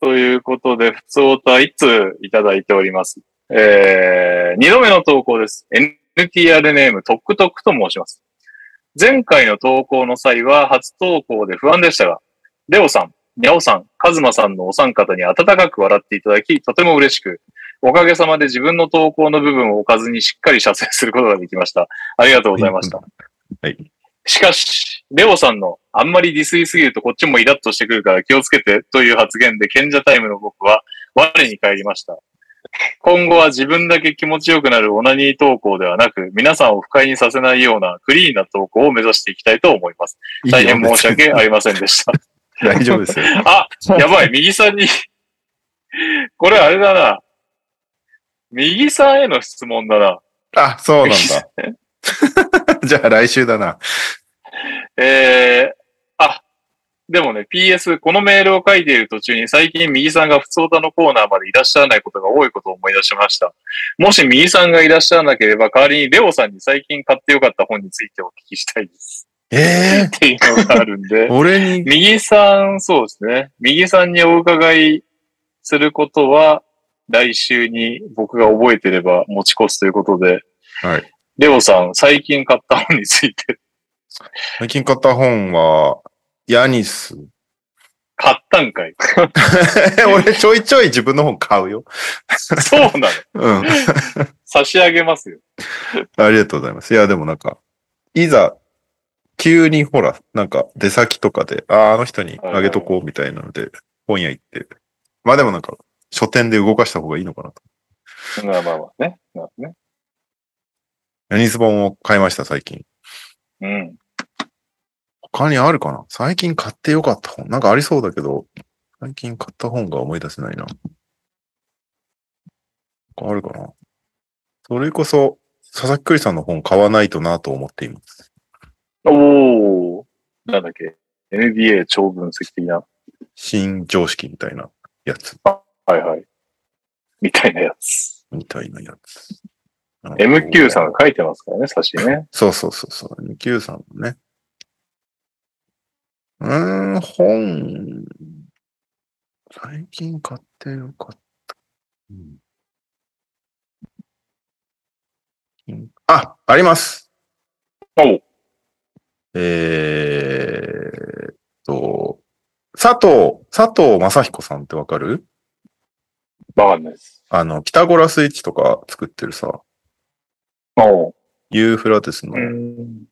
ということで、普通歌一通いただいております。えー、二度目の投稿です。NTR ネーム、トックトックと申します。前回の投稿の際は初投稿で不安でしたが、レオさん、ニャオさん、カズマさんのお三方に温かく笑っていただき、とても嬉しく、おかげさまで自分の投稿の部分を置かずにしっかり射精することができました。ありがとうございました。はい。しかし、レオさんのあんまりディスりすぎるとこっちもイラッとしてくるから気をつけてという発言で賢者タイムの僕は我に返りました。今後は自分だけ気持ちよくなるオナニー投稿ではなく、皆さんを不快にさせないようなクリーンな投稿を目指していきたいと思います。大変申し訳ありませんでした。大丈夫ですよ。あ、やばい、右さんに、これあれだな。右さんへの質問だな。あ、そうなんだ。じゃあ来週だな。えー、あ、でもね、PS、このメールを書いている途中に最近右さんが普通歌のコーナーまでいらっしゃらないことが多いことを思い出しました。もし右さんがいらっしゃらなければ代わりにレオさんに最近買ってよかった本についてお聞きしたいです。ええ っていうのがあるんで、俺に、右さん、そうですね。右さんにお伺いすることは、来週に僕が覚えてれば持ち越すということで、はい。レオさん、最近買った本について、最近買った本は、ヤニス。買ったんかい 俺ちょいちょい自分の本買うよ。そうなの？うん。差し上げますよ。ありがとうございます。いや、でもなんか、いざ、急にほら、なんか出先とかで、ああ、あの人にあげとこうみたいなので、本屋行って。まあでもなんか、書店で動かした方がいいのかなと。まあまあまあね。まあね。ヤニス本を買いました、最近。うん。他にあるかな？最近買ってよかった本。なんかありそうだけど、最近買った本が思い出せないな。あるかな？それこそ、佐々木栗さんの本買わないとなと思っています。おー。なんだっけ？NBA 超分析的な。新常識みたいなやつ。はいはい。みたいなやつ。みたいなやつ。MQ さんが書いてますからね、差しね。そうそうそうそう。MQ さんもね。うーん、本、最近買ってよかった。うん、あ、あります。おうえーっと、佐藤、佐藤正彦さんってわかる？わかんないです。あの、ピタゴラスイッチとか作ってるさ、ユーフラテスのん。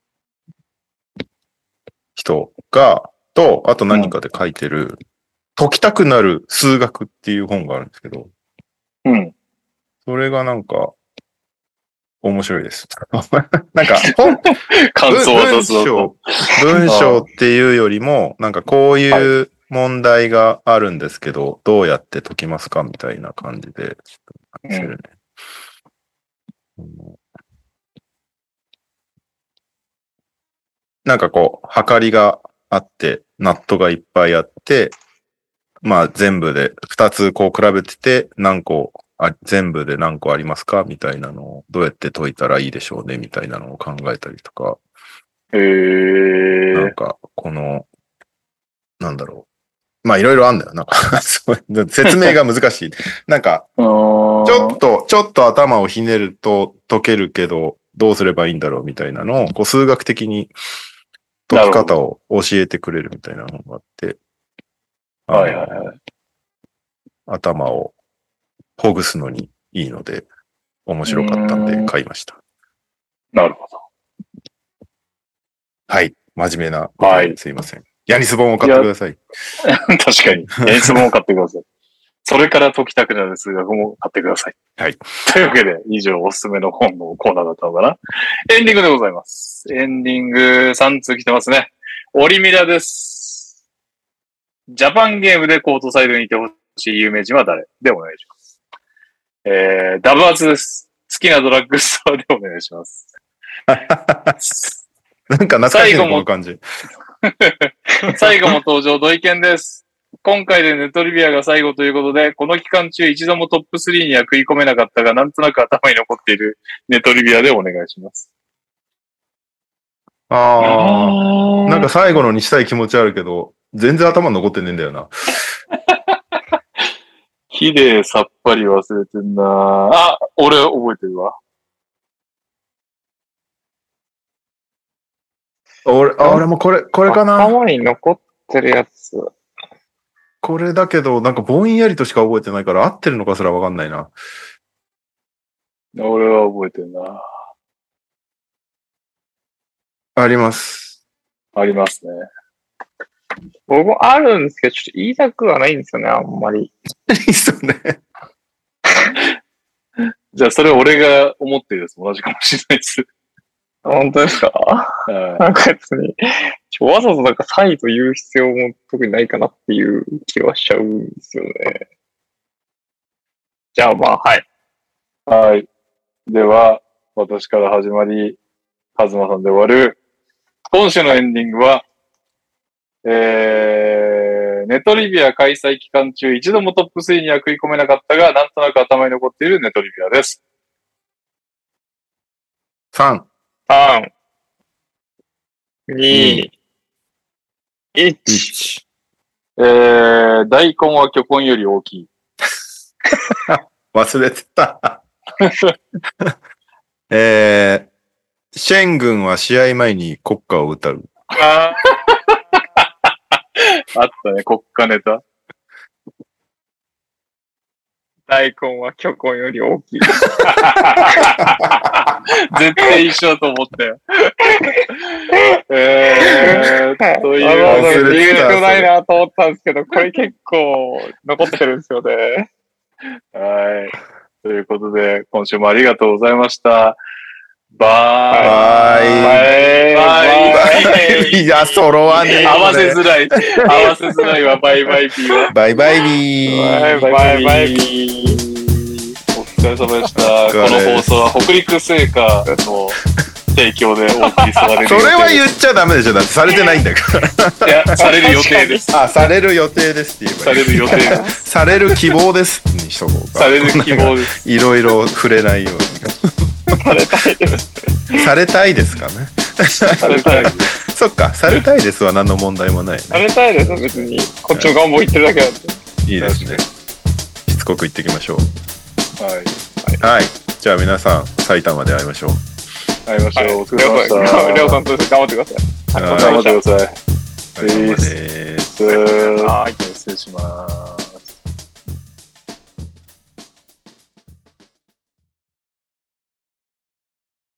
人が、と、あと何かで書いてる、解きたくなる数学っていう本があるんですけど、うん。それがなんか、面白いです。なんか、本、感想を文章、文章っていうよりも、なんかこういう問題があるんですけど、どうやって解きますかみたいな感じで、ね。うんなんかこう、はかりがあって、ナットがいっぱいあって、まあ全部で、二つこう比べてて、何個あ、全部で何個ありますか？みたいなのを、どうやって解いたらいいでしょうね？みたいなのを考えたりとか、へえなんか、この、なんだろう。まあいろいろあんだよ。なんか 説明が難しい。なんか、ちちょっと、ちょっと頭をひねると解けるけど、どうすればいいんだろう？みたいなのを、こう数学的に解き方を教えてくれるみたいなのがあって、はいはいはい。頭をほぐすのにいいので、面白かったんで買いました。なるほど。はい。真面目な。はいすいません。ヤニス本を買ってください。確かに。演出も買ってください。それから解きたくなる数学も買ってください。はい。というわけで、以上おすすめの本のコーナーだったのかな。エンディングでございます。エンディング3通来てますね。オリミラです。ジャパンゲームでコートサイドにいてほしい有名人は誰でお願いします。えー、ダブアツです。好きなドラッグストアでお願いします。なんか懐かしいね、最後もこの感じ。最後も登場、土井健です。今回でネトリビアが最後ということで、この期間中一度もトップ3には食い込めなかったが、なんとなく頭に残っているネトリビアでお願いします。ああ。なんか最後のにしたい気持ちあるけど、全然頭に残ってねえんだよな。綺麗さっぱり忘れてんなあ、俺覚えてるわ。俺、あ、俺もこれ、これかな。頭に残ってるやつ。これだけど、なんかぼんやりとしか覚えてないから合ってるのかすらわかんないな。俺は覚えてるなあります。ありますね。僕もあるんですけど、ちょっと言いたくはないんですよね、あんまり。そうね。じゃあ、それ俺が思ってるやつも同じかもしれないです。本当ですか？はなんか別に、ちょわざわざなんかサイと言う必要も特にないかなっていう気はしちゃうんですよね。じゃあまあ、はい。い。はい。では、私から始まり、カズマさんで終わる。今週のエンディングは、えー、ネトリビア開催期間中一度もトップ3には食い込めなかったが、なんとなく頭に残っているネトリビアです。3、ターン。2、1。1。えー、大根は巨根より大きい。忘れてた。えー、シェン軍は試合前に国歌を歌う。あ あったね、国家ネタ。大根は巨根より大きい。絶対一緒だと思ったよ。えー、という理由ないなと思ったんですけど、これ結構残ってるんですよね。はい。ということで、今週もありがとうございました。ババイイ。バイバイ。いや、揃わねえ。合わせこづらい。合わせづらいわ、バイバイビーは。れバイバイビー。バイバイバイビお疲れ様でした。この放送は北陸製菓の提供でお送りされる。それは言っちゃダメでしょ。だってされてないんだから。いや、される予定です。あ、される予定ですって言えばいいされる予定です。される希望ですにしとこうか。される希望です。いろいろ触れないようされたいです。に。されたいですかね。されたいです。そっか、されたいですは何の問題もないさね。れたいです、別に。こっちの願望言ってるだけなんで。いいですね。しつこく言っていきましょはい。う。はい。じゃあ皆さん、埼玉で会いましょう。会いましょう。お疲りょうれ様でした。さん、りょうさんと頑張ってください。はい頑張ってください。はい失礼します。